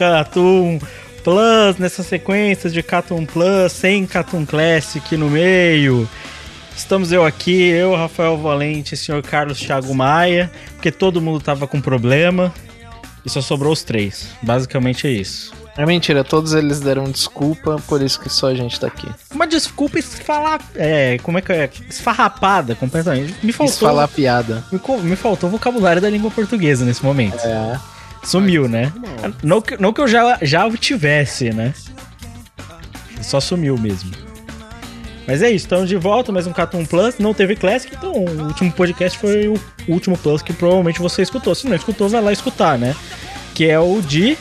Um Cartoon Plus, nessa sequência de Cartoon Plus, sem Cartoon Classic no meio. Estamos eu aqui, eu, Rafael Valente e o senhor Carlos Thiago Maia, porque todo mundo tava com problema e só sobrou os três. Basicamente é isso. É mentira, todos eles deram desculpa, por isso que só a gente tá aqui. Uma desculpa esfalar, é, como é que é? Esfarrapada completamente. Me faltou, Quis falar piada. me, me faltou vocabulário da língua portuguesa nesse momento. É. Sumiu, né? Não que, não que eu já, já o tivesse, né? Só sumiu mesmo. Mas é isso, estamos de volta, mais um Cartoon Plus. Não teve Classic, então o último podcast foi o último Plus que provavelmente você escutou. Se não escutou, vai lá escutar, né? Que é o de.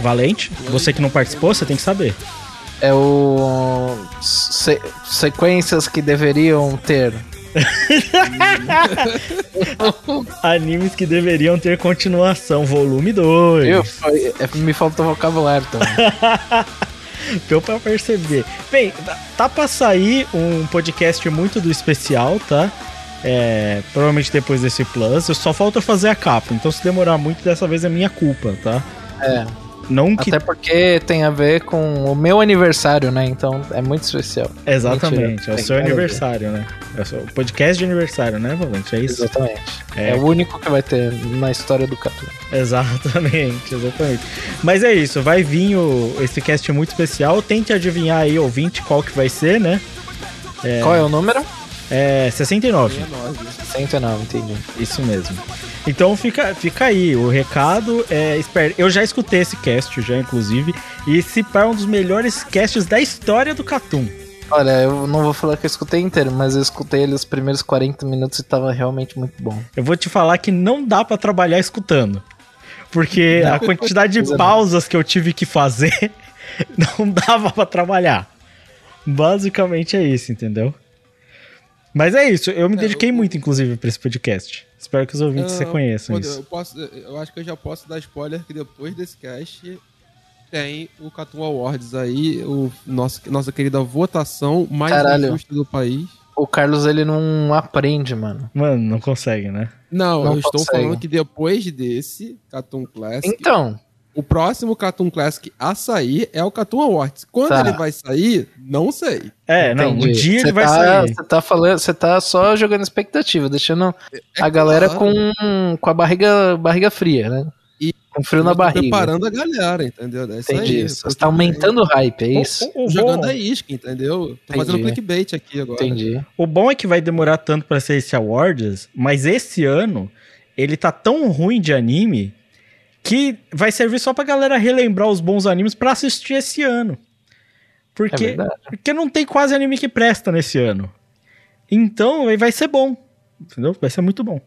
Valente. Você que não participou, você tem que saber. É o. se- sequências que deveriam ter. Animes que deveriam ter continuação, volume 2. Eu, é, me faltou vocabulário também. Deu pra perceber. Bem, tá pra sair um podcast muito do especial, tá? É, provavelmente depois desse plus. Só falta fazer a capa. Então, se demorar muito, dessa vez é minha culpa, tá? É. Não que. Até porque tem a ver com o meu aniversário, né? Então é muito especial. Exatamente, Mentira, é o seu aniversário, né? É o podcast de aniversário, né, Valente? É isso? Exatamente. É. É. o único que vai ter na história do Catu. Exatamente, exatamente. Mas é isso, vai vir o, esse cast muito especial. Tente adivinhar aí, ouvinte, qual que vai ser, né? Qual é o número? É 69. 109, entendi. Isso mesmo. Então fica, fica aí, o recado é. Espere, eu já escutei esse cast, já, inclusive, e esse pá é um dos melhores casts da história do Catum. Olha, eu não vou falar que eu escutei inteiro, mas eu escutei ele os primeiros 40 minutos e tava realmente muito bom. Eu vou te falar que não dá pra trabalhar escutando. Porque a quantidade de pausas que eu tive que fazer não dava pra trabalhar. Basicamente é isso, entendeu? Mas é isso, eu me dediquei muito, inclusive, pra esse podcast. Espero que os ouvintes Ah, reconheçam pode- isso. Eu, posso, eu acho que eu já posso dar spoiler que depois desse cast tem o Cartoon Awards aí, o nosso, nossa querida votação mais Caralho. injusta do país. O Carlos, ele não aprende, mano. Mano, não consegue, né? Não, Não eu estou consegue. falando que depois desse Cartoon Classic, Então, o próximo Cartoon Classic a sair é o Cartoon Awards. Quando Tá. ele vai sair, não sei. É, não, entendi. o dia Você ele vai tá- sair. Você tá falando, você tá só jogando expectativa, deixando É a galera claro. com, com a barriga, barriga fria, né? E- com frio na tô barriga. preparando a galera, entendeu? É isso Entendi. aí. Você tá aumentando o hype, é isso? O, o- o Jogando bom, a isca, entendeu? Tô fazendo Entendi. clickbait aqui agora. Entendi. o bom é que vai demorar tanto pra ser esse Awards, mas esse ano ele tá tão ruim de anime que vai servir só pra galera relembrar os bons animes pra assistir esse ano. É Porque, verdade. porque não tem quase anime que presta nesse ano. Então vai- vai ser bom. Entendeu? Vai ser muito bom.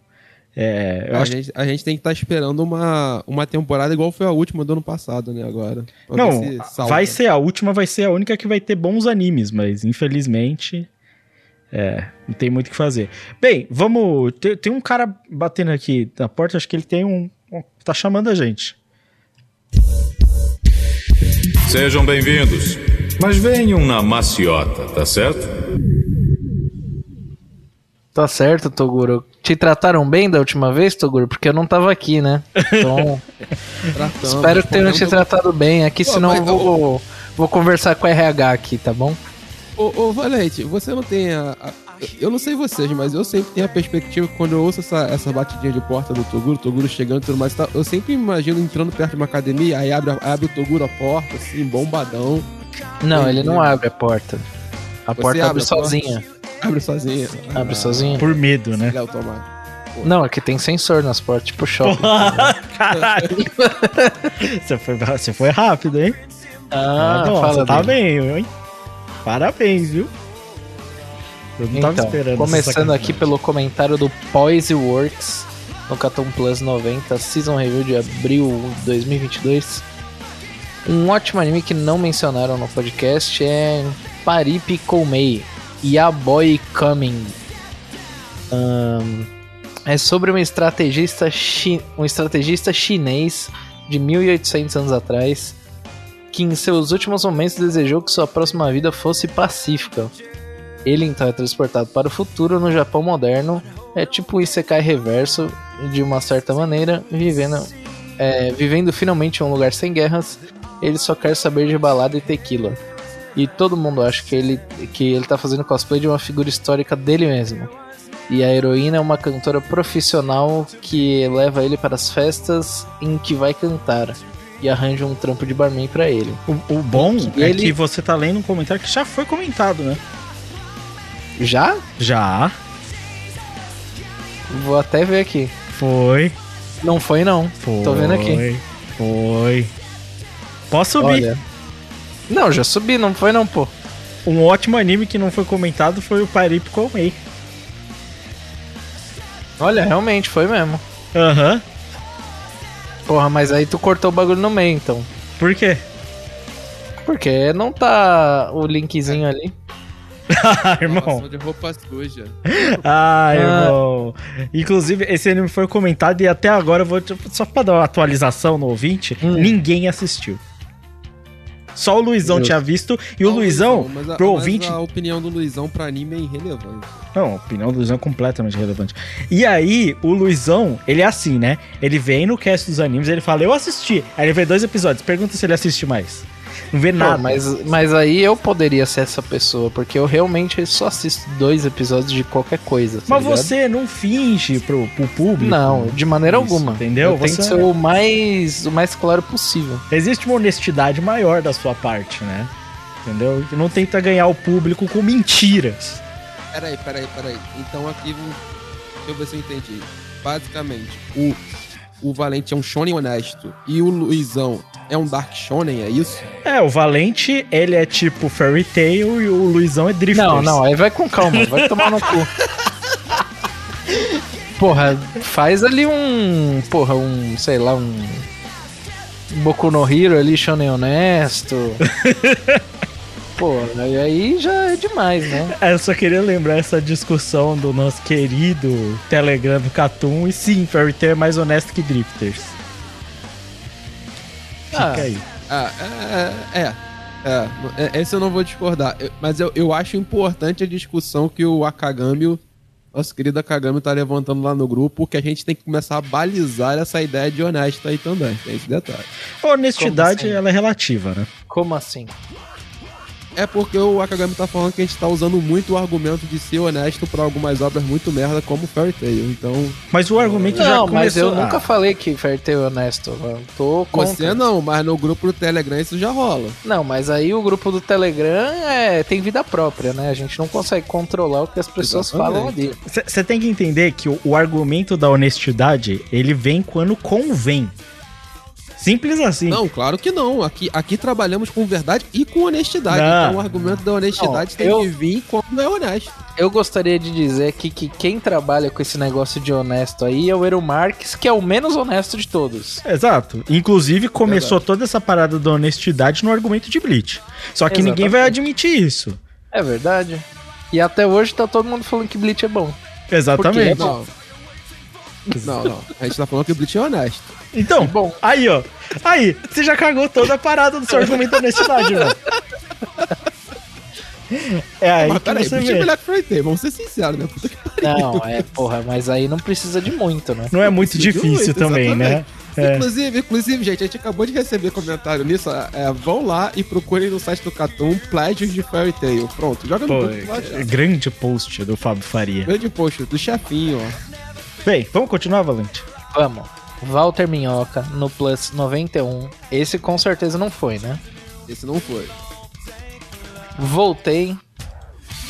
É, eu a, acho gente, a gente tem que estar esperando uma, uma temporada igual foi a última do ano passado, né? Agora. Não, se vai ser a última, vai ser a única que vai ter bons animes, mas infelizmente é, não tem muito o que fazer. Bem, vamos. Tem, tem um cara batendo aqui na porta, acho que ele tem um. Um- tá chamando a gente. Sejam bem-vindos. Mas venham na maciota, tá certo? Tá certo, Toguro. Te trataram bem da última vez, Toguro? Porque eu não tava aqui, né? Então, espero que tenham te tratado bem. Aqui, Pô, senão eu vou, vou conversar com o RH aqui, tá bom? Ô, ô, Valente, você não tem a, a- Eu não sei vocês, mas eu sempre tenho a perspectiva que quando eu ouço essa, essa batidinha de porta do Toguro, Toguro chegando e tudo mais, tá, eu sempre imagino entrando perto de uma academia, aí abre, a- abre o Toguro a porta, assim, bombadão, Não, ele não abre a porta. A Você porta abre, abre a porta? sozinha. abre sozinha. Abre sozinha. Por medo, né? É automático. Não, aqui tem sensor nas portas, tipo shopping. Caralho. você, foi, você foi rápido, hein? Ah, Tá bom, fala você tá bem, hein? Parabéns, viu? Eu não tava Então, esperando. essa começando aqui pelo comentário do Poise Works no Catum Plus 90, Season Review de abril de 2022. Um ótimo anime que não mencionaram no podcast é Paripi Koumei, Yaboy Coming. Ahn, é sobre um estrategista, chi- um estrategista chinês de 1800 anos atrás que em seus últimos momentos desejou que sua próxima vida fosse pacífica. Ele então é transportado para o futuro no Japão moderno. É tipo um Isekai reverso, de uma certa maneira, vivendo, é, vivendo finalmente em um lugar sem guerras. Ele só quer saber de balada e tequila. E todo mundo acha que ele, que ele tá fazendo cosplay de uma figura histórica dele mesmo. E a heroína é uma cantora profissional que leva ele para as festas em que vai cantar. E arranja um trampo de barman para ele. O, o bom é ele- que você tá lendo um comentário que já foi comentado, né? Já? Já Vou até ver aqui. foi. Não foi não. Foi. Tô vendo aqui. Foi. Posso subir? Olha. Não, já subi, não foi não, pô. Um ótimo anime que não foi comentado foi o Parip Komei. Olha, realmente foi mesmo. Aham. Porra, mas aí tu cortou o bagulho no meio, então. Por quê? Porque não tá o linkzinho ali. Ah, irmão. Lavação de roupa suja. Ah, Ah. irmão. Inclusive, esse anime foi comentado e até agora eu vou. Só pra dar uma atualização no ouvinte, Hum. ninguém assistiu. Só o Luizão Justo. tinha visto e o Só Luizão, mas a- pro mas ouvinte. a opinião do Luizão pra anime é irrelevante. Não, a opinião do Luizão é completamente relevante. E aí, o Luizão, ele é assim, né? Ele vem no cast dos animes, ele fala, eu assisti. Aí ele vê dois episódios, pergunta se ele assiste mais. Não vê Pô, nada. mas, mas aí eu poderia ser essa pessoa, porque eu realmente só assisto dois episódios de qualquer coisa. tá Mas ligado? você não finge pro, pro público. Não, de maneira Isso, alguma. entendeu? Eu Você- que ser o mais, o mais claro possível. Existe uma honestidade maior da sua parte, né? Entendeu? E não tenta ganhar o público com mentiras. Peraí, peraí, peraí. Então aqui, deixa eu ver se eu entendi. Basicamente, o, o Valente é um shonen honesto e o Luizão é um dark shonen, é isso? É, o Valente, ele é tipo Fairy Tail e o Luizão é Drifters. Não, não, aí vai com calma, vai tomar no cu. Porra, faz ali um. Porra, um. Sei lá, um. Boku no Hero ali, Shonen Honesto. Porra, e aí já é demais, né? É, Eu só queria lembrar essa discussão do nosso querido Telegram do Catum. E sim, Fairy Tail é mais honesto que Drifters. Fica Ah, aí. Ah, é, é, é, é. Esse eu não vou discordar. Mas eu, eu acho importante a discussão que o Akagami, nosso querido Akagami, tá levantando lá no grupo, que a gente tem que começar a balizar essa ideia de honesto aí também. Tem esse detalhe. A honestidade, assim? ela é relativa, né? Como assim? É porque o Akagami tá falando que a gente tá usando muito o argumento de ser honesto pra algumas obras muito merda, como Fairy Tail. Então, Mas o argumento já Não, começou... mas eu nunca falei que Fairtail é honesto. Eu tô contra. você não, mas no grupo do Telegram isso já rola. Não, mas aí o grupo do Telegram é, tem vida própria, né? A gente não consegue controlar o que as pessoas Exatamente. falam ali. Você tem que entender que o, o argumento da honestidade, ele vem quando convém. Simples assim. Não, claro que não. Aqui, aqui trabalhamos com verdade e com honestidade. Não. Então o argumento da honestidade Não, tem eu- que vir quando é honesto. Eu gostaria de dizer aqui que quem trabalha com esse negócio de honesto aí é o Eru Marques, que é o menos honesto de todos. Exato. Inclusive, começou toda essa parada da honestidade no argumento de Bleach. Só que ninguém vai Exatamente. admitir isso. É verdade. E até hoje tá todo mundo falando que Bleach é bom. Exatamente. Porque Não. Não, não. A gente tá falando que o Bleach é honesto. Então, Bom. aí, ó. Aí, você já cagou toda a parada do seu argumento da honestidade, velho. É aí Mas que peraí, você Bleach é vê. melhor que Fairy Tail, vamos ser sinceros, né? Puta que pariu. Não, é, porra, mas aí não precisa de muito, né? Não é muito difícil muito, também, né? É. Inclusive, inclusive, gente, a gente acabou de receber comentário nisso. É, vão lá e procurem no site do Catum Pledges de Fairy Tail. Pronto, joga no Pô, grande post do Fábio Faria. Grande post do chefinho, ó. Bem, vamos continuar, Valente? Vamos. Walter Minhoca no Plus 91. Esse com certeza não foi, né? Esse não foi. Voltei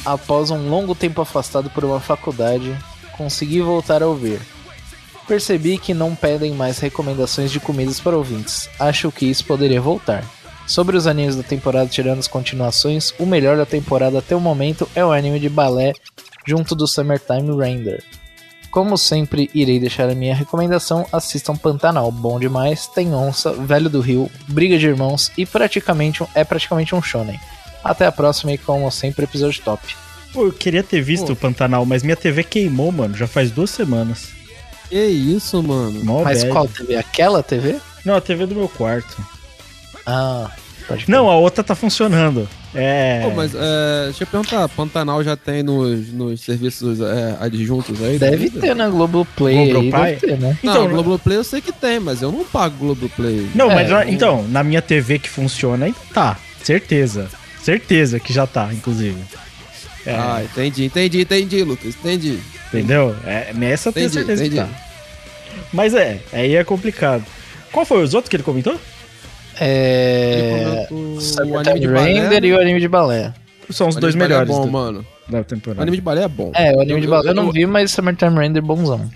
após um longo tempo afastado por uma faculdade. Consegui voltar a ouvir. Percebi que não pedem mais recomendações de comidas para ouvintes. Acho que isso poderia voltar. Sobre os animes da temporada tirando as continuações, o melhor da temporada até o momento é o anime de balé junto do Summertime Render. Como sempre, irei deixar a minha recomendação: assistam Pantanal, bom demais, tem onça, Velho do Rio, Briga de Irmãos e praticamente é praticamente um shonen. Até a próxima e como sempre, episódio top. Pô, eu queria ter visto Pô. o Pantanal, mas minha TV queimou, mano, já faz duas semanas. Que isso, mano. Mó Mas bad. qual TV? Aquela TV? Não, a TV do meu quarto. Ah, Não, a outra tá funcionando. É. Pô, mas é, deixa eu perguntar, Pantanal já tem nos, nos serviços é, adjuntos aí? Deve vida? ter na Globoplay Globoplay? deve ter, né? Não, Então, Globoplay eu sei que tem, mas eu não pago Globoplay. Não, É, mas não- então, na minha TV que funciona, aí tá. Certeza. Certeza que já tá, inclusive. É, Ah, entendi, entendi, entendi, Lucas, entendi. entendeu? É, nessa eu tenho Entendi, certeza entendi. que tá. Mas é, aí é complicado. Qual foi os outros que ele comentou? É. O anime de balé, Render né? e o anime de balé. São os O dois anime de balé melhores É bom, do- mano. da O temporada. anime de balé é bom. É, o anime de Eu- balé eu eu- não vi, mas Summertime Render bonzão.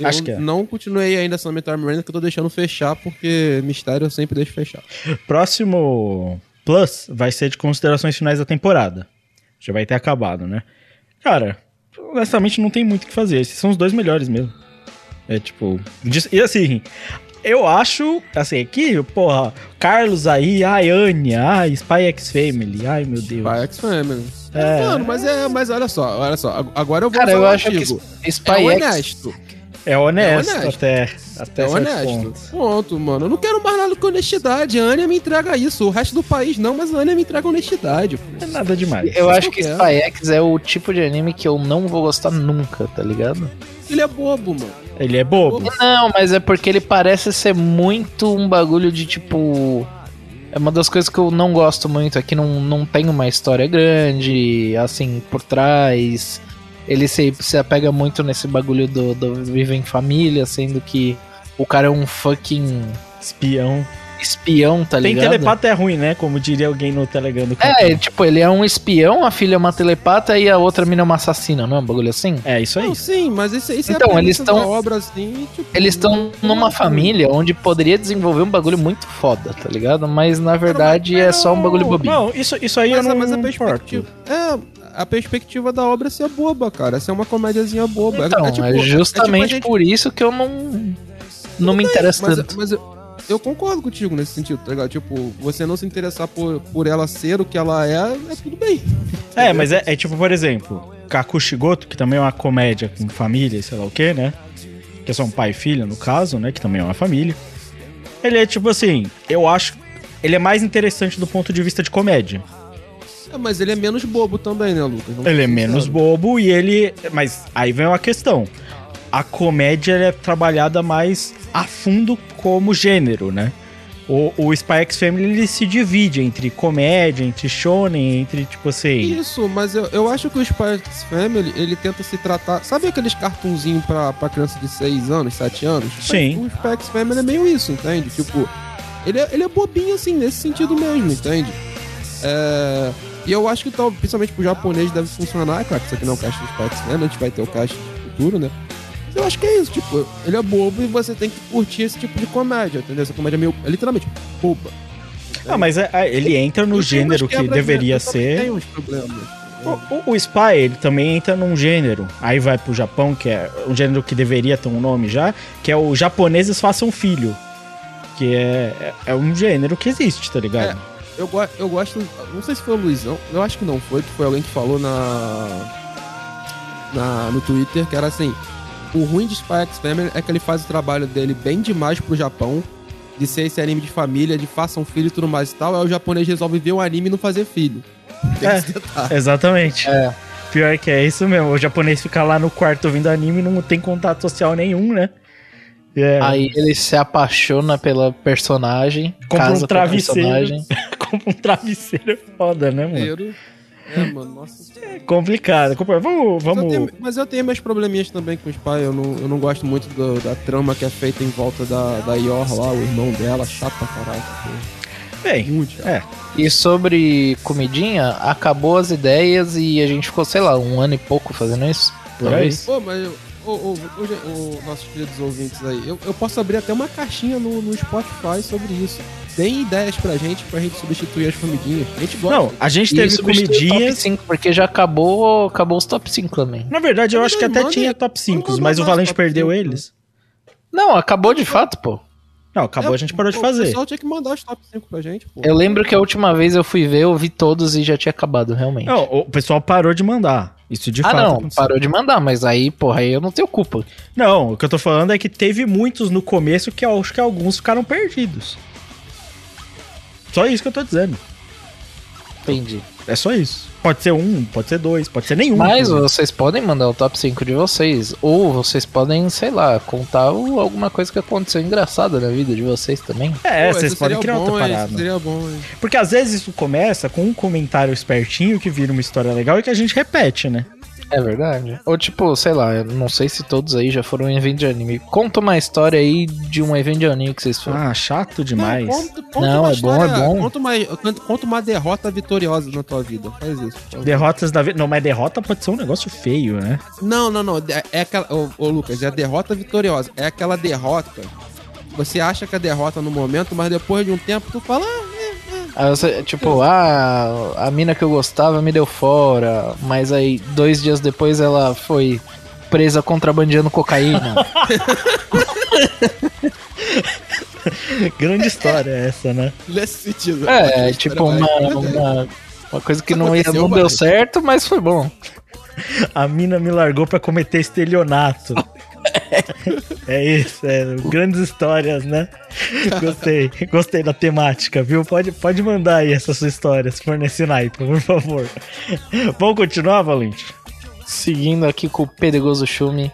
Eu Acho que é. não continuei ainda Summertime Render, que eu tô deixando fechar, porque mistério eu sempre deixo fechar. Próximo Plus vai ser de considerações finais da temporada. Já vai ter acabado, né? Cara, honestamente não tem muito o que fazer. Esses são os dois melhores mesmo. É tipo. E assim, eu acho, assim, que, porra, Carlos aí, ai, Anya, ai, Spy X Family, ai meu Deus. Vai X Family. É. Mano, mas é, mas olha só, olha só. ag- Agora eu vou Cara, eu falar acho que. Spy é X. honesto. É honesto, É honesto. até, até É honesto. ponto. Ponto, mano. Eu não quero mais nada com honestidade. A Anya me entrega isso. O resto do país não, mas a Anya me entrega honestidade. pô. Não é nada demais. Eu Isso acho que eu Spy X é o tipo de anime que eu não vou gostar nunca, tá ligado? Ele é bobo, mano. Ele é bobo. Não, mas é porque ele parece ser muito um bagulho de tipo. É uma das coisas que eu não gosto muito, é que não, não tem uma história grande, assim, por trás. Ele se, se apega muito nesse bagulho do, do viver em família, sendo que o cara é um fucking Espião. Espião, tá Tem ligado? telepata é ruim, né? Como diria alguém no Telegram do É, tipo, ele é um espião, a filha é uma telepata e a outra mina é uma assassina, não é um bagulho assim? É isso aí. Não, sim, mas isso, isso Então, é a eles premissa tão- da obra, assim, tipo, Eles estão não- numa família onde poderia desenvolver um bagulho muito foda, tá ligado? Mas na verdade é só um bagulho bobinho. Não, isso, isso aí Mas, eu não, mas a perspectiva. É, a perspectiva da obra é ser boba, cara. Ser uma comédiazinha boba. Então, é, tipo- justamente é tipo gente- por isso que eu não não me interessa Mas, tanto. mas eu, eu concordo contigo nesse sentido, tá ligado? Tipo, você não se interessar por, por ela ser o que ela é, é tudo bem. É, mas é, é tipo, por exemplo, Kakushigoto, que também é uma comédia com família, sei lá o que, né? Que é só um pai e filha, no caso, né? Que também é uma família. Ele é tipo assim, eu acho. Ele é mais interessante do ponto de vista de comédia. É, mas ele é menos bobo também, né, Lucas? Vamos Ele é menos bobo e ele. Mas aí vem uma questão. A comédia é trabalhada mais a fundo como gênero, né? O, o Spy X Family ele se divide entre comédia, entre shonen, entre tipo assim. Isso, mas eu, eu acho que o Spy X Family, ele tenta se tratar... Sabe aqueles cartunzinhos pra, pra criança de 6 anos, 7 anos? Sim. O Spy X Family é meio isso, entende? Tipo, ele é, ele é bobinho assim, nesse sentido mesmo, entende? É... E eu acho que, principalmente pro japonês, deve funcionar. É claro que isso aqui não é o cast do X Family, a gente vai ter o cast no futuro, né? Eu acho que é isso, tipo, ele é bobo e você tem que curtir esse tipo de comédia, entendeu? Essa comédia é meio, é literalmente boba. Ah, mas é- é- ele entra no Eu gênero que deveria eu ser. tenho uns problemas. O, o, o Spy, ele também entra num gênero. Aí vai pro Japão, que é um gênero que deveria ter um nome já, que é o Japoneses Façam Filho. Que é, é, é um gênero que existe, tá ligado? Eu, go- eu gosto. Não sei se foi o Luizão. Eu acho que não foi, que foi alguém que falou na. na no Twitter, que era assim. O ruim de Spy X Family é que ele faz o trabalho dele bem demais pro Japão. De ser esse anime de família, de faça um filho e tudo mais e tal. Aí o japonês resolve ver o anime e não fazer filho. Tem É. Exatamente. É. Pior que é isso mesmo. O japonês fica lá no quarto ouvindo anime e não tem contato social nenhum, né? É, Aí ele se apaixona pela personagem, compra casa um travesseiro. personagem. compra um travesseiro é foda, né, mano? É, mano, nossa. É complicado. Compra- Vamos, Mas eu, vamos. tenho, mas eu tenho meus probleminhas também com os pais. Eu não, eu não gosto muito do- da trama que é feita em volta da, da Yor lá, o irmão dela. Chato pra caralho. Bem, Muito é. E sobre comidinha, acabou as ideias e a gente ficou, sei lá, um ano e pouco fazendo isso. Por Talvez. Pô, mas, ô, ô, ô, ô, nossos queridos ouvintes aí, eu, eu posso abrir até uma caixinha no, no Spotify sobre isso. Tem ideias pra gente, pra gente substituir as comidinhas. A gente gosta. Não, a gente E teve o top comidinhas. 5, porque já acabou, acabou os top 5 também. Na verdade, eu acho que até Manda- tinha top 5, manda mas o Valente perdeu 5, eles. Não, acabou de fato, pô. Não, acabou, É, a gente parou de pô, O fazer. pessoal tinha que mandar os top 5 pra gente, pô. Eu lembro que a última vez eu fui ver, eu vi todos e já tinha acabado, realmente. Não, o pessoal parou de mandar. Isso de ah, fato. não, aconteceu. parou de mandar, mas aí, porra, aí eu não tenho culpa. Não, o que eu tô falando é que teve muitos no começo que eu acho que alguns ficaram perdidos. Só isso que eu tô dizendo. Entendi. É só isso. Pode ser um, pode ser dois, pode ser nenhum. Mas vocês podem mandar o top 5 de vocês. Ou vocês podem, sei lá, contar alguma coisa que aconteceu engraçada na vida de vocês também. É, Pô, vocês podem seria criar bom, outra parada. Seria bom, hein? Porque às vezes isso começa com um comentário espertinho que vira uma história legal e que a gente repete, né? É verdade. Ou tipo, sei lá, eu não sei se todos aí já foram em evento de anime. Conta uma história aí de um evento de anime que vocês foram. Ah, chato demais. Não, conta- conta Não, uma é bom, é bom. Conta uma, conta uma derrota vitoriosa na tua vida. Faz isso. Derrotas da vida. Não, mas derrota pode ser um negócio feio, né? Não, não, não. É, é aquela. Ô, ô, Lucas, é a derrota vitoriosa. É aquela derrota. Você acha que é derrota no momento, mas depois de um tempo tu fala. Ah, Aí você, tipo, ah, a mina que eu gostava me deu fora, mas aí dois dias depois ela foi presa contrabandeando cocaína. Grande história essa, né? nesse sentido. é, tipo história uma, uma, uma coisa que não, ia, não deu certo, mas foi bom. A mina me largou pra cometer estelionato. é isso, é. Grandes histórias, né? Gostei, gostei da temática, viu? Pode, pode mandar aí essa sua história, se for nesse naipe, por favor. Vamos continuar, Valente? Seguindo aqui com o Pedregoso Shumi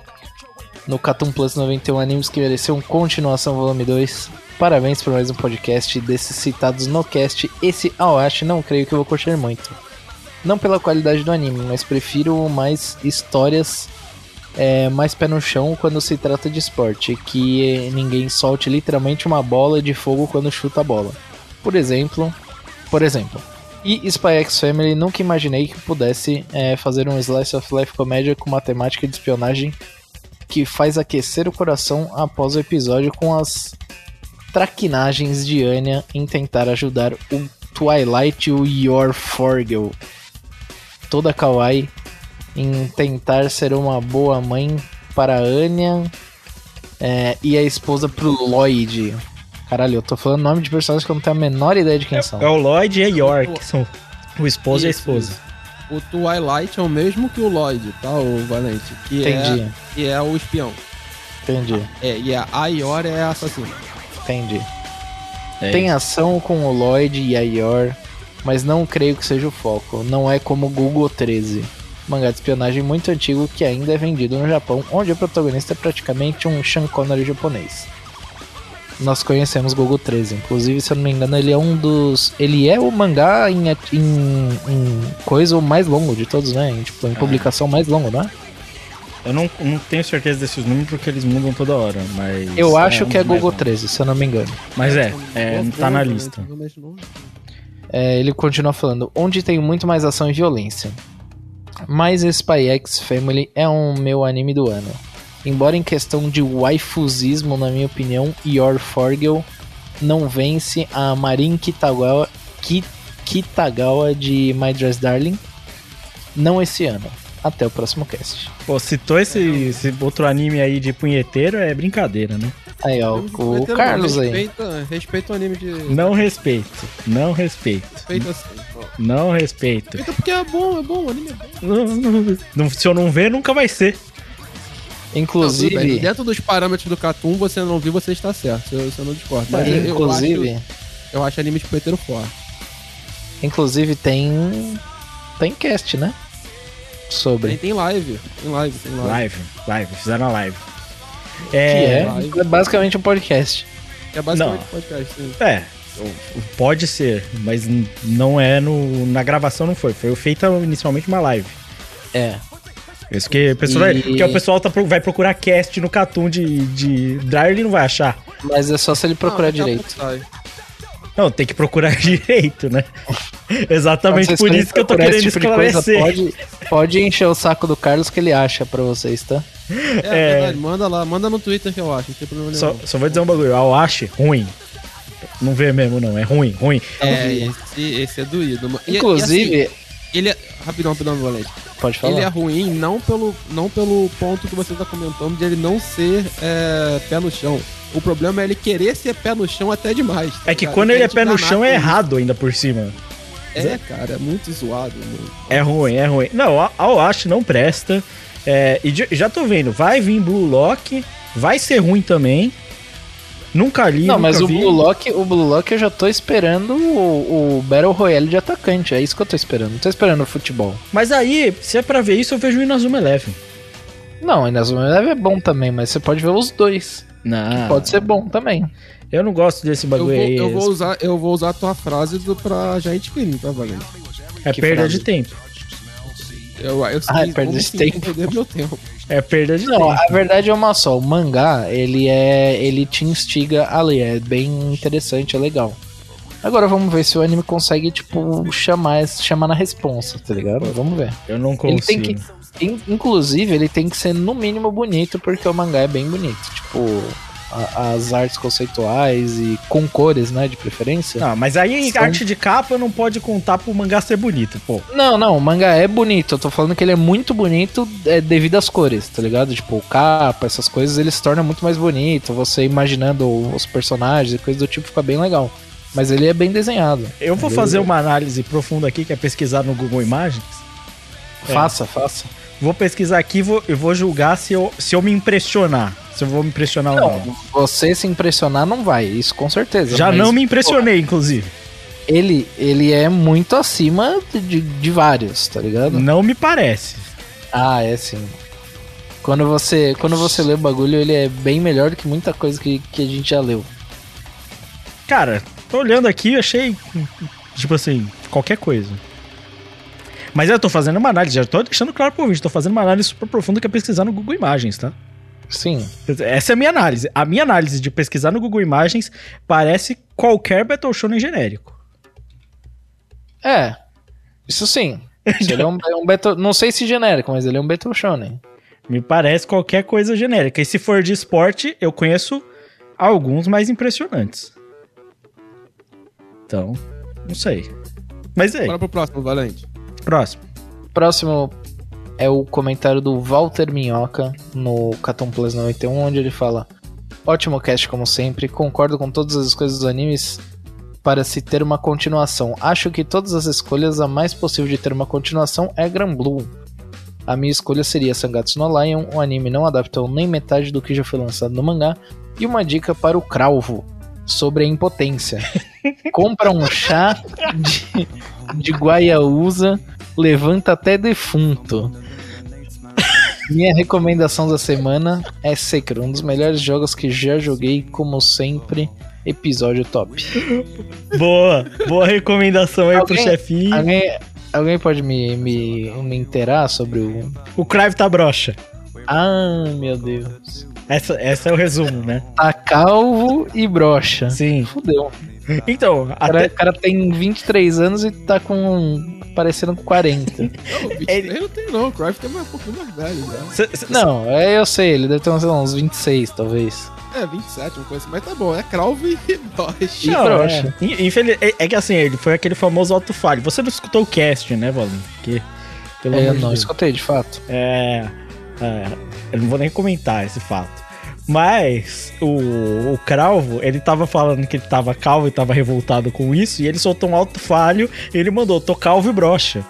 no Catum Plus 91 Animes que mereceu continuação volume 2. Parabéns por mais um podcast desses citados no cast. Esse Awashi não creio que eu vou curtir muito. Não pela qualidade do anime, mas prefiro mais histórias é, mais pé no chão quando se trata de esporte. Que ninguém solte literalmente uma bola de fogo quando chuta a bola. Por exemplo, por exemplo, e Spy X Family nunca imaginei que pudesse é, fazer um slice of life comédia com uma temática de espionagem que faz aquecer o coração após o episódio com as traquinagens de Anya em tentar ajudar o Twilight e o Yor Forgel. Toda kawaii em tentar ser uma boa mãe para a Anya é, e a esposa pro Lloyd. Caralho, eu tô falando nome de personagens que eu não tenho a menor ideia de quem são. É o Lloyd e a York, que são o esposo e a Isso, esposa. O Twilight é o mesmo que o Lloyd, tá, o Valente? Que Entendi, É, que é o espião. entendi, É, e a Aior é a assassina. entendi. É Tem ação com o Lloyd e a Yor, mas não creio que seja o foco. Não é como Google 13, mangá de espionagem muito antigo que ainda é vendido no Japão, onde o protagonista é praticamente um Sean Connery japonês. Nós conhecemos Google 13, inclusive, se eu não me engano, ele é um dos. Ele é o mangá em, em, em coisa mais longo de todos, né? Em, tipo, em publicação mais longo, né? Eu não, não tenho certeza desses números porque eles mudam toda hora, mas. Eu acho um que é Google longos. 13, se eu não me engano. Mas é, é tá na lista. É, ele continua falando, onde tem muito mais ação e violência. Mas Spy X Family é um meu anime do ano. Embora em questão de waifuzismo, na minha opinião, Yor Forgel não vence a Marin Kitagawa, Ki- Kitagawa de My Dress Darling. Não esse ano. Até o próximo cast. Pô, citou esse, esse outro anime aí de punheteiro, é brincadeira, né? Aí, ó, o Carlos aí. Respeita, respeita o anime de. Não respeito, não respeito, Respeita assim. ó. não respeito. Respeita porque é bom, é bom, o anime é bom. Não- não- não- se eu não ver, nunca vai ser. Não, bem. Inclusive, Dentro dos parâmetros do Catum, você não viu, você está certo. Eu, eu não discordo. Mas eu- eu, inclusive, acho, eu acho anime de punheteiro forte. inclusive tem tem cast, né? Sobre. Tem, tem live. Tem live, tem live. Live, live, fizeram a live. Que É, é, live. é basicamente um podcast. É basicamente Não. um podcast, sim. é, pode ser, mas não é no. Na gravação não foi. Foi feita inicialmente uma live. É. Isso que o pessoal, E- porque o pessoal tá, vai procurar cast no Catum de, de Dryer ele não vai achar. Mas é só se ele procurar Não, direito. sai. Não, tem que procurar direito, né? Exatamente por isso que eu tô querendo esse tipo coisa, esclarecer. pode, pode encher o saco do Carlos que ele acha pra vocês, tá? É, É. verdade, manda lá, manda no Twitter que eu acho, não tem problema Só, nenhum. só vou dizer um bagulho. A Oashi, ruim. Não vê mesmo, não. É ruim, ruim. É, esse, esse é doído. E- e Inclusive, assim, ele é. Rapidão, rapidão, Valente. pode falar. Ele é ruim não pelo, não pelo ponto que você tá comentando de ele não ser é, pé no chão. O problema é ele querer ser pé no chão até demais. tá É que ligado? quando ele é pé no chão é errado ainda por cima. É, cara, é muito zoado. Mano. É ruim, é ruim. Não, a a Oashi não presta. É, e já tô vendo, vai vir Blue Lock, vai ser ruim também. Nunca li, Não, nunca mas o vi. Blue Lock, o Blue Lock eu já tô esperando o, o Battle Royale de atacante. É isso que eu tô esperando. Não tô esperando o futebol. Mas aí, se é pra ver isso, eu vejo o Inazuma Eleven. Não, ainda é bom também, mas você pode ver os dois. Não, Pode ser bom também. eu não gosto desse Eu vou, bagulho aí. eu, vou usar, eu vou usar a tua frase do, pra Giant Clean, tá, Valente? é que perda frase? de tempo. Eu, eu Ah, como esse sim, tempo. perder meu tempo. É perda de Não, tempo. a verdade é uma só. O mangá, ele é. ele te instiga a ler. É bem interessante, é legal. Agora vamos ver se o anime consegue, tipo, chamar, chamar na responsa, tá ligado? Vamos ver. Eu não Ele tem consigo. que. In- Inclusive, ele tem que ser no mínimo bonito, porque o mangá é bem bonito. Tipo, a- as artes conceituais e com cores, né, de preferência. Não, mas aí São- arte de capa não pode contar pro mangá ser bonito, pô. Não, não, o mangá é bonito. Eu tô falando que ele é muito bonito é, devido às cores, tá ligado? Tipo, capa, essas coisas, ele se torna muito mais bonito. Você imaginando os personagens e coisas do tipo fica bem legal. Mas ele é bem desenhado. Eu vou fazer uma análise profunda aqui, que é pesquisar no Google Imagens. É. Faça, faça. Vou pesquisar aqui e vou, julgar se eu, se eu me impressionar. Se eu vou me impressionar ou não. Não, você se impressionar não vai, isso com certeza. Já mas, não me impressionei, inclusive. Ele, ele é muito acima de, de vários, tá ligado? Não me parece. Ah, é sim. Quando você, quando você lê o bagulho, ele é bem melhor do que muita coisa que, que a gente já leu. Cara, tô olhando aqui e achei, tipo assim, qualquer coisa. Mas eu tô fazendo uma análise, já tô deixando claro pro ouvinte, tô fazendo uma análise super profunda que é pesquisar no Google Imagens, tá? Sim. Essa é a minha análise. A minha análise de pesquisar no Google Imagens parece qualquer Battle Shonen genérico. É. Isso sim. Isso ele é um, é um Battle, não sei se genérico, mas ele é um Battle Shonen. Me parece qualquer coisa genérica. E se for de esporte, eu conheço alguns mais impressionantes. Então, não sei. Mas é, Bora pro próximo, Valente. Próximo. Próximo é o comentário do Walter Minhoca no Caton Plus 91, onde ele fala: Ótimo cast, como sempre. Concordo com todas as coisas dos animes para se ter uma continuação. Acho que todas as escolhas, a mais possível de ter uma continuação é Gran Blue. A minha escolha seria Sangatsu no Lion, um anime não adaptou nem metade do que já foi lançado no mangá, e uma dica para o Cralvo sobre a impotência. Compra um chá de, de guaiaúza, levanta até defunto. Minha recomendação da semana é Sekiro, um dos melhores jogos que já joguei, como sempre, episódio top. Boa, boa recomendação aí pro Alguém- chefinho. Alguém, alguém pode me, me, me inteirar sobre o. O Crive tá broxa. Ah, meu Deus. Essa, essa é o resumo, né? Tá calvo e brocha. Sim. Fudeu. Então, O cara, até, o cara tem 23 anos e tá com. parecendo com 40. Não, o 23 não tem não, o Cruyff tem mais, um pouquinho mais velho já. cê- cê- Não, é, eu sei, ele deve ter uns, sei lá, uns 26, talvez. É, 27, uma coisa assim, mas tá bom, é Cralvo e Bosch. E Não, broxa. é. In- infeliz- é, é que assim, ele foi aquele famoso alto falho. Você não escutou o cast, né, Valin? Porque, pelo É, eu de não Deus. escutei, de fato. É, é, eu não vou nem comentar esse fato. Mas o, o ele tava falando que ele tava calvo e tava revoltado com isso, e ele soltou um alto falho e ele mandou, tô calvo e brocha.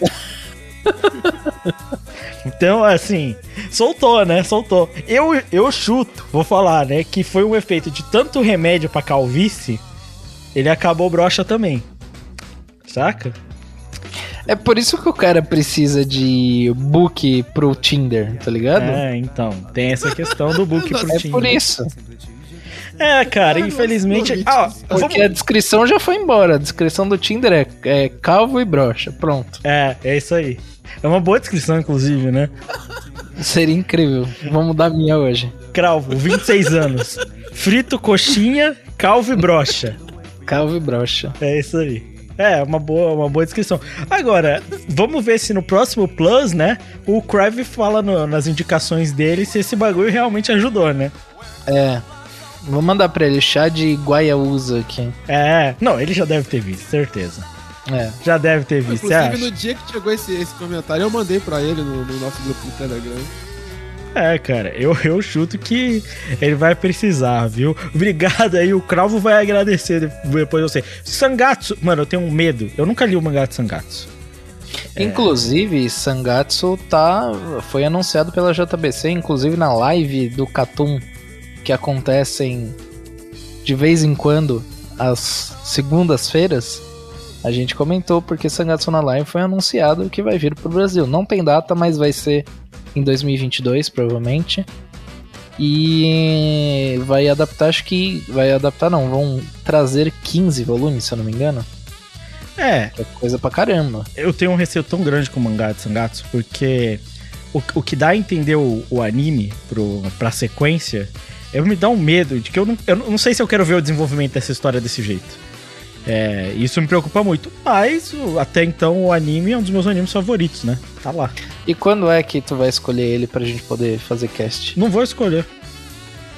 então, assim, soltou, né? Soltou. Eu, eu chuto, vou falar, né? Que foi um efeito de tanto remédio pra calvície, ele acabou brocha também. Saca? É por isso que o cara precisa de book pro Tinder, tá ligado? É, É, então, tem essa questão do book pro Tinder. por isso. É, cara, infelizmente. Ah, Porque a descrição já foi embora. A descrição do Tinder é, é calvo e brocha. Pronto. É, é isso aí. É uma boa descrição, inclusive, né? Seria incrível. Vamos mudar a minha hoje. Cralvo, 26 anos. Frito, coxinha, calvo e brocha. Calvo e brocha. É isso aí. É, uma boa, uma boa descrição. Agora, vamos ver se no próximo Plus, né, o Crave fala no- nas indicações dele se esse bagulho realmente ajudou, né? É. Vou mandar pra ele chá de guaiaúza aqui. É, não, ele já deve ter visto, certeza. É. Já deve ter visto, Inclusive, no dia que chegou esse, esse comentário, eu mandei pra ele no, no nosso grupo do Telegram. É, cara, eu, eu chuto que ele vai precisar, viu? Obrigado aí, o Cravo vai agradecer de- depois de você. Sangatsu, mano, eu tenho um medo. Eu nunca li o mangá de Sangatsu. Inclusive, Sangatsu tá, foi anunciado pela JBC, inclusive na live do Katum, que acontecem de vez em quando, às segundas-feiras. A gente comentou porque Sangatsu na Live foi anunciado que vai vir pro Brasil. Não tem data, mas vai ser em 2022, provavelmente. E vai adaptar, acho que. Vai adaptar, não, vão trazer 15 volumes, se eu não me engano. É, Que é coisa pra caramba. eu tenho um receio tão grande com o mangá de Sangatsu, porque o, o que dá a entender o, o anime pro, pra sequência, eu me dá um medo de que eu não, eu não sei se eu quero ver o desenvolvimento dessa história desse jeito. É, isso me preocupa muito. Mas até então o anime é um dos meus animes favoritos, né? Tá lá. E quando é que tu vai escolher ele pra gente poder fazer cast? Não vou escolher.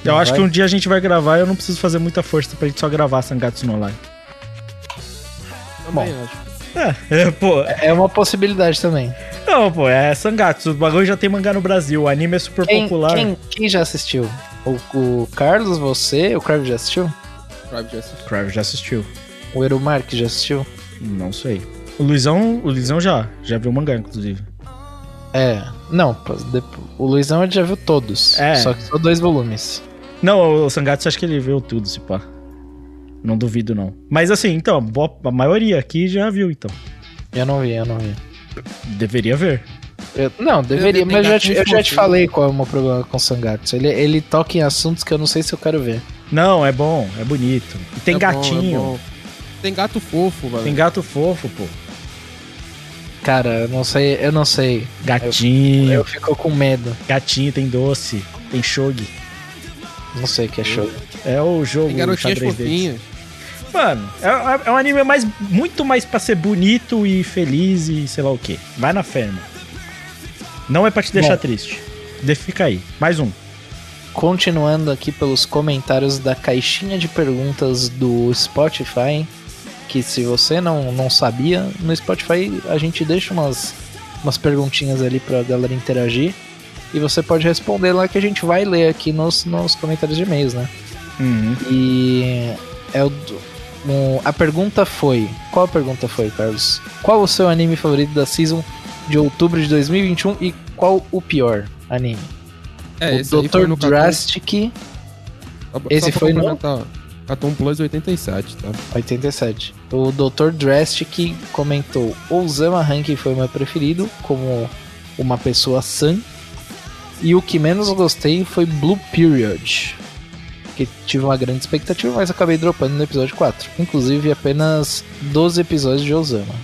Eu Não acho vai? que um dia a gente vai gravar e eu não preciso fazer muita força pra gente só gravar Sangatsu no Online. Também Bom. acho. É, é, pô. É uma possibilidade também. Não, pô, é Sangatsu. O bagulho já tem mangá no Brasil. O anime é super Quem, popular. quem, quem já assistiu? O, o Carlos, você, o Crave já assistiu? Private Justice. Crave já assistiu. O Erumar que já assistiu? Não sei. O Luizão, o Luizão já. Já viu o mangá, inclusive. É. Não, o Luizão ele já viu todos. É. Só que só dois volumes. Não, o Sangatsu acho que ele viu tudo, se pá. Não duvido, não. Mas assim, então, a maioria aqui já viu, então. Eu não vi, eu não vi. Deveria ver. Eu- não, deveria, tem mas eu já, te, eu já te falei qual é o meu problema com o Sangatsu. Ele, ele toca em assuntos que eu não sei se eu quero ver. Não, é bom, é bonito. E tem É bom, é gatinho. bom. Tem gato fofo, velho. tem gato fofo, pô. Cara, eu não sei, eu não sei. Gatinho. Eu fico com medo. Gatinho, tem doce. Tem shogi. Não sei o que é show. É o jogo Tem garotinhas deles. Mano, é, é um anime mais, muito mais pra ser bonito e feliz e sei lá o que. Vai na fé, irmão. Não é pra te deixar Bom. triste. De- Fica aí. Mais um. Continuando aqui pelos comentários da caixinha de perguntas do Spotify, que se você não, não sabia, no Spotify a gente deixa umas, umas perguntinhas ali pra galera interagir. E você pode responder lá que a gente vai ler aqui nos, nos comentários de e-mails, né? Uhum. E é o, um, a pergunta foi. Qual a pergunta foi, Carlos? Qual o seu anime favorito da season de outubro de 2021 e qual o pior anime? É, o esse aí foi Dr. Drastic Só- esse só foi no- Cartoon Plus 87, tá? 87. O Dr. Drastic comentou: Ousama Ranking foi o meu preferido, como uma pessoa sã. E o que menos gostei foi Blue Period. Que tive uma grande expectativa, mas acabei dropando no episódio 4. Inclusive apenas 12 episódios de Ousama.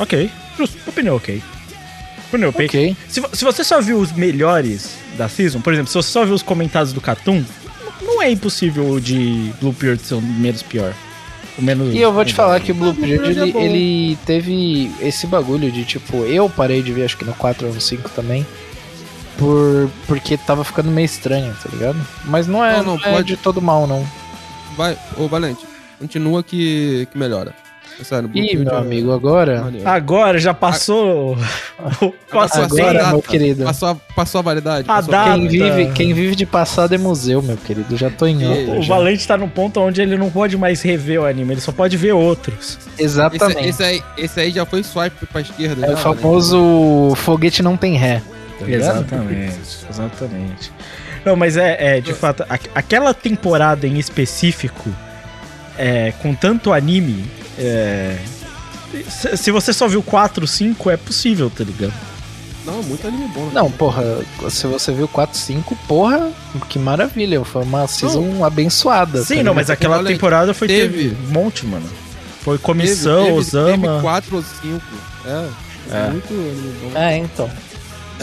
Ok. Justo. Opinião ok. Opinião ok. Ok. Se, se você só viu os melhores da season, por exemplo, se você só viu os comentários do Catum, não é impossível o de Blue Period ser o menos pior. O menos. E eu vou te falar que o Blue Period é ele, bom. ele teve esse bagulho de tipo, eu parei de ver acho que no 4 ou no 5 também. Por, porque tava ficando meio estranho, tá ligado? Mas não é, Não, não, não é pode- de todo mal, não. Vai, ô Valente, continua que, que melhora. Sério, Ih, meu amigo, agora. maneiro. Agora já passou. passou Passou agora, a meu data. querido. Passou a, passou a validade? A passou data. Quem vive, quem vive de passado é museu, meu querido. Já tô em outra. O já. Valente tá no ponto onde ele não pode mais rever o anime, ele só pode ver outros. Esse, Exatamente. esse, aí, esse aí já foi swipe pra esquerda. é já, o né? famoso foguete não tem ré. Tá? Exatamente, exatamente. Não, mas é, é de fato, a- aquela temporada em específico, é, com tanto anime, é, Se, se você só viu 4, 5, é possível, tá ligado? Não, muito anime bom. né? Não, porra, se você viu 4, 5, porra, que maravilha. Foi uma season abençoada. Sim, tá não, mas aquela Olha, temporada foi teve, teve- um monte, mano. Foi Teve- Comissão, teve, Osama. Teve quatro ou cinco. É, É. muito anime bom. É, então.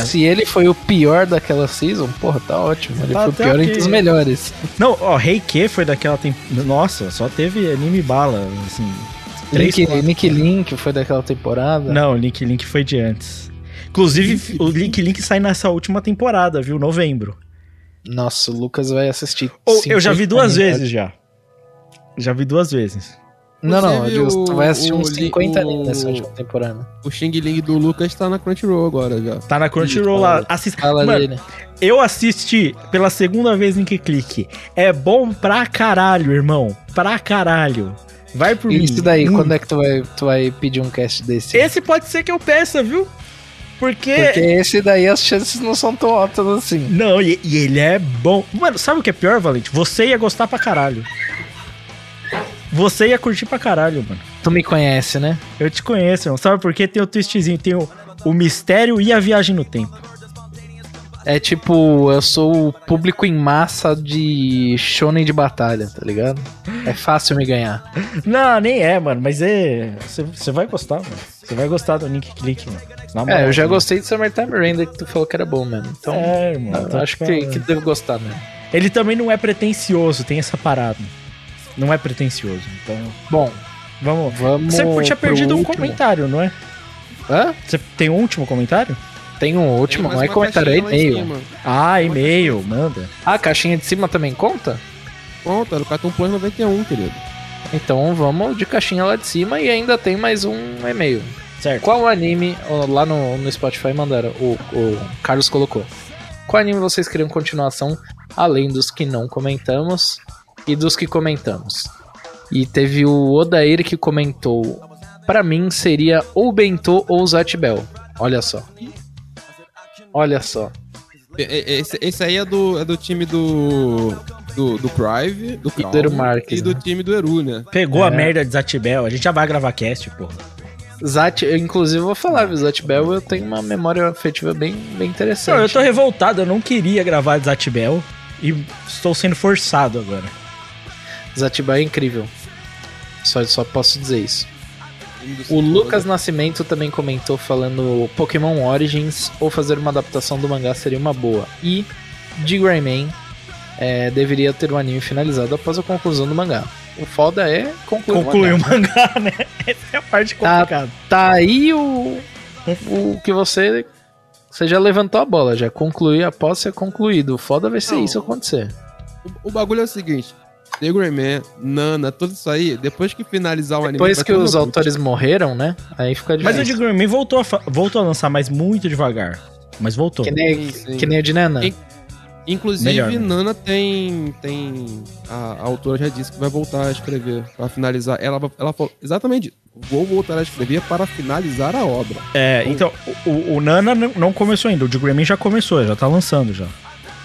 Se ele foi o pior daquela season, porra, tá ótimo. Ele Tá foi o pior ok. entre os melhores. Não, ó, Reiki foi daquela temporada. Nossa, só teve anime bala, assim. Três, Nick, quatro. Nick Link foi daquela temporada. Não, o Link Link foi de antes. Inclusive, o Link Link sai nessa última temporada, viu? Novembro. Nossa, o Lucas vai assistir. Ou eu já vi 50 duas vezes já. Já vi duas vezes. Não, não, Inclusive, digo, tu vai assistir o- uns o- 50 o- nessa última temporada. O Xing Ling do Lucas tá na Crunchyroll agora já. Tá na Crunchyroll lá. Fala Mano, dele. eu assisti pela segunda vez em que clique. É bom pra caralho, irmão. Pra caralho. Vai por E mim. isso daí, Hum. quando é que tu vai, tu vai pedir um cast desse? Esse pode ser que eu peça, viu? Porque. Porque esse daí as chances não são tão altas assim. Não, e, e ele é bom. Mano, sabe o que é pior, Valente? Você ia gostar pra caralho. Você ia curtir pra caralho, mano. Tu me conhece, né? Eu te conheço, irmão. Sabe por quê? Tem o twistzinho, tem o, o mistério e a viagem no tempo. É tipo, eu sou o público em massa de shonen de batalha, tá ligado? É fácil me ganhar. Não, nem é, mano, mas é. Você vai gostar, mano. Você vai gostar do Nick Click, mano. Moral, É, eu já mano. gostei de Summertime Render que tu falou que era bom mesmo. Então, É, irmão. eu acho que, que devo gostar mesmo. Ele também não é pretencioso, tem essa parada. Não é pretencioso. Então, Bom, vamos. vamos. Você tinha perdido um último. comentário, não é? Hã? Você tem um último comentário? Tem um último, Tem não é comentário, é e-mail. Ah, e-mail, manda. Ah, a caixinha de cima também conta? Pronto, era o Cartoon Plus 91, querido. Então vamos de caixinha lá de cima e ainda tem mais um e-mail. Certo. Qual anime, lá no, no Spotify mandaram, o, o Carlos colocou. Qual anime vocês queriam continuação, além dos que não comentamos e dos que comentamos? E teve o Odair que comentou, pra mim seria ou Bentô ou Zatibel. Olha só. Olha só. Esse, esse aí é do, é do time do. Do, do Prive, do E do Calvo, Marques, e do né? time do Eru, né? Pegou a É. merda de Zatibel. A gente já vai gravar cast, porra. Zat, eu, inclusive vou falar, viu, Zatibel eu tenho uma memória afetiva bem, bem interessante. Não, eu tô revoltado. Eu não queria gravar Zatibel. E estou sendo forçado agora. Zatibel é incrível. Só, só posso dizer isso. O. Lucas Nascimento também comentou falando Pokémon Origins ou fazer uma adaptação do mangá seria uma boa. E de Rayman é, deveria ter o anime finalizado após a conclusão do mangá. O foda é concluir Concluiu o o mangá. mangá, né? Essa é a parte Tá. complicada. Tá aí o, o que você. Você já levantou a bola, já concluir após ser concluído. O foda vai ser Não. isso acontecer. O, o bagulho é o seguinte: The Greyman, Nana, tudo isso aí, depois que finalizar o anime. Depois que os autores morreram, né? Aí fica Mas o difícil. de Grammy voltou a, voltou a lançar, mas muito devagar. Mas voltou. Que nem, Sim, sim. que nem o de Nana. Quem- Inclusive, Melhor, né? Nana tem. tem a, a autora já disse que vai voltar a escrever para finalizar. Ela, ela falou exatamente. Vou voltar a escrever para finalizar a obra. É, então, o, o- Nana não começou ainda. O de Grammy já começou, já tá lançando já.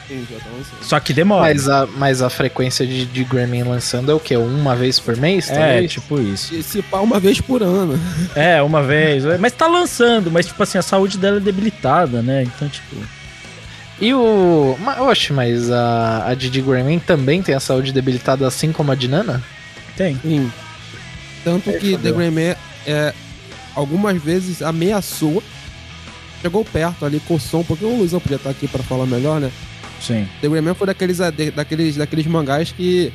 Sim, já tá lançando. Só que demora. Mas a, mas a frequência de, de Grammy lançando é o quê? Uma vez por mês? é, talvez? tipo isso. E se pá uma vez por ano. É, uma vez. é, Mas tá lançando, mas tipo assim, a saúde dela é debilitada, né? Então, tipo. E o. Mas, oxe, mas a, a Didi Grammy também tem a saúde debilitada assim como a de Nana? Tem. Sim. Tanto Aí que. The Greyman é, algumas vezes ameaçou. Chegou perto ali, coçou um pouquinho. O Luizão podia estar aqui para falar melhor, né? Sim. The Greyman foi daqueles, ade- daqueles, daqueles mangás que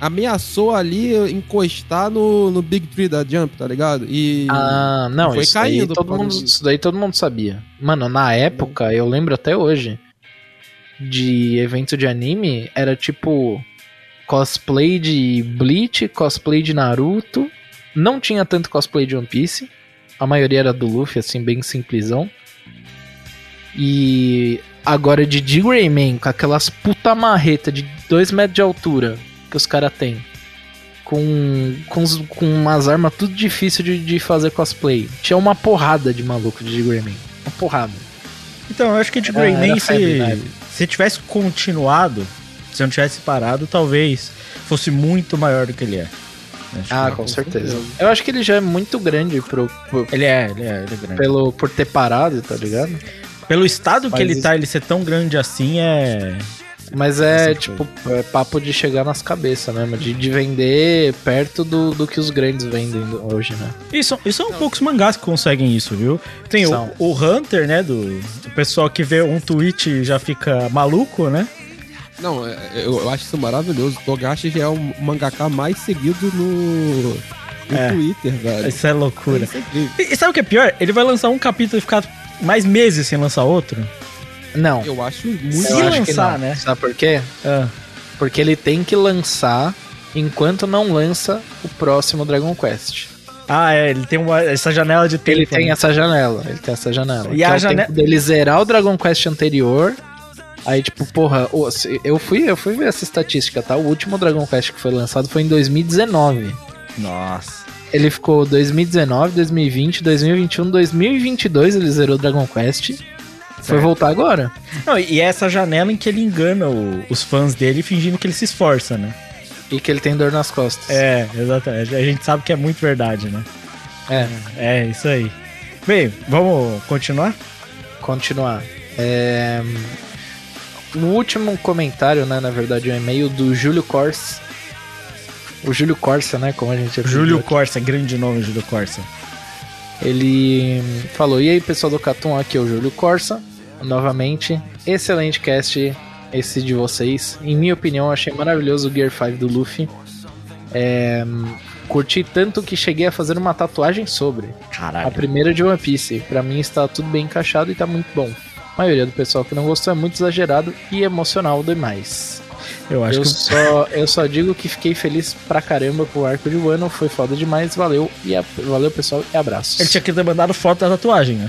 ameaçou ali encostar no, no Big Tree da Jump, tá ligado? E Ah, não, foi isso, daí caindo todo por causa mundo, isso daí todo mundo sabia. Mano, na época, eu lembro até hoje, de evento de anime, era tipo cosplay de Bleach, cosplay de Naruto. Não tinha tanto cosplay de One Piece. A maioria era do Luffy, assim, bem simplesão. E agora de D. Rayman, com aquelas puta marreta de 2 metros de altura que os caras têm. Com, com, com umas armas tudo difícil de, de fazer cosplay. Tinha uma porrada de maluco de D. Rayman. Uma porrada. Então, eu acho que de Greyman, febre na se, se tivesse continuado, se não tivesse parado, talvez fosse muito maior do que ele é. Acho Ah, com certeza. Eu acho que ele já é muito grande pro, pro- Ele é, ele é, ele é grande. pelo, por ter parado, tá ligado? Pelo estado que ele isso- tá, ele ser tão grande assim é. Mas é, tipo, é papo de chegar nas cabeças mesmo, de, de vender perto do, do que os grandes vendem hoje, né? E são, e são poucos mangás que conseguem isso, viu? Tem o, o Hunter, né? Do, do pessoal que vê um tweet e já fica maluco, né? Não, é- eu, eu acho isso maravilhoso. Togashi já é o mangaka mais seguido no, no É. Twitter, velho. Isso é loucura. Isso é incrível. E, e sabe o que é pior? Ele vai lançar um capítulo e ficar mais meses sem lançar outro. Não, Eu acho muito. Se eu acho que lançar, não. né? Sabe por quê? Ah, Porque ele tem que lançar enquanto não lança o próximo Dragon Quest. Ah, é, ele tem uma, essa janela de tempo. Ele tem né? essa janela, ele tem essa janela. E que a é o jane- tempo dele zerar o Dragon Quest anterior. Aí, tipo, porra, eu fui, eu fui ver essa estatística, tá? O último Dragon Quest que foi lançado foi em 2019. Nossa. Ele ficou 2019, 2020, 2021, 2022 ele zerou o Dragon Quest. Foi voltar agora. Não, e é essa janela em que ele engana o- os fãs dele fingindo que ele se esforça, né? E que ele tem dor nas costas. É, exatamente. A gente sabe que é muito verdade, né? É, É, isso aí. Bem, vamos continuar? continuar. É, O último comentário, né? Na verdade, é um e-mail do Júlio Corsa. O Júlio Corsa, né? Como a gente Júlio. Corsa, grande nome, Júlio Corsa. Ele falou: E aí, pessoal do Catum, aqui é o Júlio Corsa. Novamente, excelente cast esse de vocês. Em minha opinião, achei maravilhoso o Gear 5 do Luffy. É, curti tanto que cheguei a fazer uma tatuagem sobre. A Caralho. primeira de One Piece. Pra mim está tudo bem encaixado e tá muito bom. A maioria do pessoal que não gostou é muito exagerado e emocional demais. Eu acho Eu que. só, eu só digo que fiquei feliz pra caramba com o arco de Wano, foi foda demais, valeu e a- valeu pessoal e abraços. Ele tinha que ter mandado foto da tatuagem, né?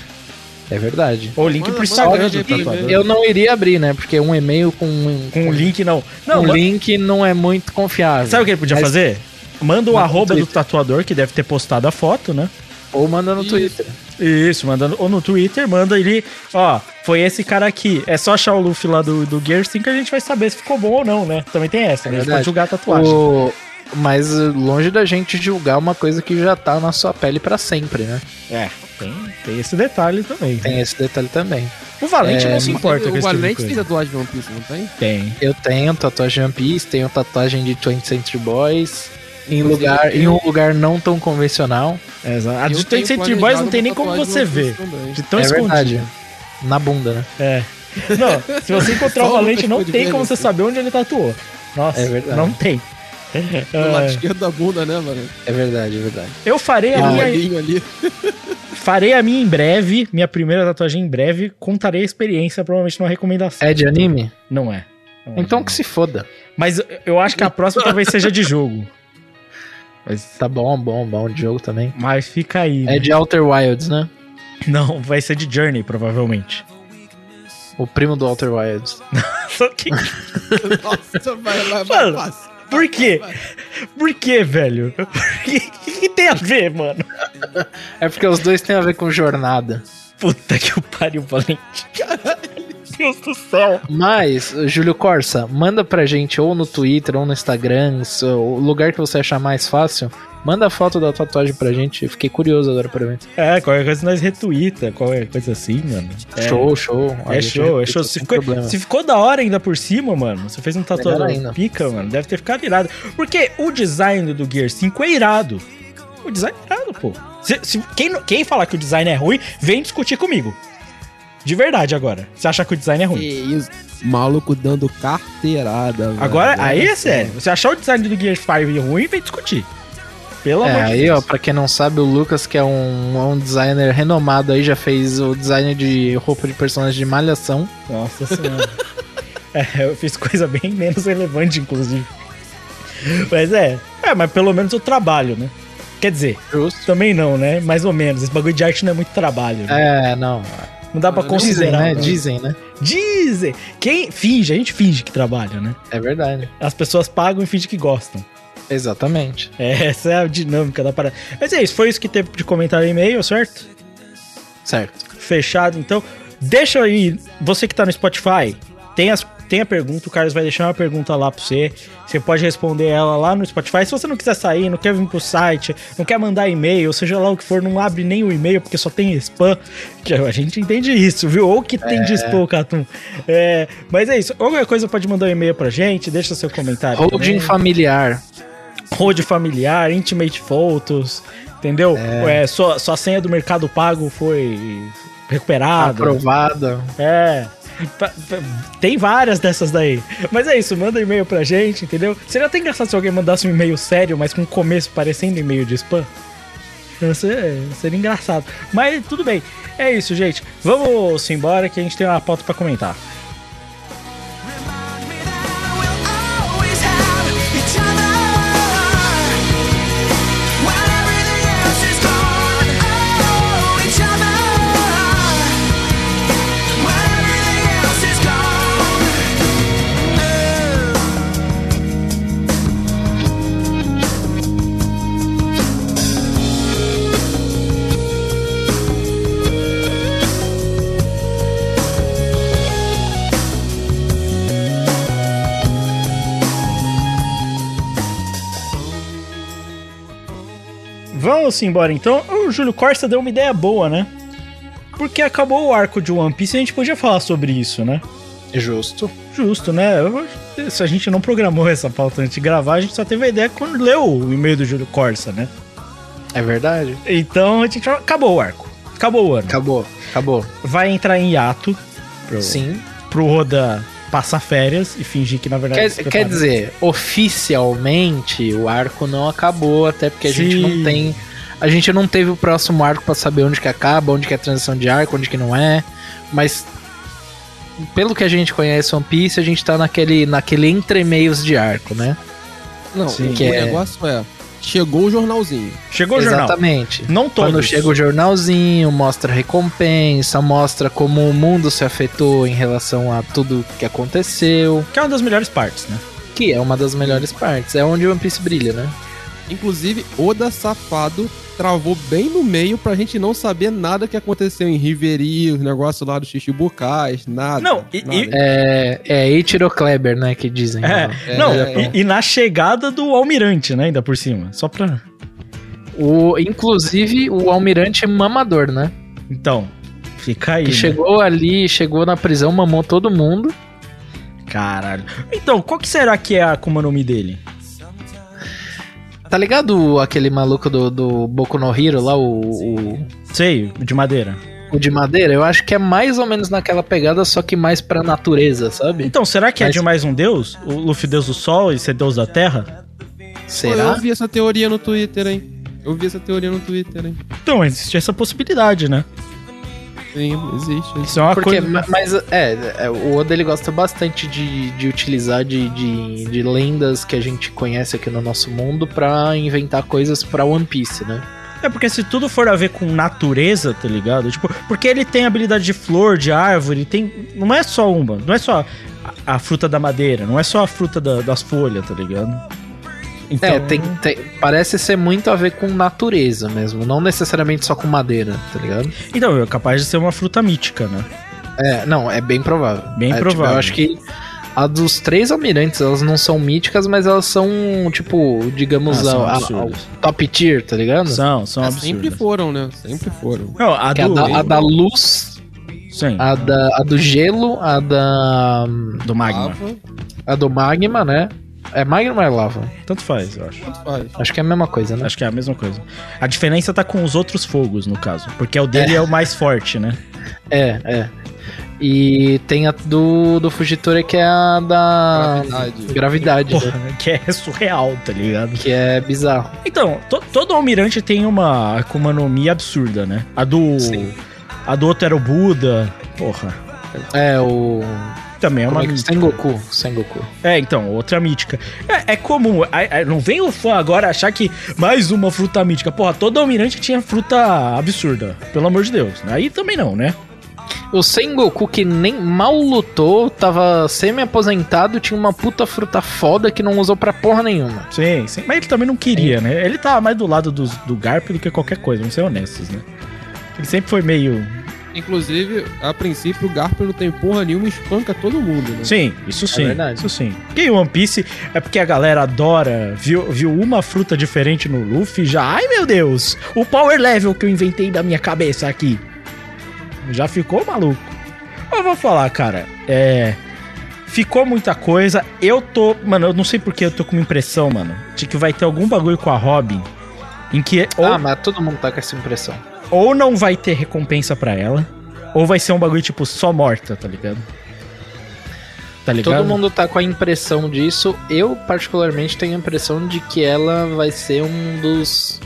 É verdade. Ou link Manda- pro Instagram do tatuador. Eu não iria abrir, né? Porque um e-mail com um, Com o link, não. Não, um link não é muito confiável. sabe o que ele podia Mas- fazer? Manda o arroba do tatuador, que deve ter postado a foto, né? Ou manda no Isso. Twitter. Isso, mandando. Ou no Twitter, manda ele. Ó, foi esse cara aqui. É só achar o Luffy lá do, do Gear 5 que a gente vai saber se ficou bom ou não, né? Também tem essa, né? A gente pode julgar a tatuagem. O... Mas longe da gente julgar uma coisa que já tá na sua pele pra sempre, né? É, tem, tem esse detalhe também. Tem esse detalhe também. O Valente É, não se importa com o tipo de Valente tem tatuagem de One Piece, não tem? Tem. Eu tenho tatuagem One Piece, tenho tatuagem de 20th Century Boys. Em, lugar, em um lugar não tão convencional. É, exato. A de tenho 20 Century planejado Boys não tem nem como você ver. Também. De tão é escondido. verdade. Na bunda, né? É. Não, se você encontrar o Valente, não tem como você assim. saber onde ele tatuou. Nossa, É verdade. não tem. Do lado É, esquerdo da bunda, né, mano? É verdade, é verdade. eu farei a minha. ali. Farei a minha em breve, minha primeira tatuagem em breve. Contarei a experiência, provavelmente numa recomendação. É de anime? Não é. Não é Então de que se foda. Mas eu acho que a próxima talvez seja de jogo. Mas, Tá bom, bom, bom de jogo também. mas fica aí. É né? de Outer Wilds, né? Não, vai ser de Journey, provavelmente. O primo do Outer Wilds. Só que. Nossa, vai, vai, vai, Mano. Por quê? Por quê, velho? O que tem a ver, mano? É porque os dois têm a ver com jornada. Puta que o pariu, Valente. Meu Deus do céu. Mas, Júlio Corsa, manda pra gente ou no Twitter ou no Instagram, o lugar que você achar mais fácil. Manda a foto da tatuagem pra gente. Eu Fiquei curioso agora pra ver. É, qualquer coisa nós retuita, qualquer coisa assim, mano. É, Show, show. É show, é show. sem Se ficou, problema. se ficou da hora ainda por cima, mano, você fez um tatuador ainda. pica, mano, deve ter ficado irado. Porque o design do Gear 5 é irado. O design é irado, pô. Se, se- quem, quem falar que o design é ruim, vem discutir comigo. De verdade agora. Você acha que o design é ruim? Que isso? Maluco dando carteirada, velho. Agora, aí é sério. Você achar o design do Gear 5 ruim, vem discutir. Pelo É, amor de aí, Deus. ó, pra quem não sabe, o Lucas, que é um, um designer renomado aí, já fez o design de roupa de personagem de malhação. Nossa senhora. é, eu fiz coisa bem menos relevante, inclusive. Mas é. É, mas pelo menos eu trabalho, né? Quer dizer, Justo. também não, né? Mais ou menos. Esse bagulho de arte não é muito trabalho. Né? É, não. Não dá pra Dizem, Dizem, considerar. né? Dizem, né? Dizem. Quem finge, a gente finge que trabalha, né? É verdade. As pessoas pagam e fingem que gostam. Exatamente. É, essa é a dinâmica da parada. Mas é isso, foi isso que teve de comentário e-mail, certo? Certo. Fechado, então. Deixa aí, você que tá no Spotify, tem as tem a pergunta, o Carlos vai deixar uma pergunta lá pra você. Você pode responder ela lá no Spotify. Se você não quiser sair, não quer vir pro site, não quer mandar e-mail, seja lá o que for, não abre nem o e-mail porque só tem spam. Que A gente entende isso, viu? Ou que tem de spam, Catum. É, mas é isso. Qualquer coisa pode mandar um e-mail pra gente, deixa seu comentário. Holding também. familiar. Road familiar, Intimate Photos, entendeu? É, sua, sua senha do Mercado Pago foi recuperada. Aprovada. É. Tem várias dessas daí. Mas é isso, manda e-mail pra gente, entendeu? Seria até engraçado se alguém mandasse um e-mail sério, mas com começo parecendo e-mail de spam. Ia ser- Seria engraçado. Mas tudo bem. É isso, gente. Vamos embora que a gente tem uma pauta pra comentar. Vamos embora então. O Júlio Costa deu uma ideia boa, né? Porque acabou o arco de One Piece e a gente podia falar sobre isso, né? Justo. Justo, né? Se a gente não programou essa pauta antes de gravar, a gente só teve a ideia quando leu o e-mail do Júlio Corsa, né? É verdade. Então a gente acabou o arco. Acabou o ano. Acabou. Acabou. Vai entrar em hiato pro, Sim. pro Roda passar férias e fingir que na verdade. Quer, quer dizer, oficialmente o arco não acabou, até porque a gente não tem. A gente não teve o próximo arco pra saber onde que acaba, onde que é a transição de arco, onde que não é. Mas pelo que a gente conhece One Piece, a gente tá naquele, naquele entremeios de arco, né? Não, Sim. o Que é- negócio é. Chegou o jornalzinho. Chegou o jornal. Exatamente. Não todos. Quando chega o jornalzinho, mostra a recompensa, mostra como o mundo se afetou em relação a tudo que aconteceu, Que é uma das melhores partes, né? que é uma das melhores partes. É onde o One Piece brilha, né? Inclusive, Oda Safado travou bem no meio pra gente não saber nada que aconteceu em Riveri, os negócios lá dos Chichibukais, nada. Não, e- nada. e- É, é Eiichiro Kleber, né, que dizem. É, É, não, é. E, e na chegada do Almirante, né? Ainda por cima. Só pra. O, inclusive, o almirante mamador, né? Então, fica aí. Que né? chegou ali, chegou na prisão, mamou todo mundo. Caralho. Então, qual que será que é a Akuma no Mi dele? Tá ligado aquele maluco do, do Boku no Hero lá, o, o, Sei, de madeira. o de madeira? Eu acho que é mais ou menos naquela pegada, só que mais pra natureza, sabe? Então, será que é Mas- de mais um deus? O Luffy, deus do sol, e ser deus da terra? Será? Eu vi essa teoria no Twitter, hein? Eu vi essa teoria no Twitter, hein? Então, existe essa possibilidade, né? Sim, existe. Isso é uma Porque, coisa. ma- mas é, é, o Oda ele gosta bastante de, de utilizar de, de, de lendas que a gente conhece aqui no nosso mundo pra inventar coisas pra One Piece, né? É porque se tudo for a ver com natureza, tá ligado? Tipo, porque ele tem habilidade de flor, de árvore, tem. Não é só uma, não é só a, a fruta da madeira, não é só a fruta da- das folhas, tá ligado? Então, É, tem, tem- parece ser muito a ver com natureza mesmo, não necessariamente só com madeira, tá ligado? Então, é capaz de ser uma fruta mítica, né? É, não, é bem provável. Bem É, tipo, provável. eu acho que a dos três almirantes, elas não são míticas, mas elas são, tipo, digamos, Ah, são a- a- ao top tier, tá ligado? São, são absurdas. sempre foram, né? Sempre foram. Não, a é a do, da, a da luz, Sim, a, da, a do gelo, a da. do magma. A do magma, né? É magma ou é lava? Tanto faz, eu acho. tanto faz. Acho que é a mesma coisa, né? Acho que é a mesma coisa. A diferença tá com os outros fogos, no caso. Porque o dele é, o mais forte, né? É, é. E tem a do, do Fugitora que é a da. Gravidade. Gravidade, né? Porra, que é surreal, tá ligado? Que é bizarro. Então, to- todo almirante tem uma Akuma no Mi absurda, né? A do. Sim. A do outro era o Buda. Porra. É, o. Também é Como uma é que... mítica. Sengoku. Sengoku. É, então, outra mítica. É, é comum. a- a- não vem o fã agora achar que mais uma fruta mítica. Porra, todo almirante tinha fruta absurda. Pelo amor de Deus. Aí também não, né? O Sengoku, que nem mal lutou, tava semi-aposentado, tinha uma puta fruta foda que não usou pra porra nenhuma. Sim, sim. Mas ele também não queria, né? Ele tava mais do lado dos- do Garp do que qualquer coisa, vamos ser honestos, né? Ele sempre foi meio Inclusive, a princípio, o Garp não tem porra nenhuma e espanca todo mundo, né? Sim, isso sim. verdade. Isso sim. Porque One Piece é porque a galera adora, viu, viu uma fruta diferente no Luffy e já. Ai meu Deus! O power level que eu inventei da minha cabeça aqui. Já ficou maluco. Eu vou falar, cara, é. Ficou muita coisa. Eu tô. Mano, eu não sei porque eu tô com uma impressão, mano, de que vai ter algum bagulho com a Robin. Em que. Ou, Ah, mas todo mundo tá com essa impressão. Ou não vai ter recompensa pra ela, ou vai ser um bagulho tipo só morta, tá ligado? Tá ligado? Todo mundo tá com a impressão disso. Eu, particularmente, tenho a impressão de que ela vai ser um dos.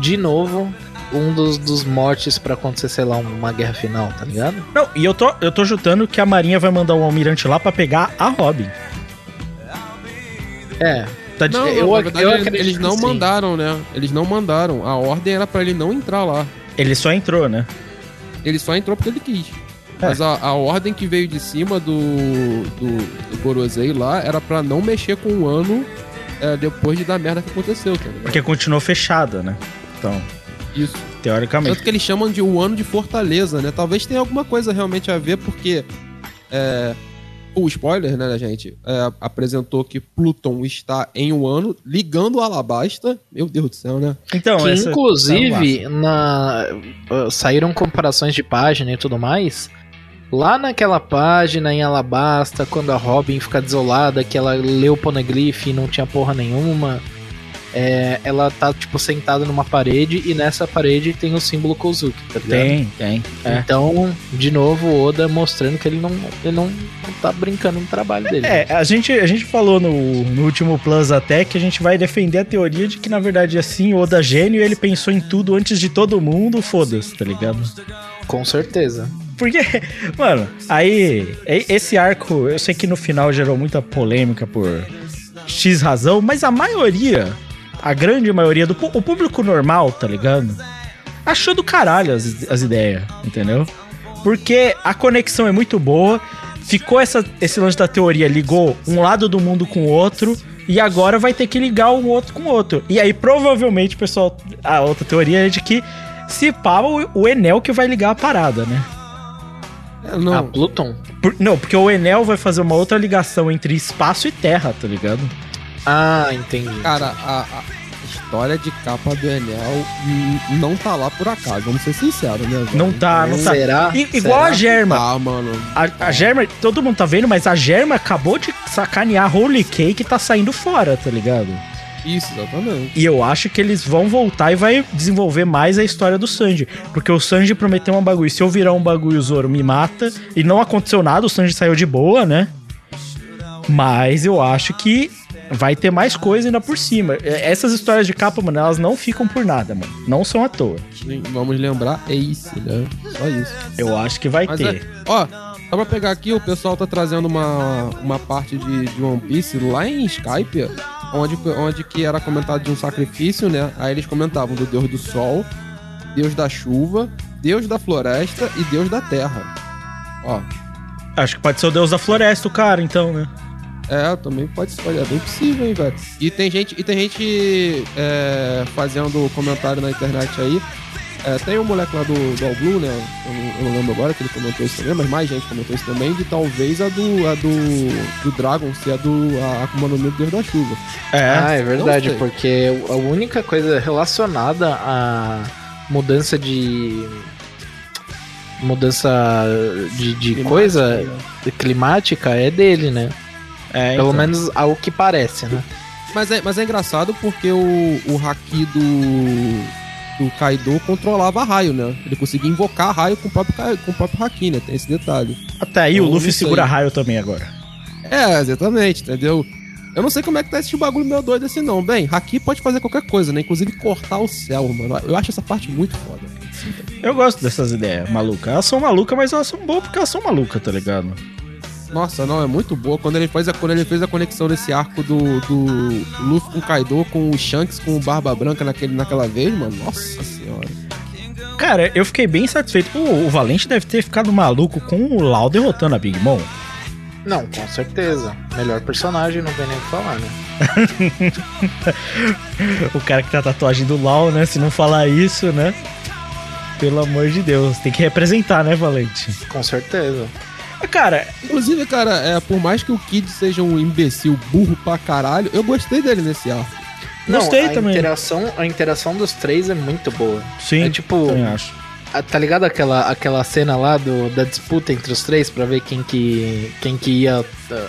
De novo, um dos, dos mortes pra acontecer, sei lá, uma guerra final, tá ligado? Não, e eu tô, eu tô jutando que a Marinha vai mandar o almirante lá pra pegar a Robin. É. Tá de- Não, Eu na verdade, eu eles- acredito eles não sim. mandaram, né? Eles não mandaram. A ordem era pra ele não entrar lá. Ele só entrou, né? Ele só entrou porque ele quis. É. Mas a, a ordem que veio de cima do, do, do Gorosei lá era pra não mexer com o ano é, depois de dar merda que aconteceu, tá? Porque continuou fechada, né? Então, Isso. teoricamente. Tanto que eles chamam de o ano de Fortaleza, né? Talvez tenha alguma coisa realmente a ver, porque é, o spoiler, né, gente? É, apresentou que Pluton está em um ano, ligando o Alabasta. Meu Deus do céu, né? Então, que essa- inclusive na uh, saíram comparações de página e tudo mais. Lá naquela página em Alabasta, quando a Robin fica desolada, que ela leu o Poneglyph e não tinha porra nenhuma, é, ela tá tipo sentada numa parede e nessa parede tem o símbolo Kozuki, tá ligado? Tem, tem. É. Então, de novo, o Oda mostrando que ele não, ele não, não tá brincando no trabalho dele. É, a gente, a gente falou no, no último Plus até que a gente vai defender a teoria de que, na verdade, assim, o Oda gênio, ele pensou em tudo antes de todo mundo, foda-se, tá ligado? Com certeza. Porque, mano, aí, esse arco, eu sei que no final gerou muita polêmica por X razão, mas a maioria, a grande maioria do o público normal, tá ligado? Achou do caralho as, as ideias, entendeu? Porque a conexão é muito boa, ficou essa, esse lance da teoria, ligou um lado do mundo com o outro, e agora vai ter que ligar um outro com o outro. E aí, provavelmente, pessoal, a outra teoria é de que se pá, o, o Enel que vai ligar a parada, né? É, não. A Pluton? Por- não, porque o Enel vai fazer uma outra ligação entre espaço e terra, tá ligado? Ah, entendi. Cara, a, a história de capa do Enel não tá lá por acaso, vamos ser sinceros, né? velho? Não tá, não tá. Será? I- igual Será? a Germa. Ah, mano. A, a Germa, todo mundo tá vendo, mas a Germa acabou de sacanear Holy Cake e tá saindo fora, tá ligado? Isso, exatamente. E eu acho que eles vão voltar e vai desenvolver mais a história do Sanji. Porque o Sanji prometeu um bagulho. Se eu virar um bagulho, o Zoro me mata. E não aconteceu nada, o Sanji saiu de boa, né? Mas eu acho que vai ter mais coisa ainda por cima. É, Essas histórias de capa, mano, elas não ficam por nada, mano. Não são à toa. Sim, Vamos lembrar, é isso, né? Só isso. Eu acho que vai Mas ter. é, ó, só pra pegar aqui, o pessoal tá trazendo uma, uma parte de, de One Piece lá em Skype, onde, onde que era comentado de um sacrifício, né? Aí eles comentavam do Deus do Sol, Deus da Chuva, Deus da Floresta e Deus da Terra. Ó, Acho que pode ser o deus da floresta, o cara, então, né? É, também pode ser, é bem possível, hein, velho. E tem gente, e tem gente é, fazendo comentário na internet aí. É, tem um moleque lá do, do All Blue, né? Eu não, eu não lembro agora que ele comentou isso também, mas mais gente comentou isso também, de talvez a do, a do, do Dragon ser a do a Akuma no Mi do Deus da Chuva. Ah, é verdade, porque a única coisa relacionada à mudança de. mudança de, de Climática, coisa né? climática é dele, né? É, Pelo então. menos ao que parece, né? Mas é, mas é engraçado porque o, o Haki do, do Kaido controlava raio, né? Ele conseguia invocar raio com o próprio, com o próprio Haki, né? Tem esse detalhe. Até aí o Eu Luffy segura raio também agora. É, exatamente, entendeu? Eu não sei como é que tá esse bagulho meu doido assim, não. Bem, Haki pode fazer qualquer coisa, né? Inclusive cortar o céu, mano. Eu acho essa parte muito foda. Eu gosto dessas ideias malucas. Elas são malucas, mas elas são boas porque elas são malucas, tá ligado? Nossa, não, é muito boa. Quando ele fez a, quando ele fez a conexão desse arco do, do Luffy com o Kaido, com o Shanks com o Barba Branca naquele, naquela vez, mano. Nossa senhora. Cara, eu fiquei bem satisfeito. O, o Valente deve ter ficado maluco com o Lau derrotando a Big Mom. Não, com certeza. Melhor personagem, não tem nem o que falar, né? O cara que tem a tatuagem do Lau, né? Se não falar isso, né? Pelo amor de Deus. Tem que representar, né, Valente? Com certeza. Cara, Inclusive, cara, é, por mais que o Kid seja um imbecil burro pra caralho, eu gostei dele nesse arco. Gostei a também. Interação, a interação dos três é muito boa. sim, É tipo, também acho. Tá ligado aquela, aquela cena lá do, da disputa entre os três pra ver quem que, quem que ia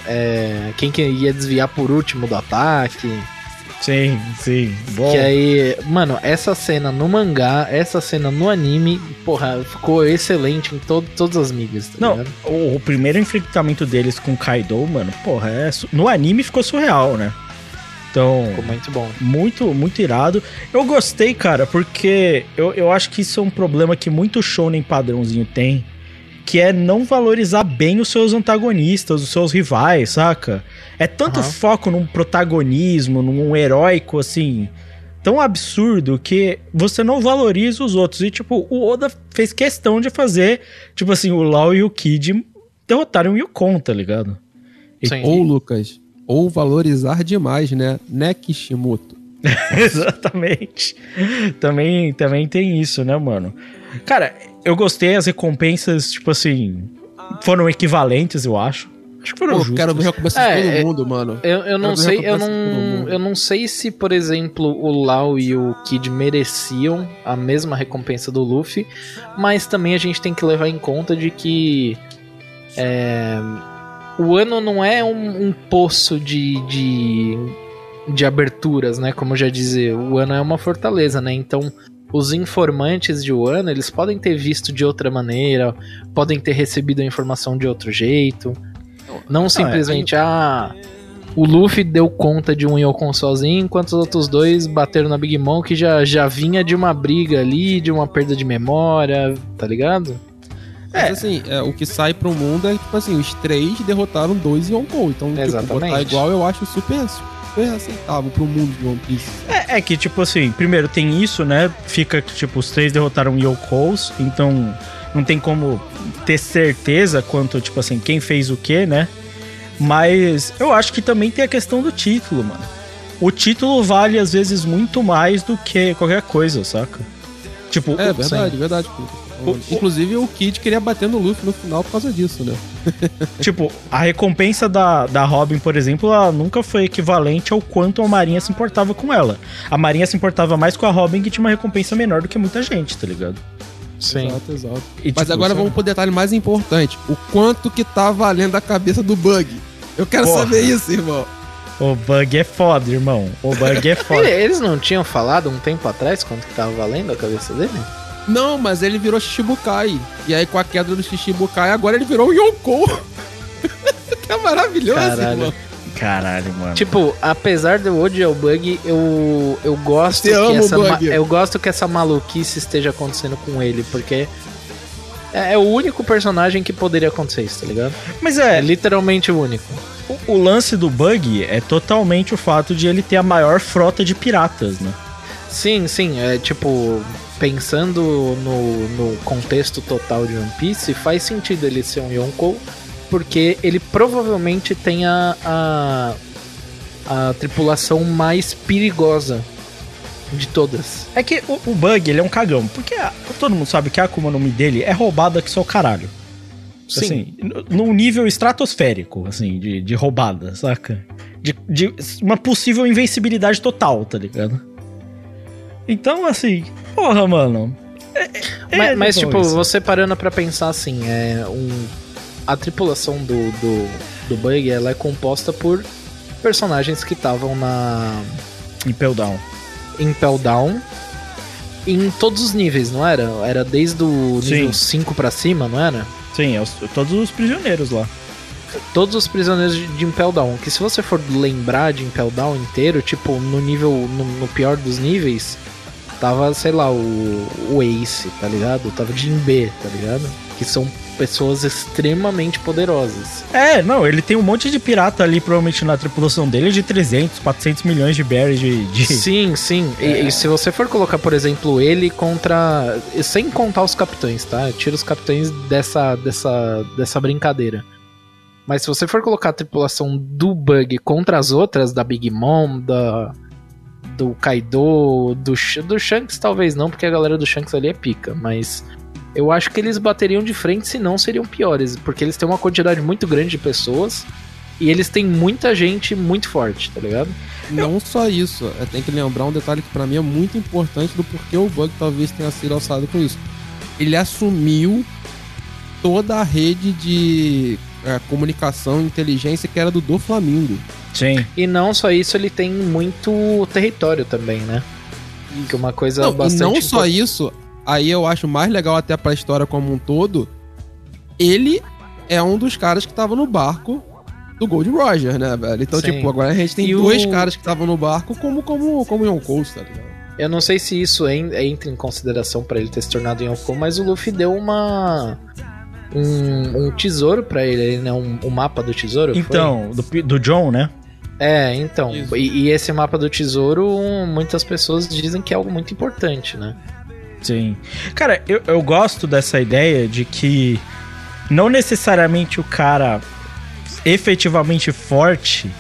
é, quem que ia desviar por último do ataque? Sim, sim. Bom. Que aí, mano, essa cena no mangá, essa cena no anime, porra, ficou excelente em todo, todas as mídias, tá Não, o, o primeiro enfrentamento deles com Kaido, mano, porra, é, no anime ficou surreal, né? Então, Ficou muito bom. muito, muito irado. Eu gostei, cara, porque eu, eu acho que isso é um problema que muito shonen padrãozinho tem, que é não valorizar bem os seus antagonistas, os seus rivais, saca? É tanto Aham. foco num protagonismo, num heróico, assim, tão absurdo que você não valoriza os outros. E, tipo, o Oda fez questão de fazer, tipo assim, o Lau e o Kid derrotarem o Yukon, tá ligado? E-. Ou, Lucas, ou valorizar demais, né? Né, Kishimoto? Exatamente. Também, também tem isso, né, mano? Cara, eu gostei, as recompensas, tipo assim, foram equivalentes, eu acho. Acho que foram Pô, justas. quero ver recomeçar É, de todo é- mundo, mano. Eu, eu não sei, eu recompensa não, eu não sei se, por exemplo, o Lau e o Kid mereciam a mesma recompensa do Luffy, mas também a gente tem que levar em conta de que é, o ano não é um, um poço de, de, de aberturas, né? Como eu já dizia, o ano é uma fortaleza, né? Então os informantes de Wano, eles podem ter visto de outra maneira, podem ter recebido a informação de outro jeito. Não simplesmente, ah, o Luffy deu conta de um Yokon sozinho, enquanto os outros dois bateram na Big Mom, que já, já vinha de uma briga ali, de uma perda de memória, tá ligado? Mas assim, é, o que sai pro mundo é tipo assim, os três derrotaram dois Yonkou. Então, tipo, Exatamente. botar igual eu acho super, super aceitável pro mundo de One Piece. É, é que, tipo assim, primeiro tem isso, né? Fica que, tipo, os três derrotaram Yokos, então não tem como ter certeza quanto, tipo assim, quem fez o quê, né? Mas eu acho que também tem a questão do título, mano. O título vale, às vezes, muito mais do que qualquer coisa, saca? Tipo, É verdade, verdade. pô. O- Inclusive o Kid queria bater no Luffy no final por causa disso, né? Tipo, a recompensa da, da Robin, por exemplo, ela nunca foi equivalente ao quanto a Marinha se importava com ela. A Marinha se importava mais com a Robin, que tinha uma recompensa menor do que muita gente, tá ligado? Sim. Exato, exato. E, Mas tipo, agora vamos pro detalhe mais importante. O quanto que tá valendo a cabeça do Bug. Eu quero Porra. saber isso, irmão. O bug é foda, irmão. O bug é foda. Eles não tinham falado um tempo atrás quanto que tava valendo a cabeça dele? Não, mas ele virou Shichibukai. E aí com a queda do Shichibukai, agora ele virou o Yonkou. que é maravilhoso, Caralho. irmão. Caralho, mano. Tipo, apesar de eu odiar o bug, eu, eu gosto Você que essa ma- eu gosto que essa maluquice esteja acontecendo com ele, porque é, é o único personagem que poderia acontecer isso, tá ligado? Mas É é, literalmente o único. o, o lance do bug é totalmente o fato de ele ter a maior frota de piratas, né? Sim, sim, é tipo, pensando no, no contexto total de One Piece, faz sentido ele ser um Yonkou, porque ele provavelmente tem a, a, a tripulação mais perigosa de todas. É que o, o bug, ele é um cagão. Porque a- todo mundo sabe que a Akuma no Mi dele é roubada que só o caralho. Sim. Assim, num nível estratosférico, assim, de, de roubada, saca? De, de uma possível invencibilidade total, tá ligado? Então, assim, porra, mano. É- é- mas, é mas, tipo, isso. você parando pra pensar assim, é um, a tripulação do, do, do Bug ela é composta por personagens que estavam na Impel Down. Impel Down em todos os níveis, não era? Era desde o nível Sim. 5 pra cima, não era? Sim, é os- todos os prisioneiros lá. Todos os prisioneiros de, de Impel Down. Que se você for lembrar de Impel Down inteiro, tipo, no nível. No, no pior dos níveis, tava, sei lá, o, o Ace, tá ligado? Tava Jim B, tá ligado? Que são pessoas extremamente poderosas. É, não, ele tem um monte de pirata ali, provavelmente na tripulação dele, de 300, 400 milhões de berries de. de- Sim, sim. E- É. E, se você for colocar, por exemplo, ele contra. Sem contar os capitães, tá? Tira os capitães dessa, dessa, dessa brincadeira. Mas se você for colocar a tripulação do Bug contra as outras, da Big Mom, da. Do Kaido, do, do Shanks talvez não, porque a galera do Shanks ali é pica, mas eu acho que eles bateriam de frente, se não seriam piores, porque eles têm uma quantidade muito grande de pessoas e eles têm muita gente muito forte, tá ligado? Não só isso, é, tem que lembrar um detalhe que pra mim é muito importante do porquê o Bug talvez tenha sido alçado com isso. Ele assumiu toda a rede de é, comunicação e inteligência que era do do Flamengo. Sim. E não só isso, ele tem muito território também, né? Que é uma coisa Não, e bastante não só isso, aí eu acho mais legal até pra história como um todo, ele é um dos caras que tava no barco do Gold Roger, né, velho? Então, Sim. tipo, agora a gente tem E dois o- caras que estavam no barco como como como Yonkou, tá ligado? Eu não sei se isso en- entra em consideração pra ele ter se tornado Yonkou, mas o Luffy deu uma. Um, um tesouro pra ele, né? Um, um mapa do tesouro. foi? Então, do, Pi- do John, né? É, então. E, e esse mapa do tesouro, muitas pessoas dizem que é algo muito importante, né? Sim. Cara, eu, eu gosto dessa ideia de que não necessariamente o cara efetivamente forte,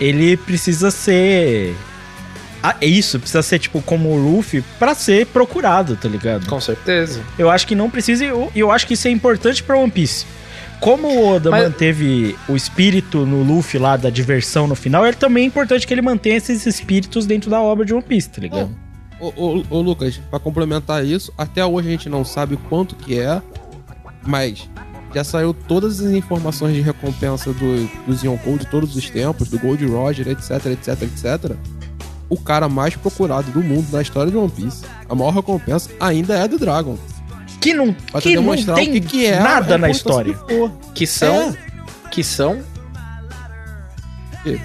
ele precisa ser. Ah, é isso, precisa ser tipo como o Luffy pra ser procurado, tá ligado? Com certeza. Eu acho que não precisa e eu, eu acho que isso é importante pra One Piece. Como o Oda Mas- manteve o espírito no Luffy lá da diversão no final, ele também é importante que ele mantenha esses espíritos dentro da obra de One Piece, tá ligado? Ô, ô, ô, Lucas, pra complementar isso, até hoje a gente não sabe quanto que é, mas já saiu todas as informações de recompensa do, dos Yonkou de todos os tempos, do Gold Roger, etc, etc, etc. O cara mais procurado do mundo na história de One Piece. A maior recompensa ainda é do Dragon. Que não, Pra que não demonstrar tem o que, que é nada a na história. que são. É. Que são. quê?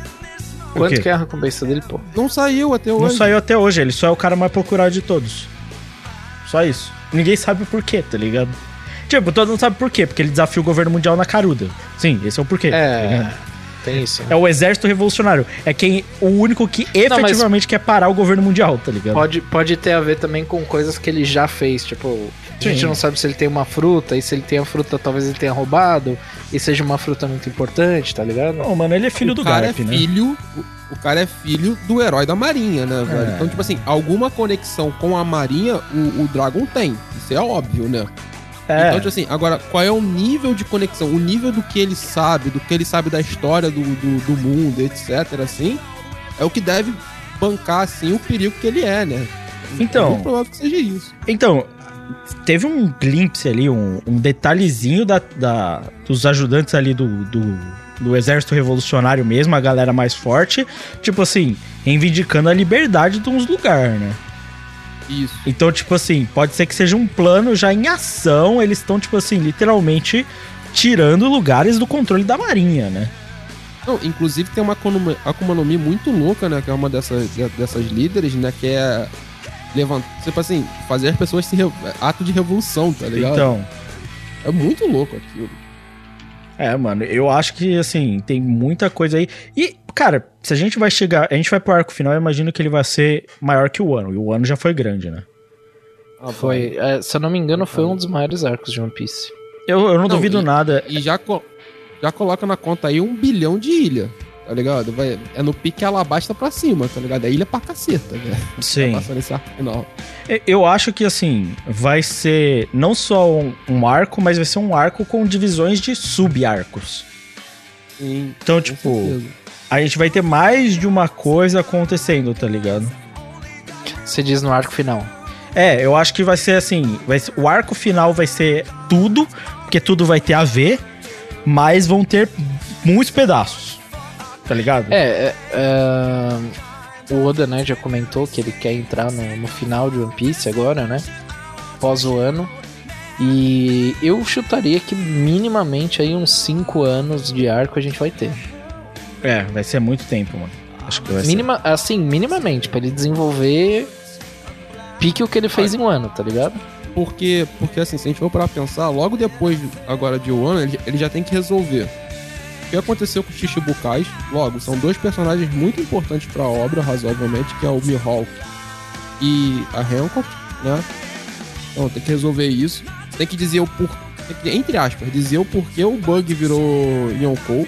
Quanto quê? que é a recompensa dele, pô? Não saiu até Não hoje. saiu até hoje, ele só é o cara mais procurado de todos. Só isso. Ninguém sabe o porquê, tá ligado? Tipo, todo mundo sabe por quê, porque ele desafia o governo mundial na caruda. Sim, esse é o porquê. tá É. ligado? Tem isso. né? É o exército revolucionário. É quem o único que Não, mas- efetivamente quer parar o governo mundial, tá ligado? Pode, pode ter a ver também com coisas que ele já fez. Tipo, a gente Sim. não sabe se ele tem uma fruta, e se ele tem a fruta, talvez ele tenha roubado, e seja uma fruta muito importante, tá ligado? Não, mano, ele é filho o do cara Garp, é né? filho, o, o cara é filho do herói da Marinha, né, velho? É. Então, tipo assim, alguma conexão com a Marinha o, o Dragon tem. Isso é óbvio, né? É. Então, tipo assim, agora, qual é o nível de conexão? O nível do que ele sabe, do que ele sabe da história do, do, do mundo, etc, assim, é o que deve bancar, assim, o perigo que ele é, né? Então. É muito provável que seja isso. Então, teve um glimpse ali, um, um detalhezinho da, da- dos ajudantes ali do, do, do exército revolucionário mesmo, a galera mais forte, tipo assim, reivindicando a liberdade de uns lugares, né? Isso. Então, tipo assim, pode ser que seja um plano já em ação, eles estão, tipo assim, literalmente tirando lugares do controle da marinha, né? Não, inclusive tem uma Akuma no Mi muito louca, né? Que é uma dessas, de- dessas líderes, né? Que é levantar, tipo assim, fazer as pessoas se ato de revolução, tá ligado? Então, É muito louco aquilo. é, mano, eu acho que, assim, tem muita coisa aí. E, cara, se a gente vai chegar, a gente vai pro arco final, eu imagino que ele vai ser maior que o ano. E o ano já foi grande, né? Ah, Foi, é, se eu não me engano, foi um dos maiores arcos de One Piece. Eu, eu não, Não, duvido e- nada. E já, co- já coloca na conta aí um bilhão de ilha, tá ligado? Vai, é no pique alabasta pra cima, tá ligado? É ilha pra caceta, velho. Sim. Passando esse arco final. Eu- Eu acho que, assim, vai ser não só um, um arco, mas vai ser um arco com divisões de sub-arcos. Sim, Então, com tipo, certeza. A gente vai ter mais de uma coisa acontecendo, tá ligado? Você diz no arco final. É, eu acho que vai ser assim, vai ser- o arco final vai ser tudo, porque tudo vai ter a ver, mas vão ter muitos pedaços. Tá ligado? É, é, é, o Oda, né, já comentou que ele quer entrar no, no final de One Piece agora, né? Pós o ano. E eu chutaria que minimamente aí uns 5 anos de arco a gente vai ter. É, vai ser muito tempo, mano. Acho que vai ser. Minima, assim, minimamente, pra ele desenvolver pique o que ele fez em um ano, tá ligado? Porque, porque assim, se a gente for para pensar, logo depois agora de Wano, ele, ele já tem que resolver. O que aconteceu com os Chichibukais? Logo, são dois personagens muito importantes para a obra, razoavelmente, que é o Mihawk e a Hancock, né? Então tem que resolver isso. Tem que dizer o porquê, entre aspas, dizer o porquê o Bug virou Yonkou,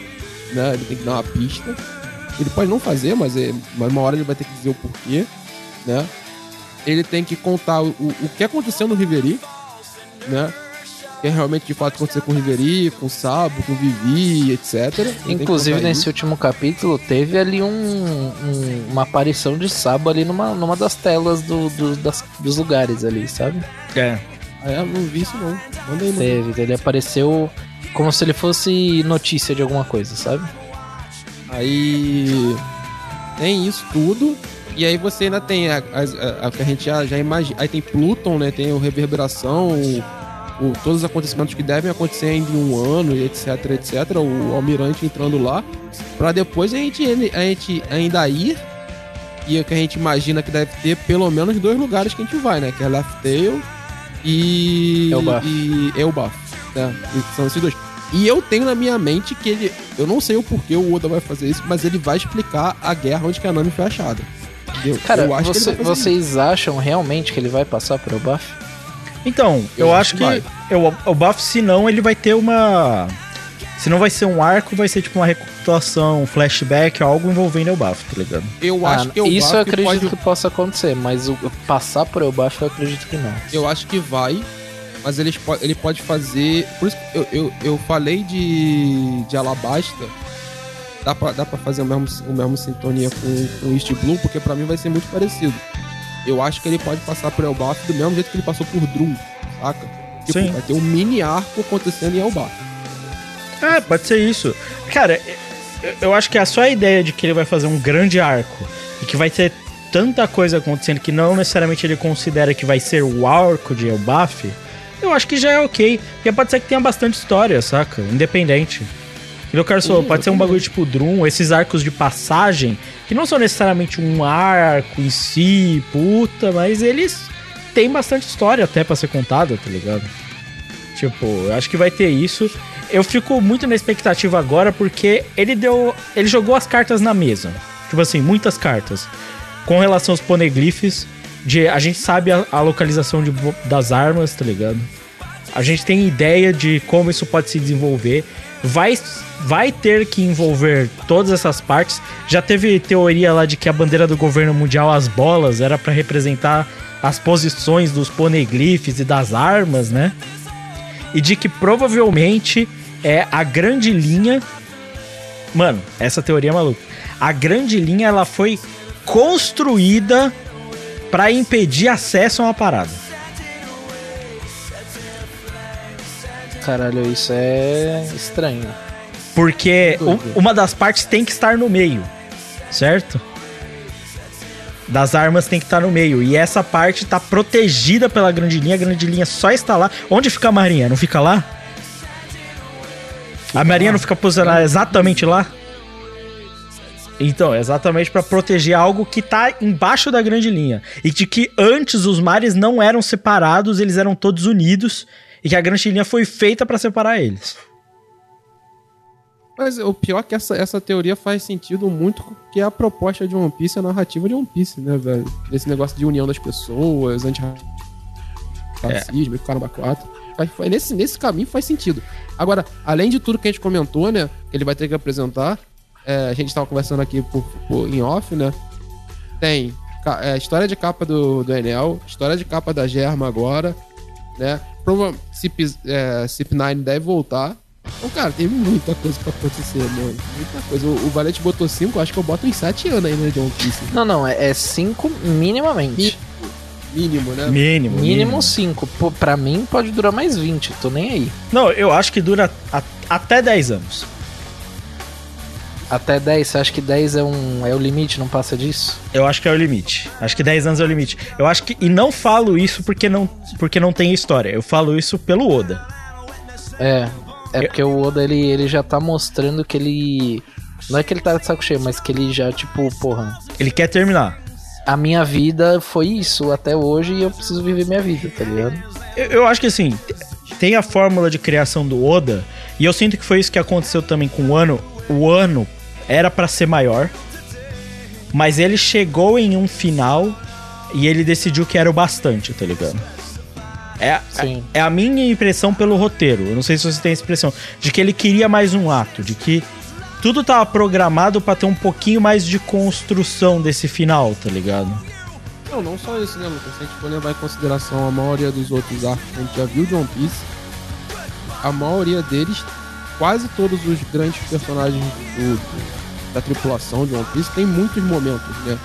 né? Ele tem que dar uma pista. Ele pode não fazer, mas, é, mas uma hora ele vai ter que dizer o porquê, né? Ele tem que contar o, o, que aconteceu no Riveri, né? O que realmente de fato aconteceu com o Riveri, com o Sabo, com o Vivi, etc. Inclusive, nesse isso. último capítulo, teve ali um, um- uma aparição de Sabo ali numa, numa das telas do, do- das- dos lugares ali, sabe? É. Ah, é? Não vi isso não. Manda aí. Teve, ele apareceu como se ele fosse notícia de alguma coisa, sabe? Aí tem isso tudo. E aí você ainda tem a, as- a- a que a gente já, já imagina. Aí tem Pluton, né? Tem o Reverberação, o, o- todos os acontecimentos que devem acontecer ainda em um ano, etc, etc. O Almirante entrando lá. Pra depois a gente, a gente ainda ir. E o que a gente imagina que deve ter pelo menos dois lugares que a gente vai, né? Que é Left Tail e. Elbaf. E Elbaf. E São esses dois. E eu tenho na minha mente que ele. Eu não sei o porquê o Oda vai fazer isso, mas ele vai explicar a guerra onde que a Nami foi achada. Entendeu? Cara, eu acho você- que ele vai fazer vocês acham realmente que ele vai passar por Elbaf? Então, eu, Eu acho acho que eu, o buff, se não, ele vai ter uma. Se não vai ser um arco, vai ser tipo uma recapitulação, um flashback, algo envolvendo o buff, tá ligado? isso. Eu acho Ah, que o isso eu Elbaf acredito pode. que possa acontecer, mas o, passar por Elbaf eu acredito que não. Eu acho que vai, mas eles po- ele pode fazer. Por isso que eu, eu, eu falei de, de Alabasta. Dá pra, dá pra fazer o mesmo, o mesmo sintonia com, com East Blue, porque pra mim vai ser muito parecido. Eu acho que ele pode passar por Elbaf do mesmo jeito que ele passou por Drum, saca? Tipo, Sim. vai ter um mini arco acontecendo em Elbaf. É, pode ser isso. Cara, eu, eu acho que a só a ideia de que ele vai fazer um grande arco e que vai ter tanta coisa acontecendo que não necessariamente ele considera que vai ser o arco de Elbaf, eu acho que já é ok. Porque pode ser que tenha bastante história, saca? Independente. E o Carlos falou, pode ser um bagulho tipo Drum, esses arcos de passagem, que não são necessariamente um arco em si, puta, mas eles têm bastante história até pra ser contada, tá ligado? Tipo, eu acho que vai ter isso. Eu fico muito na expectativa agora porque ele deu. Ele jogou as cartas na mesa. Tipo assim, muitas cartas. Com relação aos poneglyphs. De, a gente sabe a, a localização de das armas, tá ligado? A gente tem ideia de como isso pode se desenvolver. Vai, vai ter que envolver todas essas partes. Já teve teoria lá de que a bandeira do governo mundial, as bolas, era pra representar as posições dos poneglyphs e das armas, né? e de que provavelmente é a grande linha. Mano, essa teoria é maluca. A grande linha ela foi construída pra impedir acesso a uma parada. Caralho, isso é estranho. Porque uma das partes tem que estar no meio, certo? Das armas tem que estar no meio. E essa parte tá protegida pela grande linha. A grande linha só está lá. Onde fica a marinha? Não fica lá? A marinha não fica posicionada exatamente lá? Então, é exatamente pra proteger algo que tá embaixo da grande linha. E de que antes os mares não eram separados, eles eram todos unidos. E que a grande linha foi feita pra separar eles. Mas o pior é que essa, essa teoria faz sentido muito que é a proposta de One Piece, a narrativa de One Piece, né, velho? Esse negócio de união das pessoas, anti-racismo, caramba, quatro. Faz- faz- nesse, nesse caminho faz sentido. Agora, além de tudo que a gente comentou, né, que ele vai ter que apresentar, é, a gente tava conversando aqui por, por- em off, né? Tem é, história de capa do, do Enel, história de capa da Germa agora, né? Prova Cip, é, Cip9 deve voltar. Então, cara, tem muita coisa pra acontecer, mano. Muita coisa. O, o Valete botou 5, acho que eu boto uns 7 anos ainda de One Piece. Não, não, é 5 minimamente. Mínimo, né? Mínimo. Mínimo 5. Pra mim pode durar mais 20, tô nem aí. Não, eu acho que dura a- até 10 anos. Até 10, você acha que 10 é, um, é o limite, não passa disso? Eu acho que é o limite. Acho que 10 anos é o limite. Eu acho que. E não falo isso porque não, porque não tem história. Eu falo isso pelo Oda. É. É Eu- porque o Oda ele, ele já tá mostrando que ele. Não é que ele tá de saco cheio, mas que ele já, tipo, porra. Ele quer terminar. A minha vida foi isso até hoje e eu preciso viver minha vida, tá ligado? Eu, eu acho que assim, tem a fórmula de criação do Oda. E eu sinto que foi isso que aconteceu também com o ano. O ano era pra ser maior. Mas ele chegou em um final e ele decidiu que era o bastante, tá ligado? É, Sim. é a minha impressão pelo roteiro. Eu não sei se você tem essa impressão. De que ele queria mais um ato. De que tudo tava programado pra ter um pouquinho mais de construção desse final, tá ligado? Não, não só isso, né, Lucas? Se a gente for levar em consideração a maioria dos outros arcos que a gente já viu de One Piece, a maioria deles, quase todos os grandes personagens do- do- da tripulação de One Piece tem muitos momentos, né?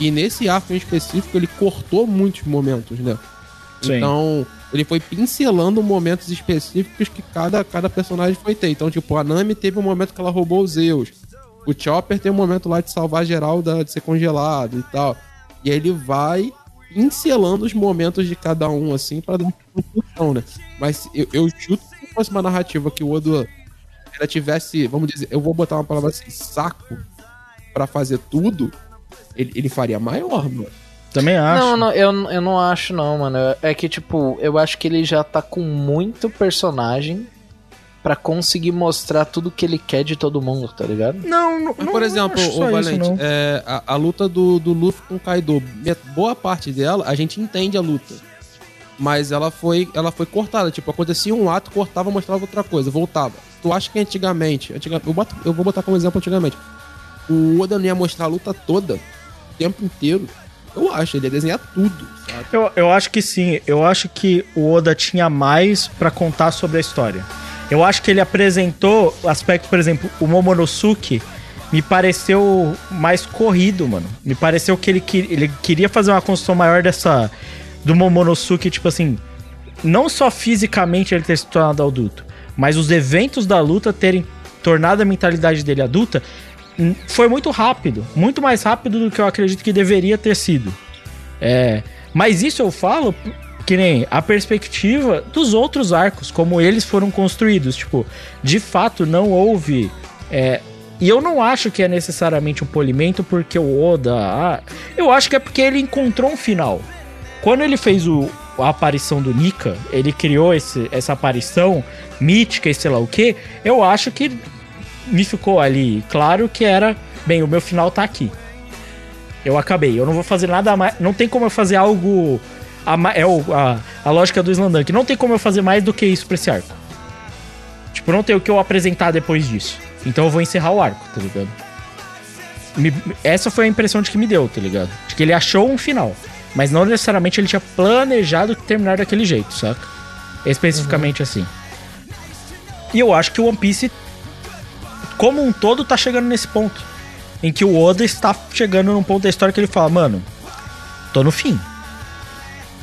E nesse arco em específico, ele cortou muitos momentos, né? Sim. Então, ele foi pincelando momentos específicos que cada, cada personagem foi ter. Então, tipo, a Nami teve um momento que ela roubou os Zeus. O Chopper tem um momento lá de salvar geral da, de ser congelado e tal. E aí ele vai pincelando os momentos de cada um, assim, pra dar uma conclusão, né? Mas eu, eu chuto que se fosse uma narrativa que o Oda ela tivesse, vamos dizer, eu vou botar uma palavra assim, saco pra fazer tudo, ele, ele faria maior, mano. Também acho. Não, não, eu, eu não acho não, mano. É que, tipo, eu acho que ele já tá com muito personagem pra conseguir mostrar tudo que ele quer de todo mundo, tá ligado? Não, não, Mas, não por exemplo, acho o isso, Valente, não. é, a, a luta do, do Luffy com o Kaido, boa parte dela, a gente entende a luta. Mas ela foi, ela foi cortada. Tipo, acontecia um ato, cortava, mostrava outra coisa, voltava. Tu acha que antigamente, antiga- eu, boto- eu vou botar como exemplo antigamente, o Oda não ia mostrar a luta toda, o tempo inteiro? Eu acho, ele ia desenhar tudo, sabe? Eu, eu acho que sim. Eu acho que o Oda tinha mais pra contar sobre a história. Eu acho que ele apresentou aspectos, por exemplo, o Momonosuke me pareceu mais corrido, mano. Me pareceu que ele, que- ele queria fazer uma construção maior dessa do Momonosuke, tipo assim, não só fisicamente ele ter se tornado adulto, mas os eventos da luta terem tornado a mentalidade dele adulta, hum, foi muito rápido, muito mais rápido do que eu acredito que deveria ter sido. É, mas isso eu falo que nem a perspectiva dos outros arcos, como eles foram construídos. Tipo, de fato não houve. é, e eu não acho que é necessariamente um polimento porque o Oda. ah, eu acho que é porque ele encontrou um final. Quando ele fez o, a aparição do Nika, ele criou esse- essa aparição mítica e sei lá o que. Eu acho que me ficou ali claro que era. Bem, o meu final tá aqui. Eu acabei. Eu não vou fazer nada mais. Não tem como eu fazer algo. a é o- a, a lógica do Slandank. Não tem como eu fazer mais do que isso pra esse arco. Tipo, não tem o que eu apresentar depois disso. Então eu vou encerrar o arco, tá ligado? Me- essa foi a impressão de que me deu, tá ligado? De que ele achou um final. Mas não necessariamente ele tinha planejado terminar daquele jeito, saca? Especificamente assim. E eu acho que o One Piece, como um todo, tá chegando nesse ponto. Em que o Oda está chegando num ponto da história que ele fala, mano, tô no fim.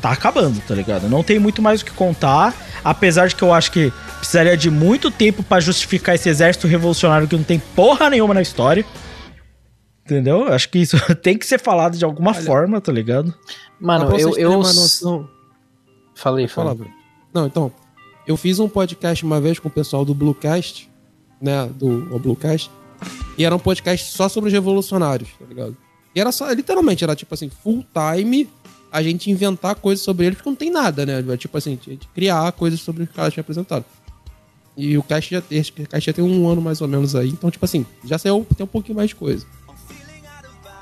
Tá acabando, tá ligado? Não tem muito mais o que contar. Apesar de que eu acho que precisaria de muito tempo pra justificar esse exército revolucionário que não tem porra nenhuma na história. Entendeu? Acho que isso tem que ser falado de alguma forma, tá ligado? Mano, eu. eu... uma noção- Falei, Fala, fala. Não, então, eu fiz um podcast uma vez com o pessoal do Bluecast, né, do o Bluecast, e era um podcast só sobre os revolucionários, tá ligado? E era só, literalmente, era tipo assim, full time a gente inventar coisas sobre eles, porque não tem nada, né? Tipo assim, a gente criar coisas sobre os caras que tinha apresentado. E o cast já, esse cast já tem um ano mais ou menos aí, então, tipo assim, já saiu, tem um pouquinho mais de coisa.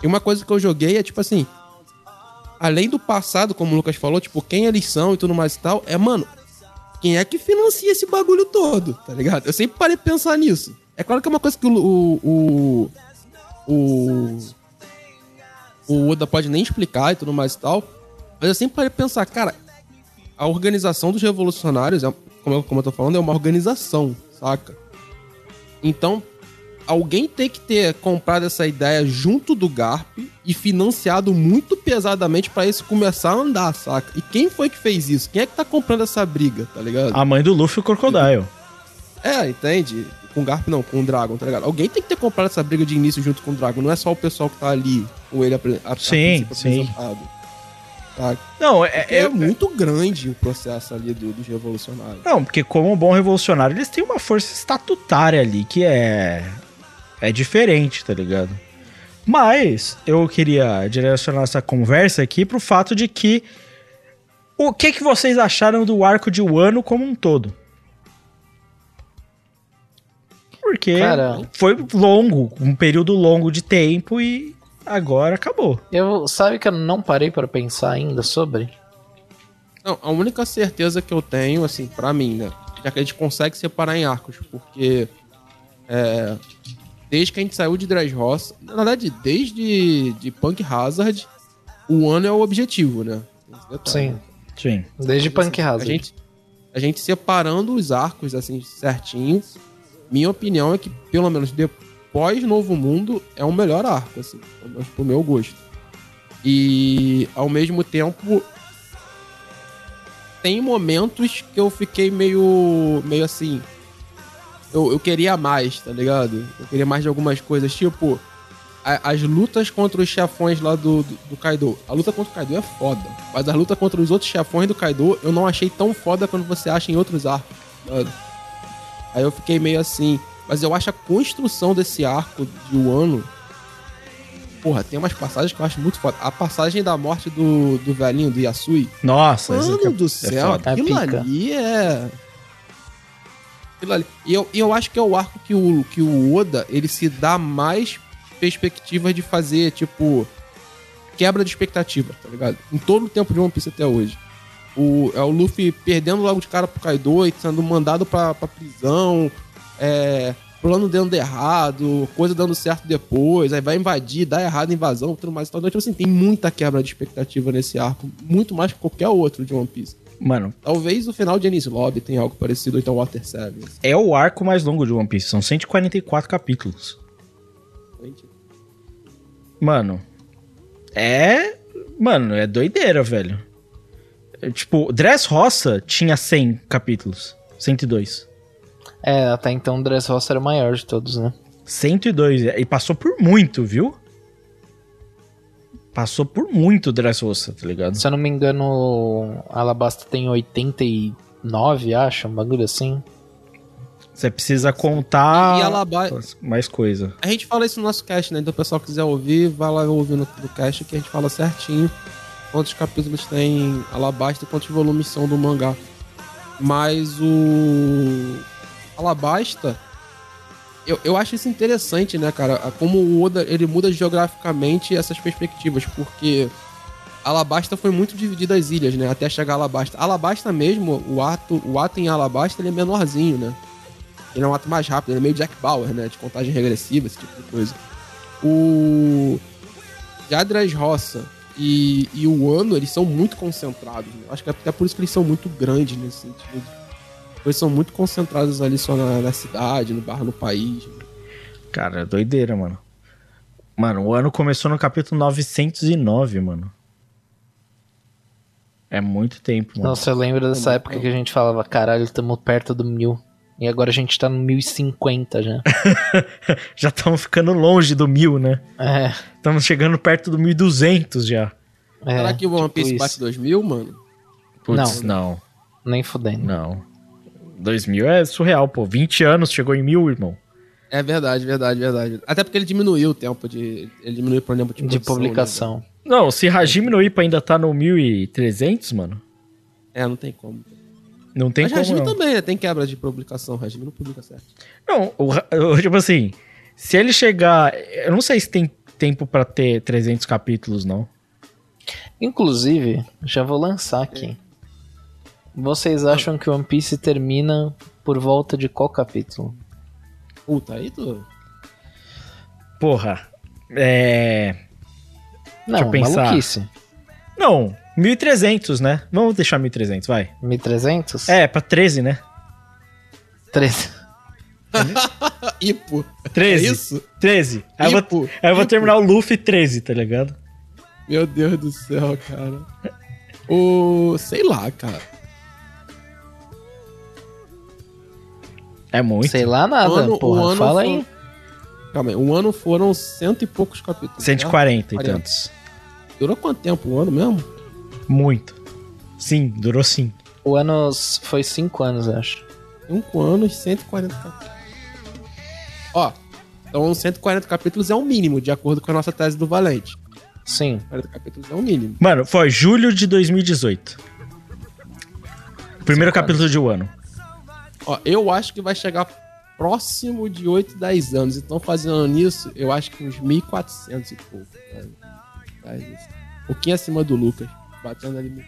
E uma coisa que eu joguei é, tipo assim, além do passado, como o Lucas falou, tipo, quem eles são e tudo mais e tal, é, mano, quem é que financia esse bagulho todo, tá ligado? Eu sempre parei de pensar nisso. É claro que é uma coisa que o. O. O, o, Oda pode nem explicar e tudo mais e tal. Mas eu sempre parei de pensar, cara, a organização dos revolucionários, é, como, eu, como eu tô falando, é uma organização, saca? Então, alguém tem que ter comprado essa ideia junto do Garp e financiado muito pesadamente pra isso começar a andar, saca? E quem foi que fez isso? Quem é que tá comprando essa briga, tá ligado? A mãe do Luffy e o Crocodile. É, entende? Com o Garp não, com o Dragon, tá ligado? Alguém tem que ter comprado essa briga de início junto com o Dragon, não é só o pessoal que tá ali, ou ele a, a Sim, sim. apresentado. Tá? Não, é, É, é- muito grande o processo ali do- dos revolucionários. Não, porque como um bom revolucionário, eles têm uma força estatutária ali que é. É diferente, tá ligado? Mas eu queria direcionar essa conversa aqui pro fato de que. O que, que vocês acharam do arco de Wano como um todo? Porque Cara- foi longo, um período longo de tempo e agora acabou. Eu, sabe que eu não parei pra pensar ainda sobre? Não, a única certeza que eu tenho, assim, pra mim, né? Já que a gente consegue separar em arcos, porque é, desde que a gente saiu de Dressrosa, na verdade, desde de Punk Hazard, o ano é o objetivo, né? Sim. Sim. Desde Punk A Hazard. gente, a gente separando os arcos assim certinho. Minha opinião é que, pelo menos depois Novo Mundo, é o melhor arco, assim, pelo menos pro meu gosto. E ao mesmo tempo. Tem momentos que eu fiquei meio. meio assim. Eu, eu queria mais, tá ligado? Eu queria mais de algumas coisas, tipo. as lutas contra os chefões lá do, do, do Kaido. A luta contra o Kaido é foda. Mas a luta contra os outros chefões do Kaido eu não achei tão foda quanto você acha em outros arcos. sabe? Aí eu fiquei meio assim. Mas eu acho a construção desse arco de Wano. Porra, tem umas passagens que eu acho muito foda. A passagem da morte do, do velhinho, do Yasui. Nossa, Mano cap- do é céu. É aquilo ali é. Aquilo ali. E eu, e eu acho que é o arco que o, que o Oda ele se dá mais perspectivas de fazer, tipo, quebra de expectativa, tá ligado? Em todo o tempo de One Piece até hoje. O, é o Luffy perdendo logo de cara pro Kaido e sendo mandado pra, pra prisão, é, plano dando errado, coisa dando certo depois, aí vai invadir, dá errado a invasão, tudo mais. Então, tipo assim, tem muita quebra de expectativa nesse arco, muito mais que qualquer outro de One Piece. Mano, Talvez o final de Ennis Lobby tenha algo parecido, ou então Water 7. é o arco mais longo de One Piece. São 144 capítulos. Mano, é. Mano, é doideira, velho. É, tipo, Dressrosa tinha 100 capítulos. 102. É, até então o Dressrosa era o maior de todos, né? 102. E passou por muito, viu? Passou por muito Dressrosa, tá ligado? Se eu não me engano, Alabasta tem 89, acho, um bagulho assim. Você precisa contar E Alaba- mais coisa. A gente fala isso no nosso cast, né? Então o pessoal que quiser ouvir, vai lá ouvir no, no cast que a gente fala certinho quantos capítulos tem Alabasta e quantos volumes são do mangá. Mas o Alabasta, eu, eu acho isso interessante, né, cara? Como o Oda ele muda geograficamente essas perspectivas, porque Alabasta foi muito dividida as ilhas, né? Até chegar a Alabasta. Alabasta mesmo, o ato, o ato em Alabasta ele é menorzinho, né? Ele é um ato mais rápido, ele é meio Jack Bauer, né? De contagem regressiva, esse tipo de coisa. O Jadras Roça e, e o Ano, eles são muito concentrados. Né? Acho que é até por isso que eles são muito grandes nesse sentido. Eles são muito concentrados ali só na, na cidade, no barra, no país. né? Cara, é doideira, mano. Mano, o ano começou no capítulo 909, mano. É muito tempo, mano. Nossa, eu lembro dessa época que a gente falava, caralho, estamos perto do mil. E agora a gente tá no 1050 já. Já estamos ficando longe do mil, né? É, Estamos chegando perto do 1200 já. é. Será que o One tipo Piece isso. bate 2000, mano? Putz, não. Nem fudendo. Não. 2000 é surreal, pô. 20 anos chegou em mil, irmão. É verdade, verdade, verdade. Até porque ele diminuiu o tempo de. Ele diminuiu o tempo de, De produção, publicação. né? Não, se Hajime no Ippa ainda tá no 1300, mano, É, não tem como. não tem Mas como Hajime não. também, né? Tem quebra de publicação. Hajime não publica certo. Não, o, o- tipo assim, se ele chegar... Eu não sei se tem tempo pra ter 300 capítulos, não. Inclusive, já vou lançar aqui. Vocês acham que One Piece termina por volta de qual capítulo? Puta, aí tu. Porra, é... Não, eu pensar. maluquice. Não, 1300, né? Vamos deixar 1300, vai. 1300? É, pra 13, né? 13. Ipo. 13. É isso? 13. Aí eu, vou, Ipo. aí eu vou terminar o Luffy 13, tá ligado? Meu Deus do céu, cara. O. Sei lá, cara. É muito. Sei lá nada, O ano- porra. o ano Fala foi- aí. Calma aí. Um ano foram cento e poucos capítulos. 140 e 40. tantos. né? Durou quanto tempo? Um ano mesmo? Muito. Sim, durou sim. O ano foi 5 anos, eu acho. 5 anos, 140 capítulos. Ó. Então 140 capítulos é o mínimo, de acordo com a nossa tese do Valente. Sim. 40 capítulos é o mínimo. Mano, foi julho de 2018. Primeiro Cinco capítulo de um ano. Ó, eu acho que vai chegar próximo de 8, 10 anos. Então, fazendo nisso, eu acho que uns 1.400 e pouco. Né? Um pouquinho acima do Lucas. Batendo ali.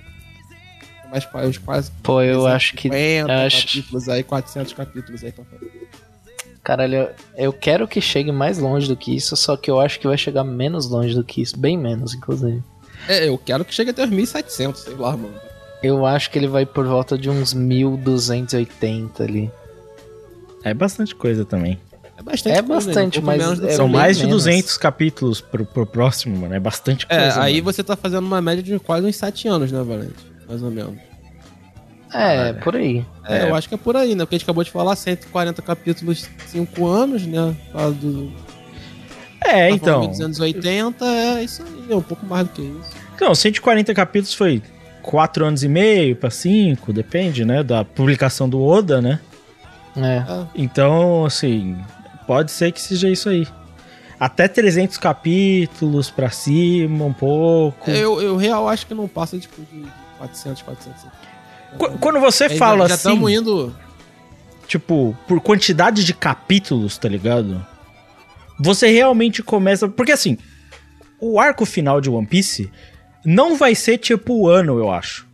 Mais uns quase. Pô, eu acho que. 50 acho- capítulos aí, 400 capítulos aí pra fazer. Caralho, eu- eu quero que chegue mais longe do que isso, só que eu acho que vai chegar menos longe do que isso. Bem menos, inclusive. É, eu quero que chegue até os 1700, sei lá, mano. Eu acho que ele vai por volta de uns 1280 ali. É bastante coisa também. É bastante É coisa, bastante, um pouco mas é São mais de menos. 200 capítulos pro, pro próximo, mano. É bastante coisa. É, aí mano. você tá fazendo uma média de quase uns 7 anos, né, Valente? Mais ou menos. É, por aí. É, eu acho que é por aí, né? Porque a gente acabou de falar 140 capítulos, 5 anos, né? Do, É, tá então. dos anos 80, é isso aí, é um pouco mais do que isso. Então, 140 capítulos foi 4 anos e meio pra 5, depende, né? Da publicação do Oda, né? É. Então, assim, pode ser que seja isso aí. Até 300 capítulos pra cima, um pouco. Eu, eu real acho que não passa tipo, de 400, 400. Qu- Quando você Aí fala já assim, estamos indo. tipo, por quantidade de capítulos, tá ligado? Você realmente começa. Porque assim, o arco final de One Piece não vai ser tipo o ano, eu acho.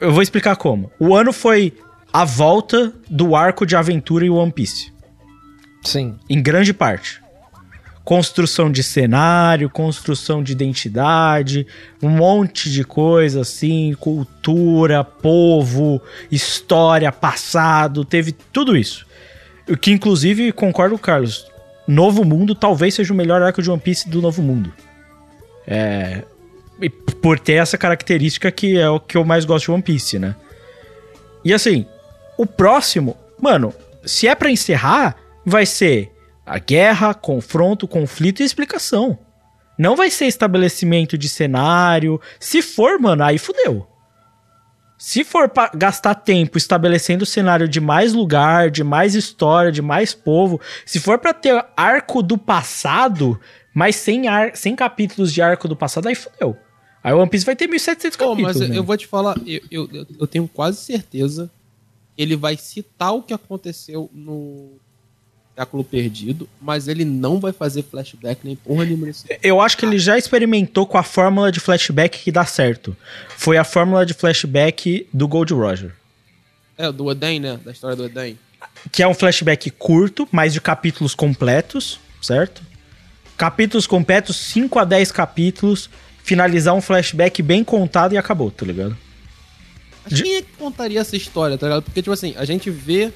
Eu- vou explicar como. O ano foi a volta do arco de aventura em One Piece. Sim. Em grande parte. Construção de cenário, construção de identidade, um monte de coisa assim, cultura, povo, história, passado, teve tudo isso. O que inclusive concordo, Carlos. Novo Mundo talvez seja o melhor arco de One Piece do Novo Mundo. É, e por ter essa característica que é o que eu mais gosto de One Piece, né? E assim, o próximo, mano, se é pra encerrar, vai ser a guerra, confronto, conflito e explicação. Não vai ser estabelecimento de cenário. Se for, mano, aí fudeu. Se for pra gastar tempo estabelecendo o cenário de mais lugar, de mais história, de mais povo, se for pra ter arco do passado, mas sem, ar, sem capítulos de arco do passado, aí fudeu. Aí o One Piece vai ter 1700 Pô, capítulos. mas eu, né? eu vou te falar, eu, eu, eu- tenho quase certeza que ele vai citar o que aconteceu no século perdido, mas ele não vai fazer flashback nem porra nenhuma. Eu acho que ele já experimentou com a fórmula de flashback que dá certo. Foi a fórmula de flashback do Gold Roger. É, do Oden, né? Da história do Oden. Que é um flashback curto, mas de capítulos completos, certo? Capítulos completos, 5 a 10 capítulos, finalizar um flashback bem contado e acabou, tá ligado? Mas quem é que contaria essa história, tá ligado? Porque, tipo assim, a gente vê.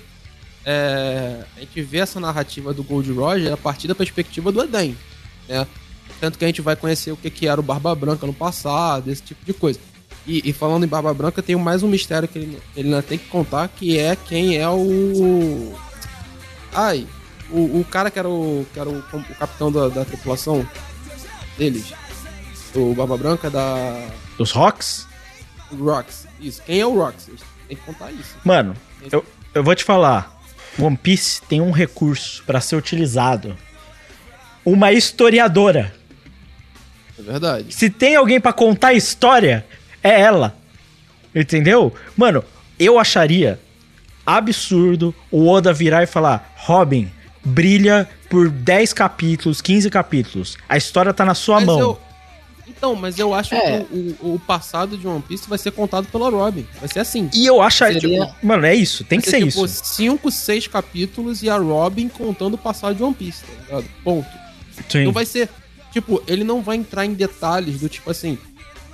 é, a gente vê essa narrativa do Gold Roger a partir da perspectiva do Eden, né? Tanto que a gente vai conhecer o que, que era o Barba Branca no passado, esse tipo de coisa. E, e falando em Barba Branca, tem mais um mistério que ele, ele ainda tem que contar, que é quem é o. Ai, o, o cara que era o, que era o, o capitão da, da tripulação deles. O Barba Branca da. Os Rocks? Rox. Isso. Quem é o Rox? Tem que contar isso. Mano, eu, eu vou te falar. One Piece tem um recurso pra ser utilizado. Uma historiadora. É verdade. Se tem alguém pra contar a história, é ela. Entendeu? Mano, eu acharia absurdo o Oda virar e falar: Robin, brilha por 10 capítulos, 15 capítulos. A história tá na sua Mas mão. eu- Então, mas eu acho É. que o, o- passado de One Piece vai ser contado pela Robin. Vai ser assim. E eu acharia. Seria- tipo, mano, é isso, tem Vai que ser tipo, isso. cinco, seis capítulos e a Robin contando o passado de One Piece, tá ligado? Ponto. Sim. Não vai ser. Tipo, ele não vai entrar em detalhes do tipo assim.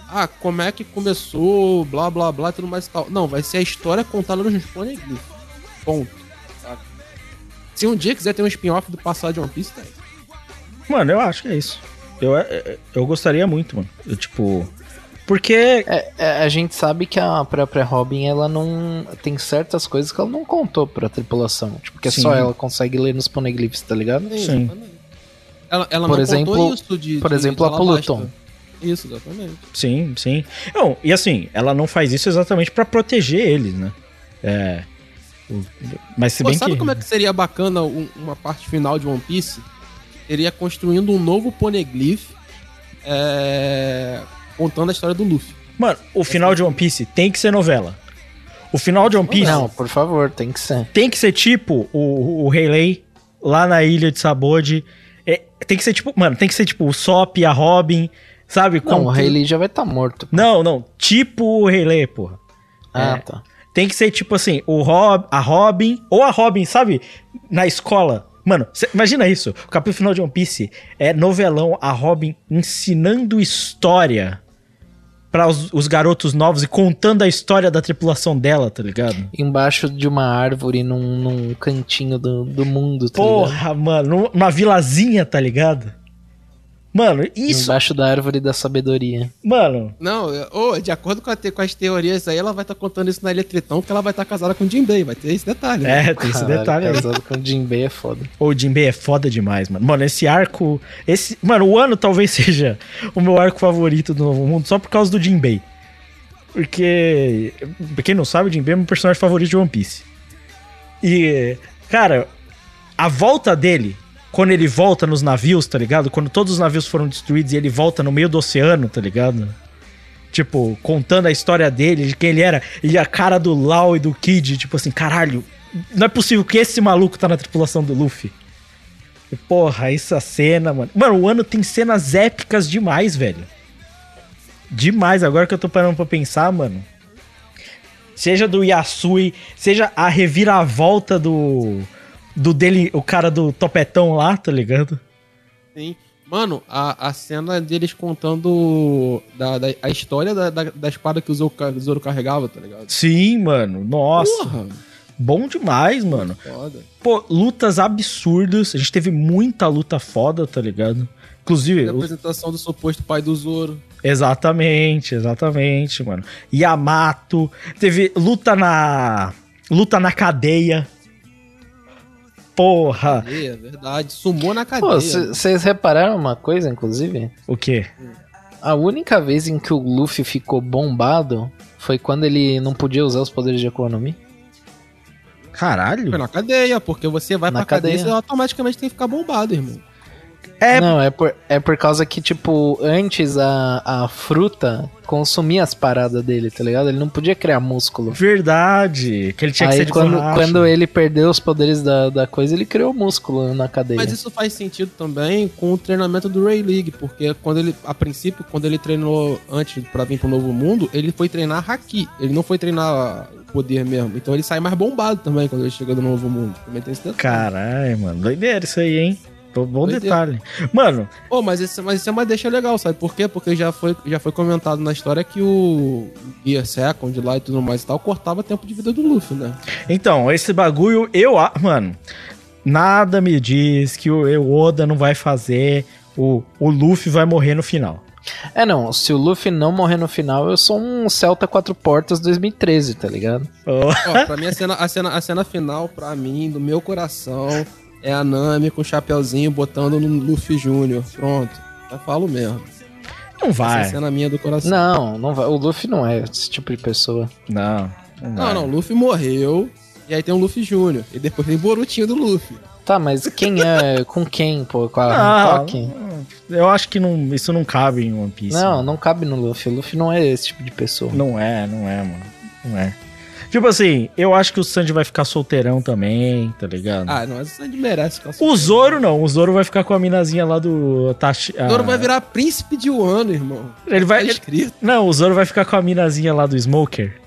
Ah, como é que começou, blá blá blá e tudo mais e tal. Não, vai ser a história contada nos poneglyphs. Ponto. Se um dia quiser ter um spin-off do passado de One Piece, tem. Mano, eu acho que é isso. Eu, eu gostaria muito, mano. Eu, tipo. Porque. É, é, a gente sabe que a própria Robin, ela não. Tem certas coisas que ela não contou pra tripulação. Tipo, que Sim. só ela consegue ler nos poneglyphs, tá ligado? Sim. Exatamente. Ela, ela Por não exemplo- contou isso de. por de- exemplo, de a Pluton. Isso, exatamente. Sim, sim. Não, e assim, ela não faz isso exatamente pra proteger eles, né? É. Mas se Pô, bem sabe que. como é que seria bacana um- uma parte final de One Piece? Seria construindo um novo poneglyph é, contando a história do Luffy. Mano, o final de One Piece tem que ser novela. O final de One Piece Não, por favor, tem que ser. tem que ser tipo o, o Rei Lei lá na ilha de Sabode. É, tem que ser tipo. Mano, tem que ser tipo o Sop, a Robin, sabe? Não, o Rayleigh já vai estar morto. Não, não. Tipo o Rei Lei, porra. Ah, É. tá. Tem que ser tipo assim, o Rob, a Robin, ou a Robin, sabe? Na escola. Mano, cê- imagina isso. O capítulo final de One Piece é novelão, a Robin ensinando história para os, os garotos novos e contando a história da tripulação dela, tá ligado? Embaixo de uma árvore, num, num cantinho do, do mundo, tá ligado? Porra, mano, numa vilazinha, tá ligado? Mano, isso, Embaixo da árvore da sabedoria. mano, Não, é- ô, de acordo com, a te- com as teorias aí, ela vai estar contando isso na Ilha Tritão, que ela vai estar casada com o Jinbei, vai ter esse detalhe. né? é, tem esse Caralho, detalhe aí. casado com o Jinbei é foda. O Jinbei é foda demais, mano. Mano, esse arco. Esse, mano, o ano talvez seja o meu arco favorito do Novo Mundo, só por causa do Jinbei. Porque. Pra quem não sabe, o Jinbei é meu personagem favorito de One Piece. E, cara, a volta dele, quando ele volta nos navios, tá ligado? Quando todos os navios foram destruídos e ele volta no meio do oceano, tá ligado? Tipo, contando a história dele, de quem ele era, e a cara do Lau e do Kid, tipo assim, caralho, não é possível que esse maluco tá na tripulação do Luffy. E, Porra, essa cena, mano. Mano, o ano tem cenas épicas demais, velho. Demais, agora que eu tô parando pra pensar, mano. Seja do Yasui, seja a reviravolta do. Do dele, o cara do topetão lá, tá ligado? Sim. Mano, a, a cena deles contando da, da- a história da, da, da espada que o Zoro, o Zoro carregava, tá ligado? Sim, mano. Nossa. Porra, Bom demais, mano. foda. Pô, lutas absurdas. A gente teve muita luta foda, tá ligado? Inclusive, A o- apresentação do suposto pai do Zoro. Exatamente, exatamente, mano. Yamato. Teve luta na. Luta na cadeia. Porra. É, verdade. Sumou na Pô, cadeia. vocês repararam uma coisa, inclusive? O quê? A única vez em que o Luffy ficou bombado foi quando ele não podia usar os poderes de Mi. Caralho. Foi na cadeia, porque você vai Na pra cadeia, cadeia. você automaticamente tem que ficar bombado, irmão. É, Não, é por, é por causa que, tipo, antes a, a fruta consumia as paradas dele, tá ligado? Ele não podia criar músculo. verdade. Que ele tinha que Aí ser de quando, borracha. quando ele perdeu os poderes da, da coisa, ele criou músculo na cadeia. Mas isso faz sentido também com o treinamento do Ray League, porque quando ele, a princípio, quando ele treinou antes pra vir pro Novo Mundo, ele foi treinar Haki, ele não foi treinar poder mesmo. Então ele sai mais bombado também quando ele chega no Novo Mundo. Também tem esse detalhe. Caralho, mano. Doideira isso aí, hein? Bom- Doideira. detalhe. Mano, Oh, mas, isso, mas isso é uma deixa legal, sabe por quê? Porque já foi, já foi comentado na história que o Gear Second lá e tudo mais e tal cortava tempo de vida do Luffy, né? então, esse bagulho, eu. Mano, nada me diz que o o Oda não vai fazer. O, o Luffy vai morrer no final. É, não, se o Luffy não morrer no final, eu sou um Celta Quatro Portas 2013, tá ligado? Oh, Ó, pra mim, a cena, a, cena, a cena final, pra mim, do meu coração, é a Nami com o chapeuzinho botando no Luffy Jr. Pronto. Eu falo mesmo. não Essa é vai. a cena minha do coração. Não, não vai. O Luffy não é esse tipo de pessoa. Não. Não, Não, não, o Luffy morreu. E aí tem o Luffy Jr. E depois tem o Borutinho do Luffy. Tá, mas quem é. com quem, pô? Com a Não, Hancock? Eu acho que não, isso não cabe em One Piece. Não, não cabe no Luffy. O Luffy não é esse tipo de pessoa. Não é, não é, mano. Não é. Tipo assim, eu acho que o Sanji vai ficar solteirão também, tá ligado? Ah, não, essa Sandy merece. ficar o solteiro. Zoro não, o Zoro vai ficar com a minazinha lá do Tashi. O Zoro vai virar príncipe de Wano, irmão. Ele vai. Tá escrito. Não, o Zoro vai ficar com a minazinha lá do Smoker.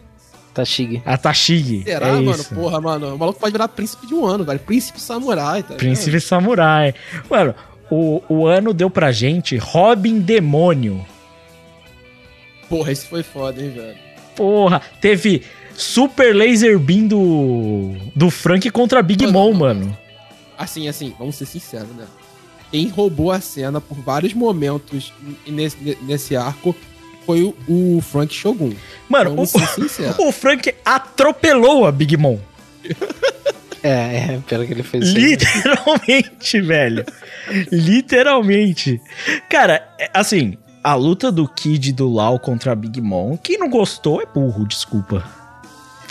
Tashig. A Tashigi. Será, é mano? isso. Porra, mano. O maluco pode virar príncipe de Wano, velho. Príncipe samurai, tá ligado? Príncipe Samurai. Mano, o, o ano deu pra gente Robin Demônio. Porra, esse foi foda, hein, velho. Porra, teve Super Laser Beam do, do Frank contra Big Mano, Mom, mano. Assim, assim, vamos ser sinceros, né? Quem roubou a cena por vários momentos nesse, nesse arco foi o, o Frank Shogun. Mano, Vamos o, ser sinceros. o Frank atropelou a Big Mom. É, é, pior que ele fez isso. aí. Literalmente, velho. Literalmente. Cara, é, assim, a luta do Kid e do Lau contra a Big Mom, quem não gostou é burro, desculpa.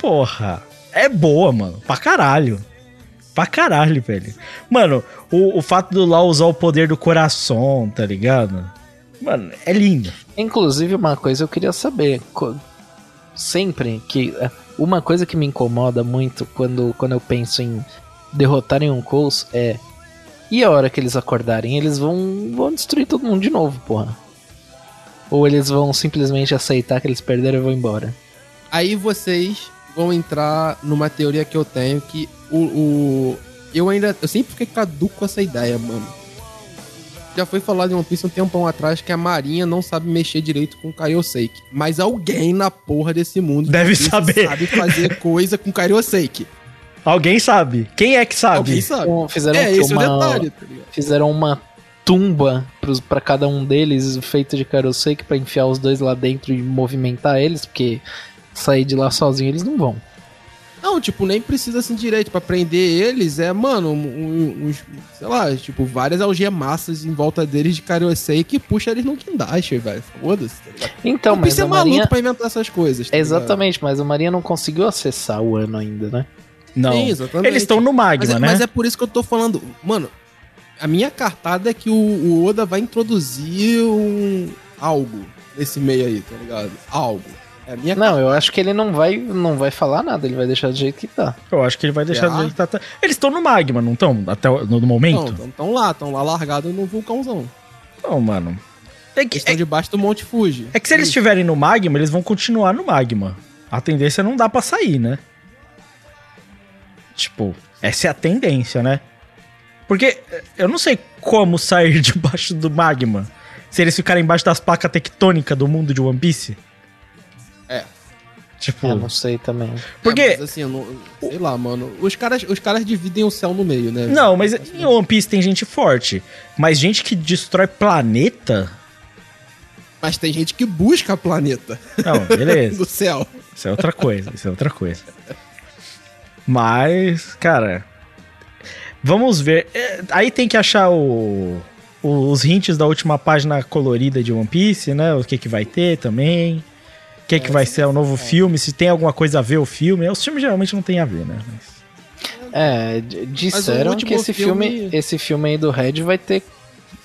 Porra, é boa, mano. Pra caralho. Pra caralho, velho. Mano, o, o fato do Lau usar o poder do coração, tá ligado? Mano, é lindo. Inclusive, uma coisa eu queria saber. Sempre que. é, Uma coisa que me incomoda muito quando, quando eu penso em derrotarem um Cous é. E a hora que eles acordarem, eles vão, vão destruir todo mundo de novo, porra. Ou eles vão simplesmente aceitar que eles perderam e vão embora. Aí vocês vão entrar numa teoria que eu tenho que o, o- eu ainda eu sempre fiquei caduco com essa ideia, mano. Já foi falado em One Piece um tempão atrás que a Marinha não sabe mexer direito com o Kaioseki. Mas alguém na porra desse mundo de Deve saber. sabe fazer coisa com Kaioseki. Alguém sabe. Quem é que sabe? Alguém sabe. Um- Fizeram É, o esse é o uma, detalhe, tá ligado? Fizeram uma tumba pra cada um deles, feita de Karoseki, pra enfiar os dois lá dentro e movimentar eles, porque sair de lá sozinho eles não vão. Não, tipo, nem precisa assim direito. Pra prender eles é, mano, um- um- uns, sei lá, tipo, várias algemassas em volta deles de Kaiosei que puxa eles no guindaste, velho. Foda-se, tá? Então, One mas Piece é a maluco Marinha... pra inventar essas coisas. tá ligado? Exatamente, mas a Marinha não conseguiu acessar o ano ainda, né? Não. Sim, exatamente. Eles estão no magma, Mas é, né? mas é por isso que eu tô falando. Mano, a minha cartada é que o, o Oda vai introduzir um algo nesse meio aí, tá ligado? Algo. É minha Não, eu acho que ele não vai, não vai falar nada, ele vai deixar do jeito que tá. Eu acho que ele vai deixar Será? do jeito que tá-. Eles estão no magma, não estão? Até o- no, no momento? Não, estão lá, estão lá largados no vulcãozão. Não, mano. É que, Eles estão é, debaixo do Monte Fuji. é que se eles estiverem no magma, eles vão continuar no magma. A tendência não dá pra sair, né? Tipo, essa é a tendência, né? Porque eh, eu não sei como sair debaixo do magma. Se eles ficarem embaixo das placas tectônicas do mundo de One Piece. Tipo, Eu não sei também. porque. É, mas assim, eu não, sei lá, mano. Os caras, os caras dividem o céu no meio, né? Não, mas em One Piece tem gente forte. Mas gente que destrói planeta. Mas tem gente que busca planeta Não, beleza. do céu. Isso é outra coisa, isso é outra coisa. Mas, cara, vamos ver. É, aí tem que achar o, o- os hints da última página colorida de One Piece, né? O que que vai ter também. O que que vai ser o novo filme, se tem alguma coisa a ver o filme. Os filmes geralmente não tem a ver, né? Mas- É, disseram que esse filme, filme- esse filme aí do Red vai ter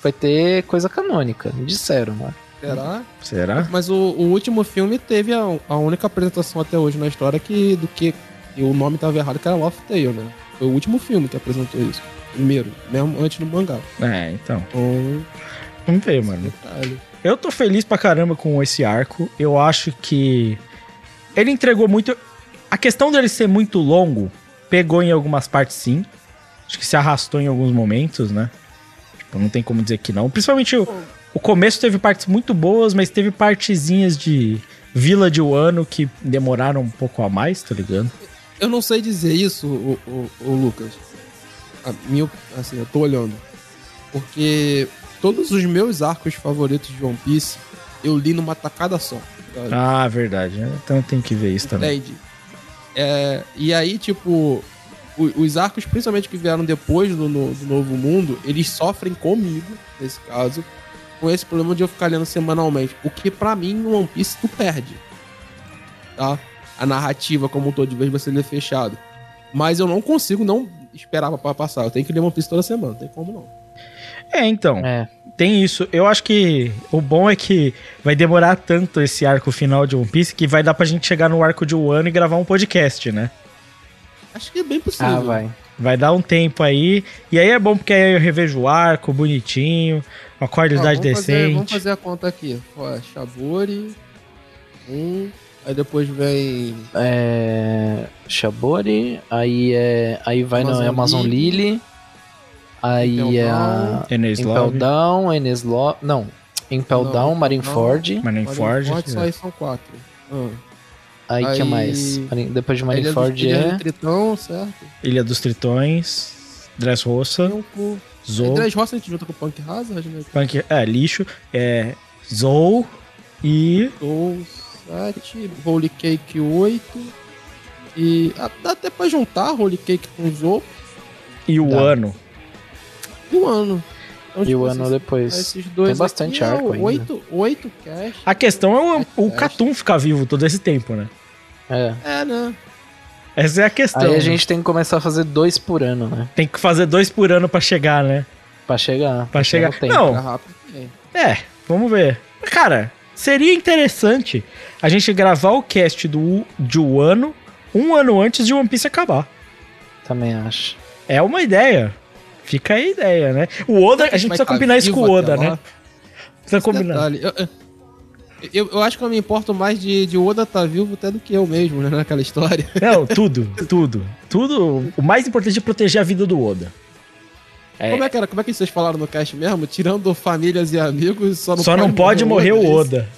vai ter coisa canônica. Disseram, né? Será? será? Mas o, o último filme teve a, a única apresentação até hoje na história que do que e o nome tava errado, que era Lost Tale, né? Foi o último filme que apresentou isso. Primeiro, mesmo antes do mangá. É, então. Então, Vamos ver, mano. Eu tô feliz pra caramba com esse arco. Eu acho que ele entregou muito. A questão dele ser muito longo pegou em algumas partes sim. Acho que se arrastou em alguns momentos, né? Tipo, não tem como dizer que não. Principalmente o, o começo teve partes muito boas, mas teve partezinhas de Vila de Wano que demoraram um pouco a mais, tá ligado? Eu não sei dizer isso, o, o, o Lucas. A minha, assim, eu tô olhando. Porque todos os meus arcos favoritos de One Piece eu li numa tacada só. sabe? Ah, verdade. Então tem que ver isso também. É, e aí, tipo, os arcos, principalmente que vieram depois do, no- do Novo Mundo, eles sofrem comigo, nesse caso, com esse problema de eu ficar lendo semanalmente. O que pra mim, no One Piece, tu perde. Tá? A narrativa como um todo, de vez você ler fechado. Mas eu não consigo não esperar pra passar. Eu tenho que ler One Piece toda semana, não tem como não. É, então. É. Tem isso. Eu acho que o bom é que vai demorar tanto esse arco final de One Piece que vai dar pra gente chegar no arco de Wano e gravar um podcast, né? Acho que é bem possível. Ah, vai. Vai dar um tempo aí. E aí é bom porque aí eu revejo o arco bonitinho, uma qualidade vamos fazer- decente. vamos fazer a conta aqui. Ó, Shabori. Um. Aí depois vem. É, Shabori, aí é, aí vai Amazon no Amazon Lily. Lily, aí Impel é a Enes Impel Love, Down, Enes Lo... não, Impel Não, Down, Marineford, Marineford. Marineford, só aí são quatro. Ah. aí que aí- mais? Marin- Depois de Ilha Marineford Ilha é do Tritão, certo? Ilha dos Tritões, Dressrosa, Tempo. Zou, Dress Roça a gente junta com o Punk Hazard, né? Punk, é, lixo, é, Zou e... Ou 7, Holy Cake 8. E dá até pra juntar Holy Cake com Zou E o Dá. ano. E o ano. Então, e tipo, o ano esses- depois. Esses dois Tem bastante aqui é arco ainda. 8, 8 cash. A questão é o, o Catum ficar vivo todo esse tempo, né? É. É, né? Essa é a questão. Aí a gente tem que começar a fazer dois por ano, né? Tem que fazer dois por ano pra chegar, né? Pra chegar. Pra chegar. tempo. Não, rápido. É, vamos ver. Cara, seria interessante a gente gravar o cast do, de um ano, um ano antes de One Piece acabar. Também acho. É uma ideia. Fica a ideia, né? O Oda, a gente precisa tá combinar isso com o Oda, né? Precisa combinar. eu, eu- acho que eu me importo mais de, de Oda tá vivo até do que eu mesmo, né? Naquela história. Não, tudo, tudo. Tudo. O mais importante é proteger a vida do Oda. É. Como é que era? Como é que vocês falaram no cast mesmo? Tirando famílias e amigos, só não Só não pode morrer o é isso? Oda.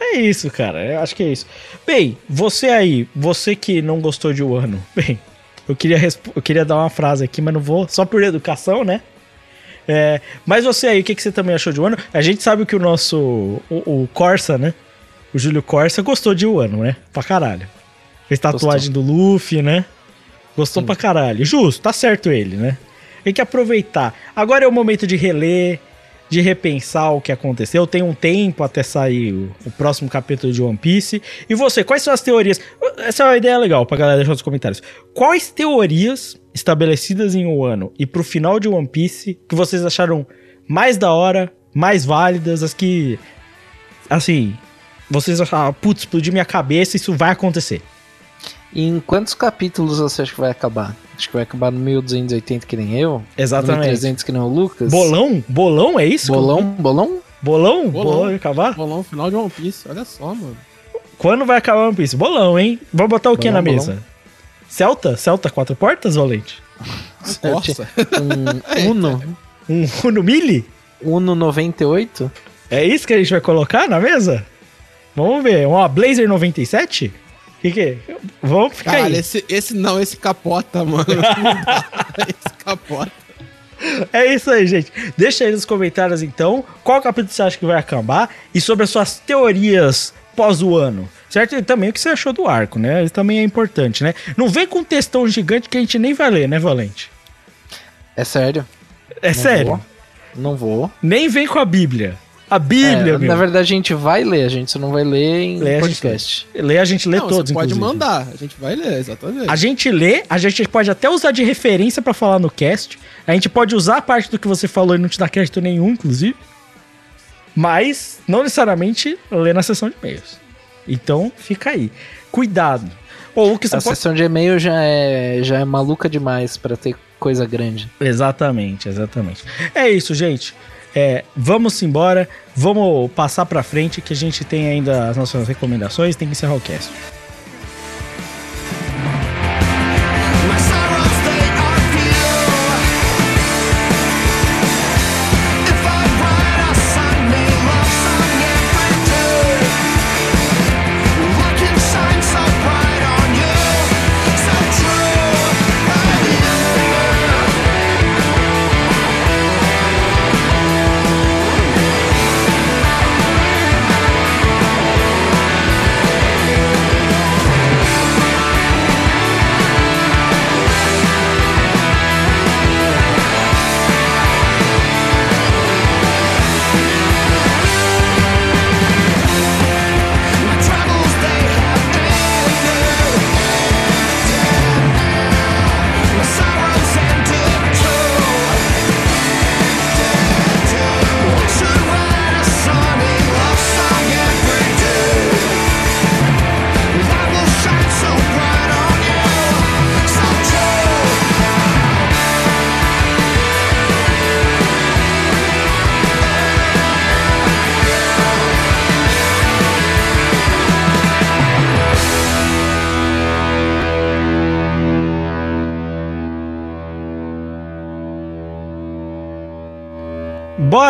É isso, cara. Eu acho que é isso. Bem, você aí, você que não gostou de Wano, bem, eu queria, eu queria dar uma frase aqui, mas não vou, só por educação, né? É, mas você aí, o que, que você também achou de Wano? A gente sabe que o nosso, o, o Corsa, né? O Júlio Corsa gostou de Wano, né? Pra caralho. Fez tatuagem do Luffy, né? Gostou pra caralho. Justo, tá certo ele, né? Tem que aproveitar. Agora é o momento de reler, de repensar o que aconteceu. Tem um tempo até sair o, o próximo capítulo de One Piece. E você, quais são as teorias? Essa é uma ideia legal pra galera deixar nos comentários. Quais teorias estabelecidas em um ano e pro final de One Piece que vocês acharam mais da hora, mais válidas, as que. Assim. Vocês acharam, putz, explodiu minha cabeça, isso vai acontecer. E em quantos capítulos você acha que vai acabar? Acho que vai acabar no 1280 que nem eu? Exatamente. 1300 que nem o Lucas? Bolão? Bolão é isso? Bolão? Bolão? Bolão? Bolão, Bolão. vai acabar? Bolão final de One Piece, olha só, mano. Quando vai acabar One Piece? Bolão, hein? Vamos botar o que Bolão, na mesa? Celta? Celta quatro portas, Valente? Corsa. Um Uno? Um Uno Mille? Uno 98? É isso que a gente vai colocar na mesa? Vamos ver. Uma Blazer 97? O que que é? Vamos ficar Caralho, aí. esse, esse não, esse capota, mano. Não dá. esse capota. É isso aí, gente. Deixa aí nos comentários, então, qual capítulo você acha que vai acabar e sobre as suas teorias pós o ano. Certo? E também o que você achou do arco, né? Isso também é importante, né? Não vem com um textão gigante que a gente nem vai ler, né, Valente? É sério? É Não sério. vou. Não vou. Nem vem com a Bíblia. A Bíblia, É, meu. na verdade, a gente vai ler, a gente só não vai ler em Lê, a gente podcast. Lê, a gente lê não, todos, você pode inclusive. mandar, a gente vai ler, exatamente. A gente lê, a gente pode até usar de referência pra falar no cast. A gente pode usar a parte do que você falou e não te dar crédito nenhum, inclusive. Mas não necessariamente ler na sessão de e-mails. Então, fica aí. Cuidado. Ou o que você A pode... sessão de e-mail já é, já é maluca demais pra ter coisa grande. Exatamente, exatamente. É isso, gente. É, vamos embora, vamos passar pra frente que a gente tem ainda as nossas recomendações, tem que encerrar o cast.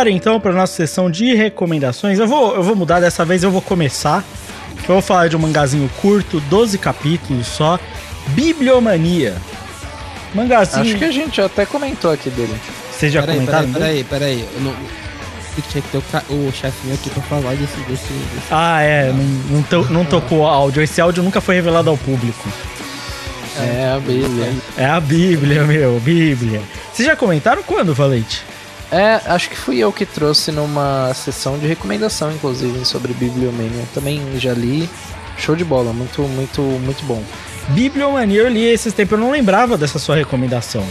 Bora então para nossa sessão de recomendações. Eu vou, eu vou mudar dessa vez, eu vou começar. Eu vou falar de um mangazinho curto, 12 capítulos só. Bibliomania. Mangazinho. Acho que a gente até comentou aqui dele. Vocês já Peraí, comentaram? peraí, peraí, peraí. Eu não... Tinha que ter o, o chefinho aqui pra falar desse... desse, desse... Ah, é, não, não, to- não tocou áudio. Esse áudio nunca foi revelado ao público. É, a Bíblia. É a Bíblia, meu, Bíblia. Vocês já comentaram quando, Valente? É, acho que fui eu que trouxe numa sessão de recomendação, inclusive, sobre Bibliomania. Também já li. Show de bola, muito, muito, muito bom. Bibliomania eu li esses tempos, eu não lembrava dessa sua recomendação.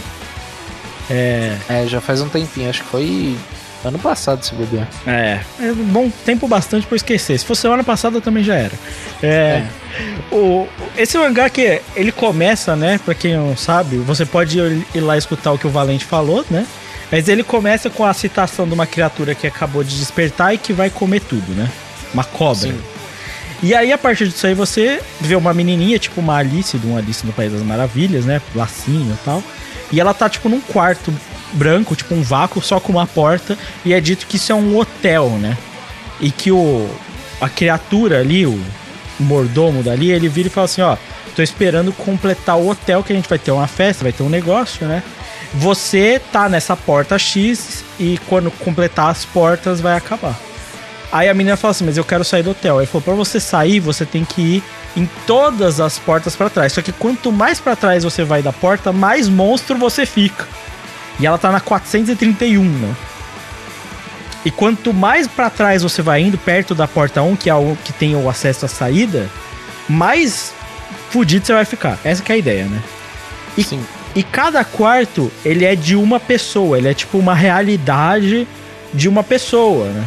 É, É, já faz um tempinho, acho que foi ano passado, se bobear. é, é bom tempo bastante pra eu esquecer. Se fosse semana passada também já era. É, O, esse mangá que ele começa, né, pra quem não sabe, você pode ir lá escutar o que o Valente falou, né? Mas ele começa com a citação de uma criatura que acabou de despertar e que vai comer tudo, né? Uma cobra. Sim. E aí, a partir disso aí, você vê uma menininha, tipo uma Alice, de um Alice no País das Maravilhas, né? Lacinho e tal. E ela tá, tipo, num quarto branco, tipo um vácuo, só com uma porta. E é dito que isso é um hotel, né? E que o... A criatura ali, o mordomo dali, ele vira e fala assim, ó... Tô esperando completar o hotel, que a gente vai ter uma festa, vai ter um negócio, né? Você tá nessa porta X e quando completar as portas vai acabar. Aí a menina fala assim, mas eu quero sair do hotel. Ele falou, pra você sair, você tem que ir em todas as portas pra trás. Só que quanto mais pra trás você vai da porta, mais monstro você fica. E ela tá na 431, né? E quanto mais pra trás você vai indo, perto da porta 1, que é o que tem o acesso à saída, mais fudido você vai ficar. Essa é a ideia, né? E, Sim. E cada quarto, ele é de uma pessoa. Ele é tipo uma realidade de uma pessoa, né?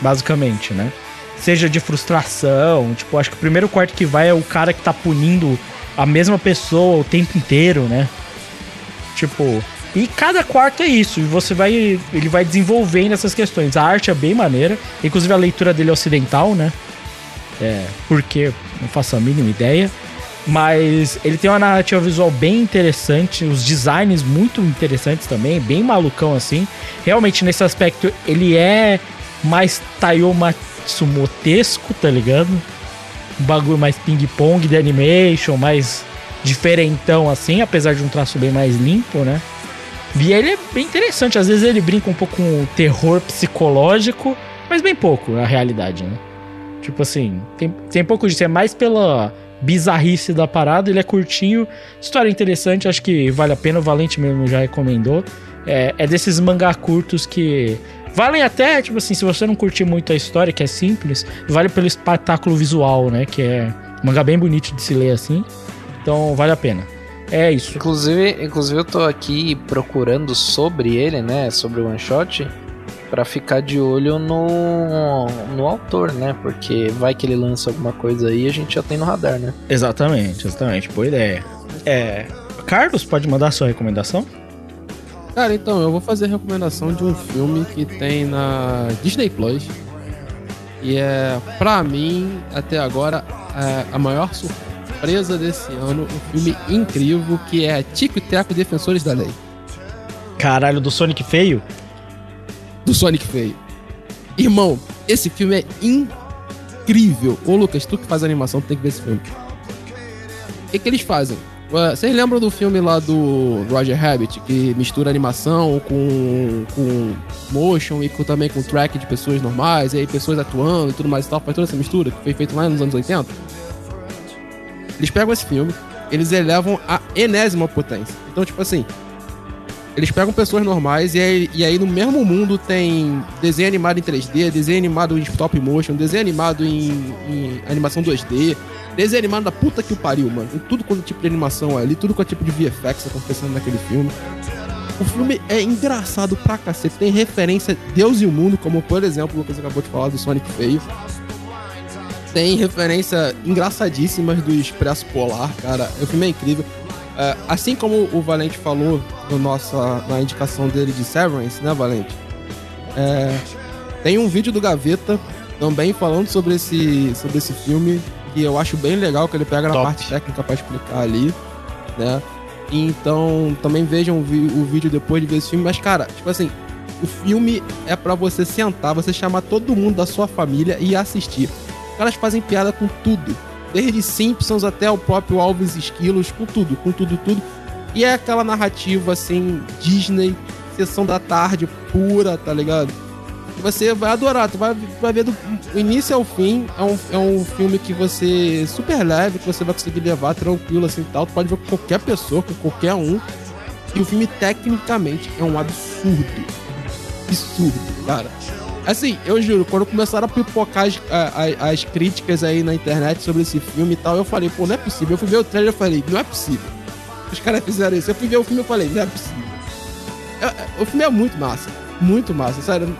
Basicamente, né? Seja de frustração. Tipo, acho que o primeiro quarto que vai é o cara que tá punindo a mesma pessoa o tempo inteiro, né? Tipo. E cada quarto é isso. E você vai. Ele vai desenvolvendo essas questões. A arte é bem maneira. Inclusive a leitura dele é ocidental, né? É. Porque não faço a mínima ideia. Mas ele tem uma narrativa visual bem interessante, os designs muito interessantes também, bem malucão assim. Realmente nesse aspecto ele é mais Taiyo Matsumotesco, tá ligado? Um bagulho mais ping-pong de animation, mais diferentão assim, apesar de um traço bem mais limpo, né? E ele é bem interessante, às vezes ele brinca um pouco com o terror psicológico, mas bem pouco a realidade, né? Tipo assim, tem, tem pouco disso, é mais pela bizarrice da parada, ele é curtinho, história interessante, acho que vale a pena, o Valente mesmo já recomendou. É, é desses mangá curtos que valem até, tipo assim, se você não curtir muito a história, que é simples, vale pelo espetáculo visual, né? Que é um mangá bem bonito de se ler assim. Então vale a pena. É isso. Inclusive, inclusive eu tô aqui procurando sobre ele, né? Sobre o One Shot. Pra ficar de olho no, no autor, né? Porque vai que ele lança alguma coisa aí e a gente já tem no radar, né? Exatamente, exatamente. Boa ideia. É. Carlos, pode mandar sua recomendação? Cara, então, eu vou fazer a recomendação de um filme que tem na Disney Plus. E é, pra mim, até agora, é a maior surpresa desse ano. Um filme incrível que é Tico e Teco Defensores da Lei. Caralho, do Sonic feio? Do Sonic Feio. Irmão, esse filme é incrível. Ô Lucas, tu que faz animação, tem que ver esse filme. O que, que eles fazem? Vocês lembram do filme lá do Roger Rabbit, que mistura animação com, com motion e com, também com track de pessoas normais, e aí pessoas atuando e tudo mais e tal, faz toda essa mistura, que foi feito lá nos anos 80? Eles pegam esse filme, eles elevam a enésima potência. Então, tipo assim, eles pegam pessoas normais e aí, e aí no mesmo mundo tem desenho animado em 3D, desenho animado em stop motion, desenho animado em, em animação 2D, desenho animado da puta que o pariu, mano. Tem tudo quanto tipo de animação ali, tudo quanto tipo de VFX acontecendo naquele filme. O filme é engraçado pra cacete, tem referência Deus e o Mundo, como por exemplo o Lucas acabou de falar do Sonic Feio. Tem referência engraçadíssimas do Expresso Polar, cara. O filme é incrível. É, assim como o Valente falou no nossa, na indicação dele de Severance, né, Valente? É, tem um vídeo do Gaveta também falando sobre esse, sobre esse filme que eu acho bem legal, que ele pega na Top. parte técnica pra explicar ali, né? Então, também vejam o, o vídeo depois de ver esse filme. Mas, cara, tipo assim, o filme é pra você sentar, você chamar todo mundo da sua família e assistir. Os caras fazem piada com tudo. Desde Simpsons até o próprio Alves Esquilos, com tudo, com tudo, tudo. E é aquela narrativa, assim, Disney, sessão da tarde, pura, tá ligado? Você vai adorar, tu vai, vai ver do início ao fim. É um, é um filme que você super leve, que você vai conseguir levar tranquilo assim tal. Tu pode ver com qualquer pessoa, com qualquer um. E o filme, tecnicamente, é um absurdo. Absurdo, cara. Assim, eu juro, quando começaram a pipocar as, a- a- as críticas aí na internet sobre esse filme e tal, eu falei, pô, não é possível. Eu fui ver o trailer e falei, não é possível. Os caras fizeram isso. Eu fui ver o filme e falei, não é possível. É- é- o filme é muito massa. Muito massa, sério.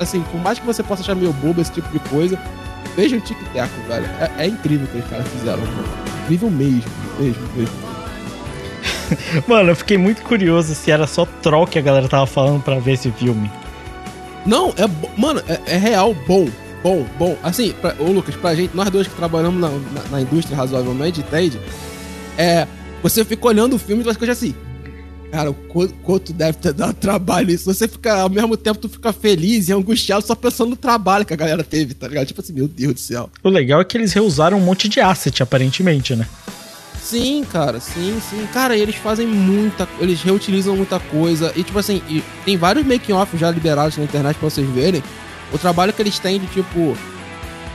Assim, por mais que você possa achar meio bobo esse tipo de coisa, veja o Tic Teco, velho. É, é incrível o que os caras fizeram. Incrível mesmo, mesmo, mesmo. Mano, eu fiquei muito curioso se era só troll que a galera tava falando pra ver esse filme. Não, é. Mano, é, é real bom. bom, bom. Assim, pra, ô Lucas, pra gente, nós dois que trabalhamos na, na, na indústria razoavelmente, entende? É. Você fica olhando o filme e você fica assim. Cara, quanto, quanto deve ter dado trabalho isso. Você fica, ao mesmo tempo, tu fica feliz e angustiado só pensando no trabalho que a galera teve, tá ligado? Tipo assim, meu Deus do céu. O legal é que eles reusaram um monte de asset, aparentemente, né? Sim, cara, sim, sim. Cara, eles fazem muita. Eles reutilizam muita coisa. E, tipo assim, e tem vários making-off já liberados na internet pra vocês verem. O trabalho que eles têm de, tipo,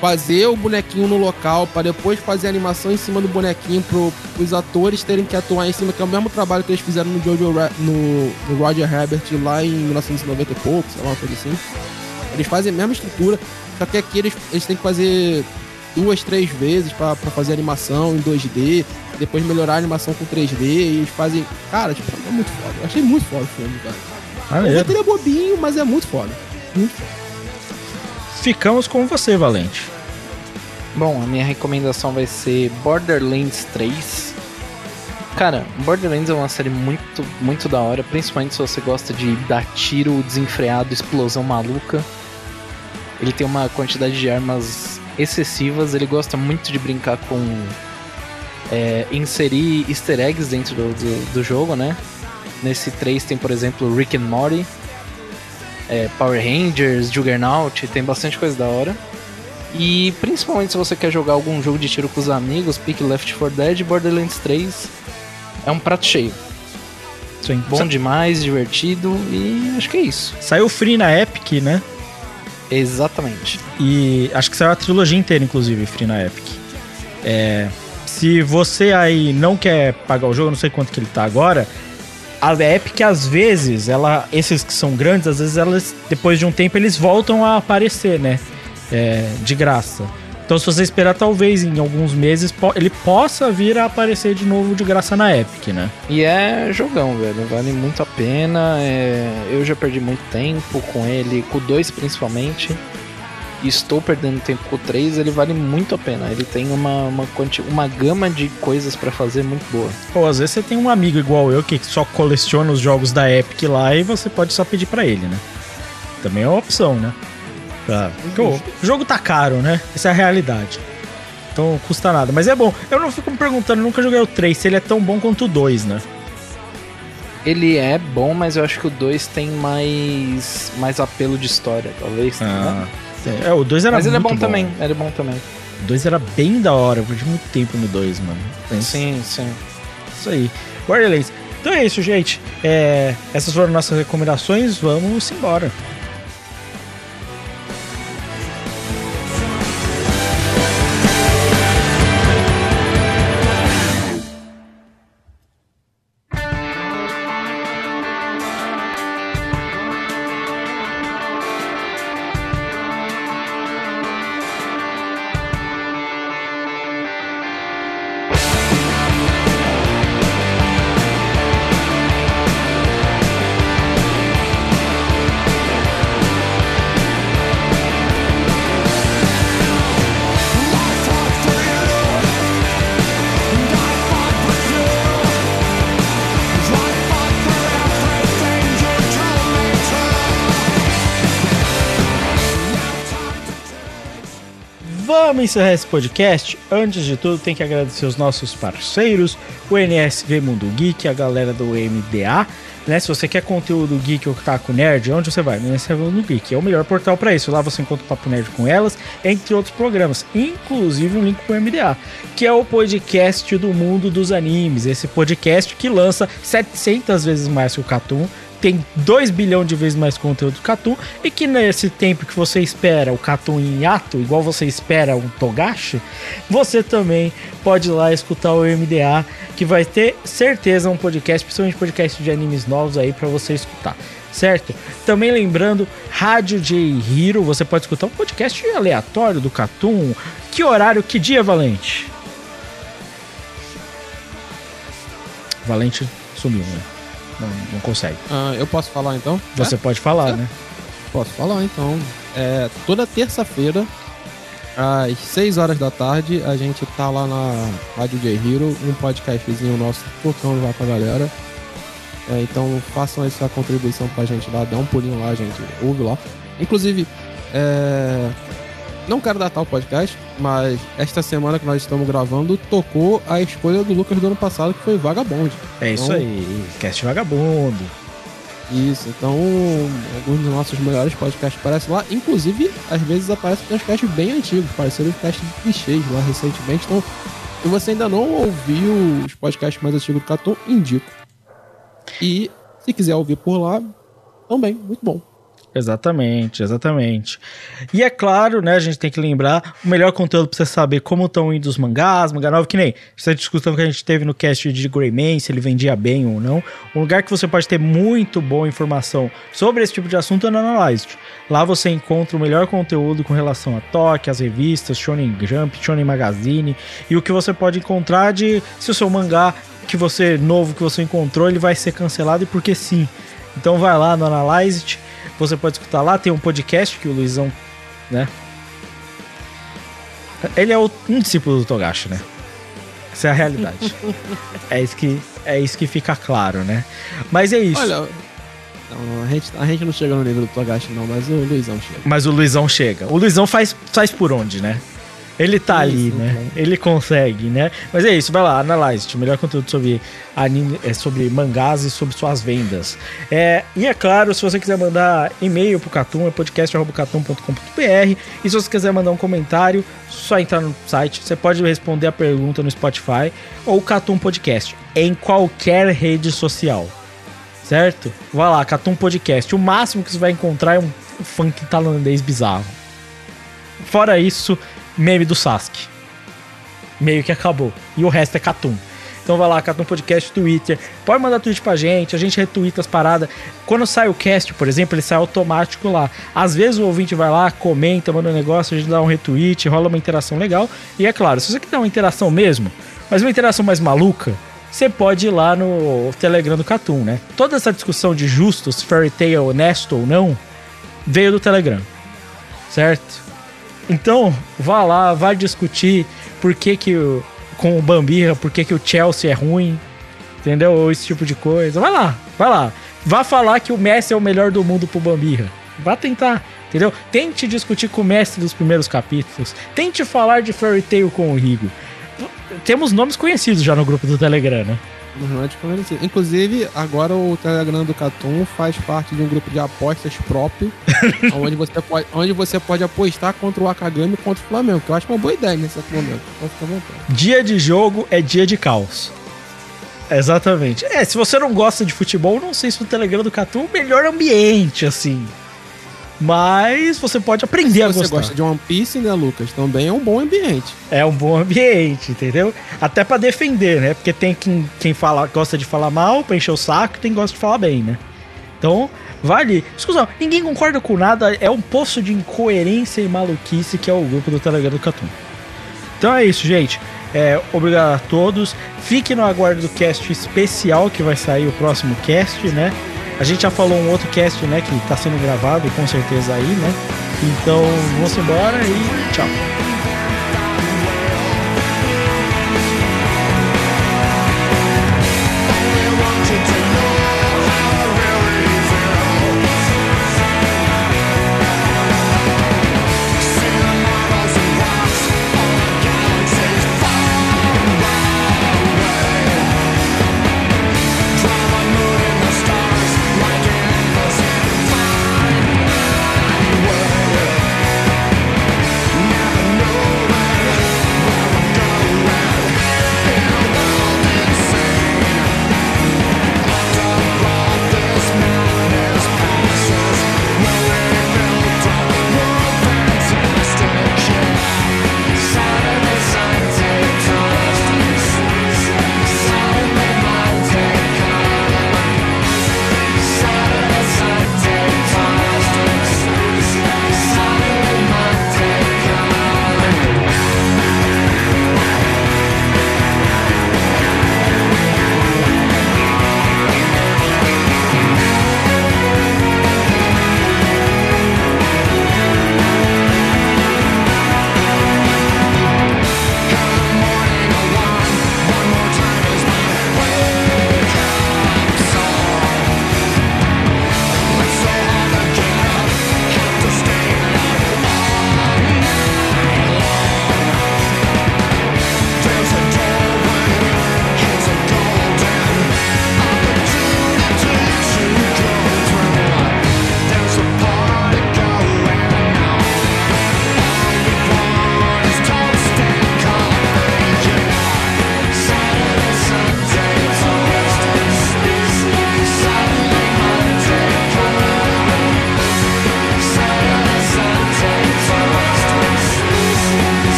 fazer o bonequinho no local, pra depois fazer a animação em cima do bonequinho pro, pros atores terem que atuar em cima, que é o mesmo trabalho que eles fizeram no Jojo Ra- no, no Roger Herbert lá em 1990 e pouco, sei lá, uma coisa assim. Eles fazem a mesma estrutura, só que aqui eles, eles têm que fazer duas, três vezes pra fazer animação em 2D, depois melhorar a animação com 3D, e eles fazem. Cara, tipo, é muito foda. Eu achei muito foda o filme, cara. O Maneiro. roteiro é bobinho, mas é muito foda. Muito foda. Ficamos com você, Valente. Bom, a minha recomendação vai ser Borderlands 3. Cara, Borderlands é uma série muito, muito da hora, principalmente se você gosta de dar tiro desenfreado, explosão maluca. Ele tem uma quantidade de armas excessivas, ele gosta muito de brincar com é, inserir easter eggs dentro do, do, do jogo, né? Nesse 3 tem, por exemplo, Rick and Morty, é, Power Rangers, Juggernaut, tem bastante coisa da hora. E principalmente se você quer jogar algum jogo de tiro com os amigos, pique Left 4 Dead, Borderlands 3 é um prato cheio. Sim. Bom Sa- demais, divertido e acho que é isso. Saiu free na Epic, né? Exatamente. E acho que saiu a trilogia inteira, inclusive, free na Epic. É, se você aí não quer pagar o jogo, não sei quanto que ele tá agora, a Epic, às vezes, ela, esses que são grandes, às vezes elas, depois de um tempo, eles voltam a aparecer, né? É, de graça. Então, se você esperar, talvez em alguns meses, ele possa vir a aparecer de novo de graça na Epic, né? E é jogão, velho. Vale muito a pena. é, Eu já perdi muito tempo com ele, com o 2 principalmente. E estou perdendo tempo com o 3, ele vale muito a pena. Ele tem uma, uma, uma gama de coisas pra fazer muito boa. Ou às vezes você tem um amigo igual eu que só coleciona os jogos da Epic lá e você pode só pedir pra ele, né? Também é uma opção, né? Pra... O jogo tá caro, né? Essa é a realidade. Então custa nada. Mas é bom. Eu não fico me perguntando, nunca joguei o 3, se ele é tão bom quanto o 2, né? Ele é bom, mas eu acho que o 2 tem mais, mais apelo de história, talvez. tá É, o 2 era mas ele é muito bom, também, ele é bom também. O 2 era bem da hora, eu perdi muito tempo no 2, mano. Pensa. Sim, sim. Isso aí. Borderlands. Então é isso, gente. É, essas foram nossas recomendações. Vamos embora. Encerrar esse podcast. Antes de tudo, tem que agradecer os nossos parceiros, o NSV Mundo Geek, a galera do MDA. Né? Se você quer conteúdo geek ou Taco Nerd, onde você vai? No NSV Mundo Geek. É o melhor portal para isso. Lá você encontra o Papo Nerd com elas, entre outros programas, inclusive um link pro MDA, que é o podcast do mundo dos animes. Esse podcast que lança 700 vezes mais que o Catum tem 2 bilhões de vezes mais conteúdo do Catum e que nesse tempo que você espera o Catum em ato, igual você espera um Togashi, você também pode ir lá escutar o MDA, que vai ter certeza um podcast, principalmente podcast de animes novos aí para você escutar. Certo? Também lembrando, Rádio J Hero, você pode escutar um podcast aleatório do Catum. Que horário, que dia, Valente? Valente sumiu, né? Não, não consegue. Ah, eu posso falar então? Você pode falar, né? Posso falar então. É, toda terça-feira, às 6 horas da tarde, a gente tá lá na Rádio J Hero, um podcastzinho nosso tocando lá pra galera. É, então façam essa contribuição pra gente lá, dá um pulinho lá, gente. Ouve lá. Inclusive, é, não quero datar o podcast, mas esta semana que nós estamos gravando, tocou a escolha do Lucas do ano passado, que foi Vagabond. É isso Então, aí, cast vagabundo. Isso, então alguns dos nossos melhores podcasts aparecem lá. Inclusive, às vezes aparecem podcasts bem antigos, pareceram podcasts de clichês lá recentemente. Então, se você ainda não ouviu os podcasts mais antigos do Catum, indico. E se quiser ouvir por lá, também, muito bom. Exatamente, exatamente. E é claro, né, a gente tem que lembrar, o melhor conteúdo pra você saber como estão indo os mangás, mangá novo, que nem essa discussão que a gente teve no cast de Greyman, se ele vendia bem ou não. Um lugar que você pode ter muito boa informação sobre esse tipo de assunto é no Analyzed. Lá você encontra o melhor conteúdo com relação a Toque, as revistas, Shonen Jump, Shonen Magazine, e o que você pode encontrar de se o seu mangá que você novo que você encontrou, ele vai ser cancelado e por que sim. Então vai lá no Analyzed, você pode escutar lá, tem um podcast que o Luizão, né? Ele é o- um discípulo do Togashi, né? Essa é a realidade. é, isso que, é isso que fica claro, né? Mas é isso. Olha, não, a, gente, a gente não chega no nível do Togashi, não, mas o Luizão chega. Mas o Luizão chega. O Luizão faz, faz por onde, né? Ele tá ali, Isso, né? Ele consegue, né? Mas é isso, vai lá, Analyze, o melhor conteúdo sobre anime, é, sobre mangás e sobre suas vendas. É, e é claro, se você quiser mandar e-mail pro Catum, é podcast.catum.com.br. E se você quiser mandar um comentário, só entrar no site. Você pode responder a pergunta no Spotify ou Catum Podcast, em qualquer rede social. Certo? Vai lá, Catum Podcast. O máximo que você vai encontrar é um funk tailandês bizarro. Fora isso, meme do Sasuke. Meio que acabou. E o resto é Catum. Então vai lá, Catum Podcast, Twitter. Pode mandar tweet pra gente, a gente retweeta as paradas. Quando sai o cast, por exemplo, ele sai automático lá. Às vezes o ouvinte vai lá, comenta, manda um negócio, a gente dá um retweet, rola uma interação legal. E é claro, se você quiser uma interação mesmo, mas uma interação mais maluca, você pode ir lá no Telegram do Catum, né? Toda essa discussão de justos, fairy tale honesto ou não, veio do Telegram. Certo? Então, vá lá, vá discutir por que que o, com o Bambirra, por que que o Chelsea é ruim, entendeu? Ou esse tipo de coisa. Vai lá, vai lá. Vá falar que o Messi é o melhor do mundo pro Bambirra. Vá tentar, entendeu? Tente discutir com o mestre dos primeiros capítulos. Tente falar de Fairy Tail com o Rigo. Temos nomes conhecidos já no grupo do Telegram, né? Inclusive, agora o Telegram do Catum faz parte de um grupo de apostas próprio, onde, você pode, onde você pode apostar contra o Akagami e contra o Flamengo, que eu acho uma boa ideia nesse momento. Então. Dia de jogo é dia de caos. Exatamente. É, se você não gosta de futebol, não sei se o Telegram do Catu é o melhor ambiente, assim. Mas você pode aprender a Se você gostar. gosta de One Piece, né, Lucas? Também é um bom ambiente. É um bom ambiente, entendeu? Até pra defender, né? Porque tem quem, quem fala, gosta de falar mal pra encher o saco e tem quem gosta de falar bem, né? Então, vale. Escusa, ninguém concorda com nada. É um poço de incoerência e maluquice que é o grupo do Telegram do Catum. Então é isso, gente. É, obrigado a todos. Fique no aguardo do cast especial que vai sair o próximo cast, né? A gente já falou um outro cast, né? Que tá sendo gravado com certeza aí, né? Então vamos embora e tchau.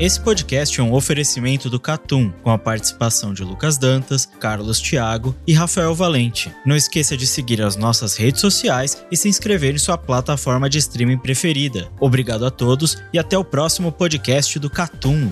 Esse podcast é um oferecimento do Catum, com a participação de Lucas Dantas, Carlos Thiago e Rafael Valente. Não esqueça de seguir as nossas redes sociais e se inscrever em sua plataforma de streaming preferida. Obrigado a todos e até o próximo podcast do Catum.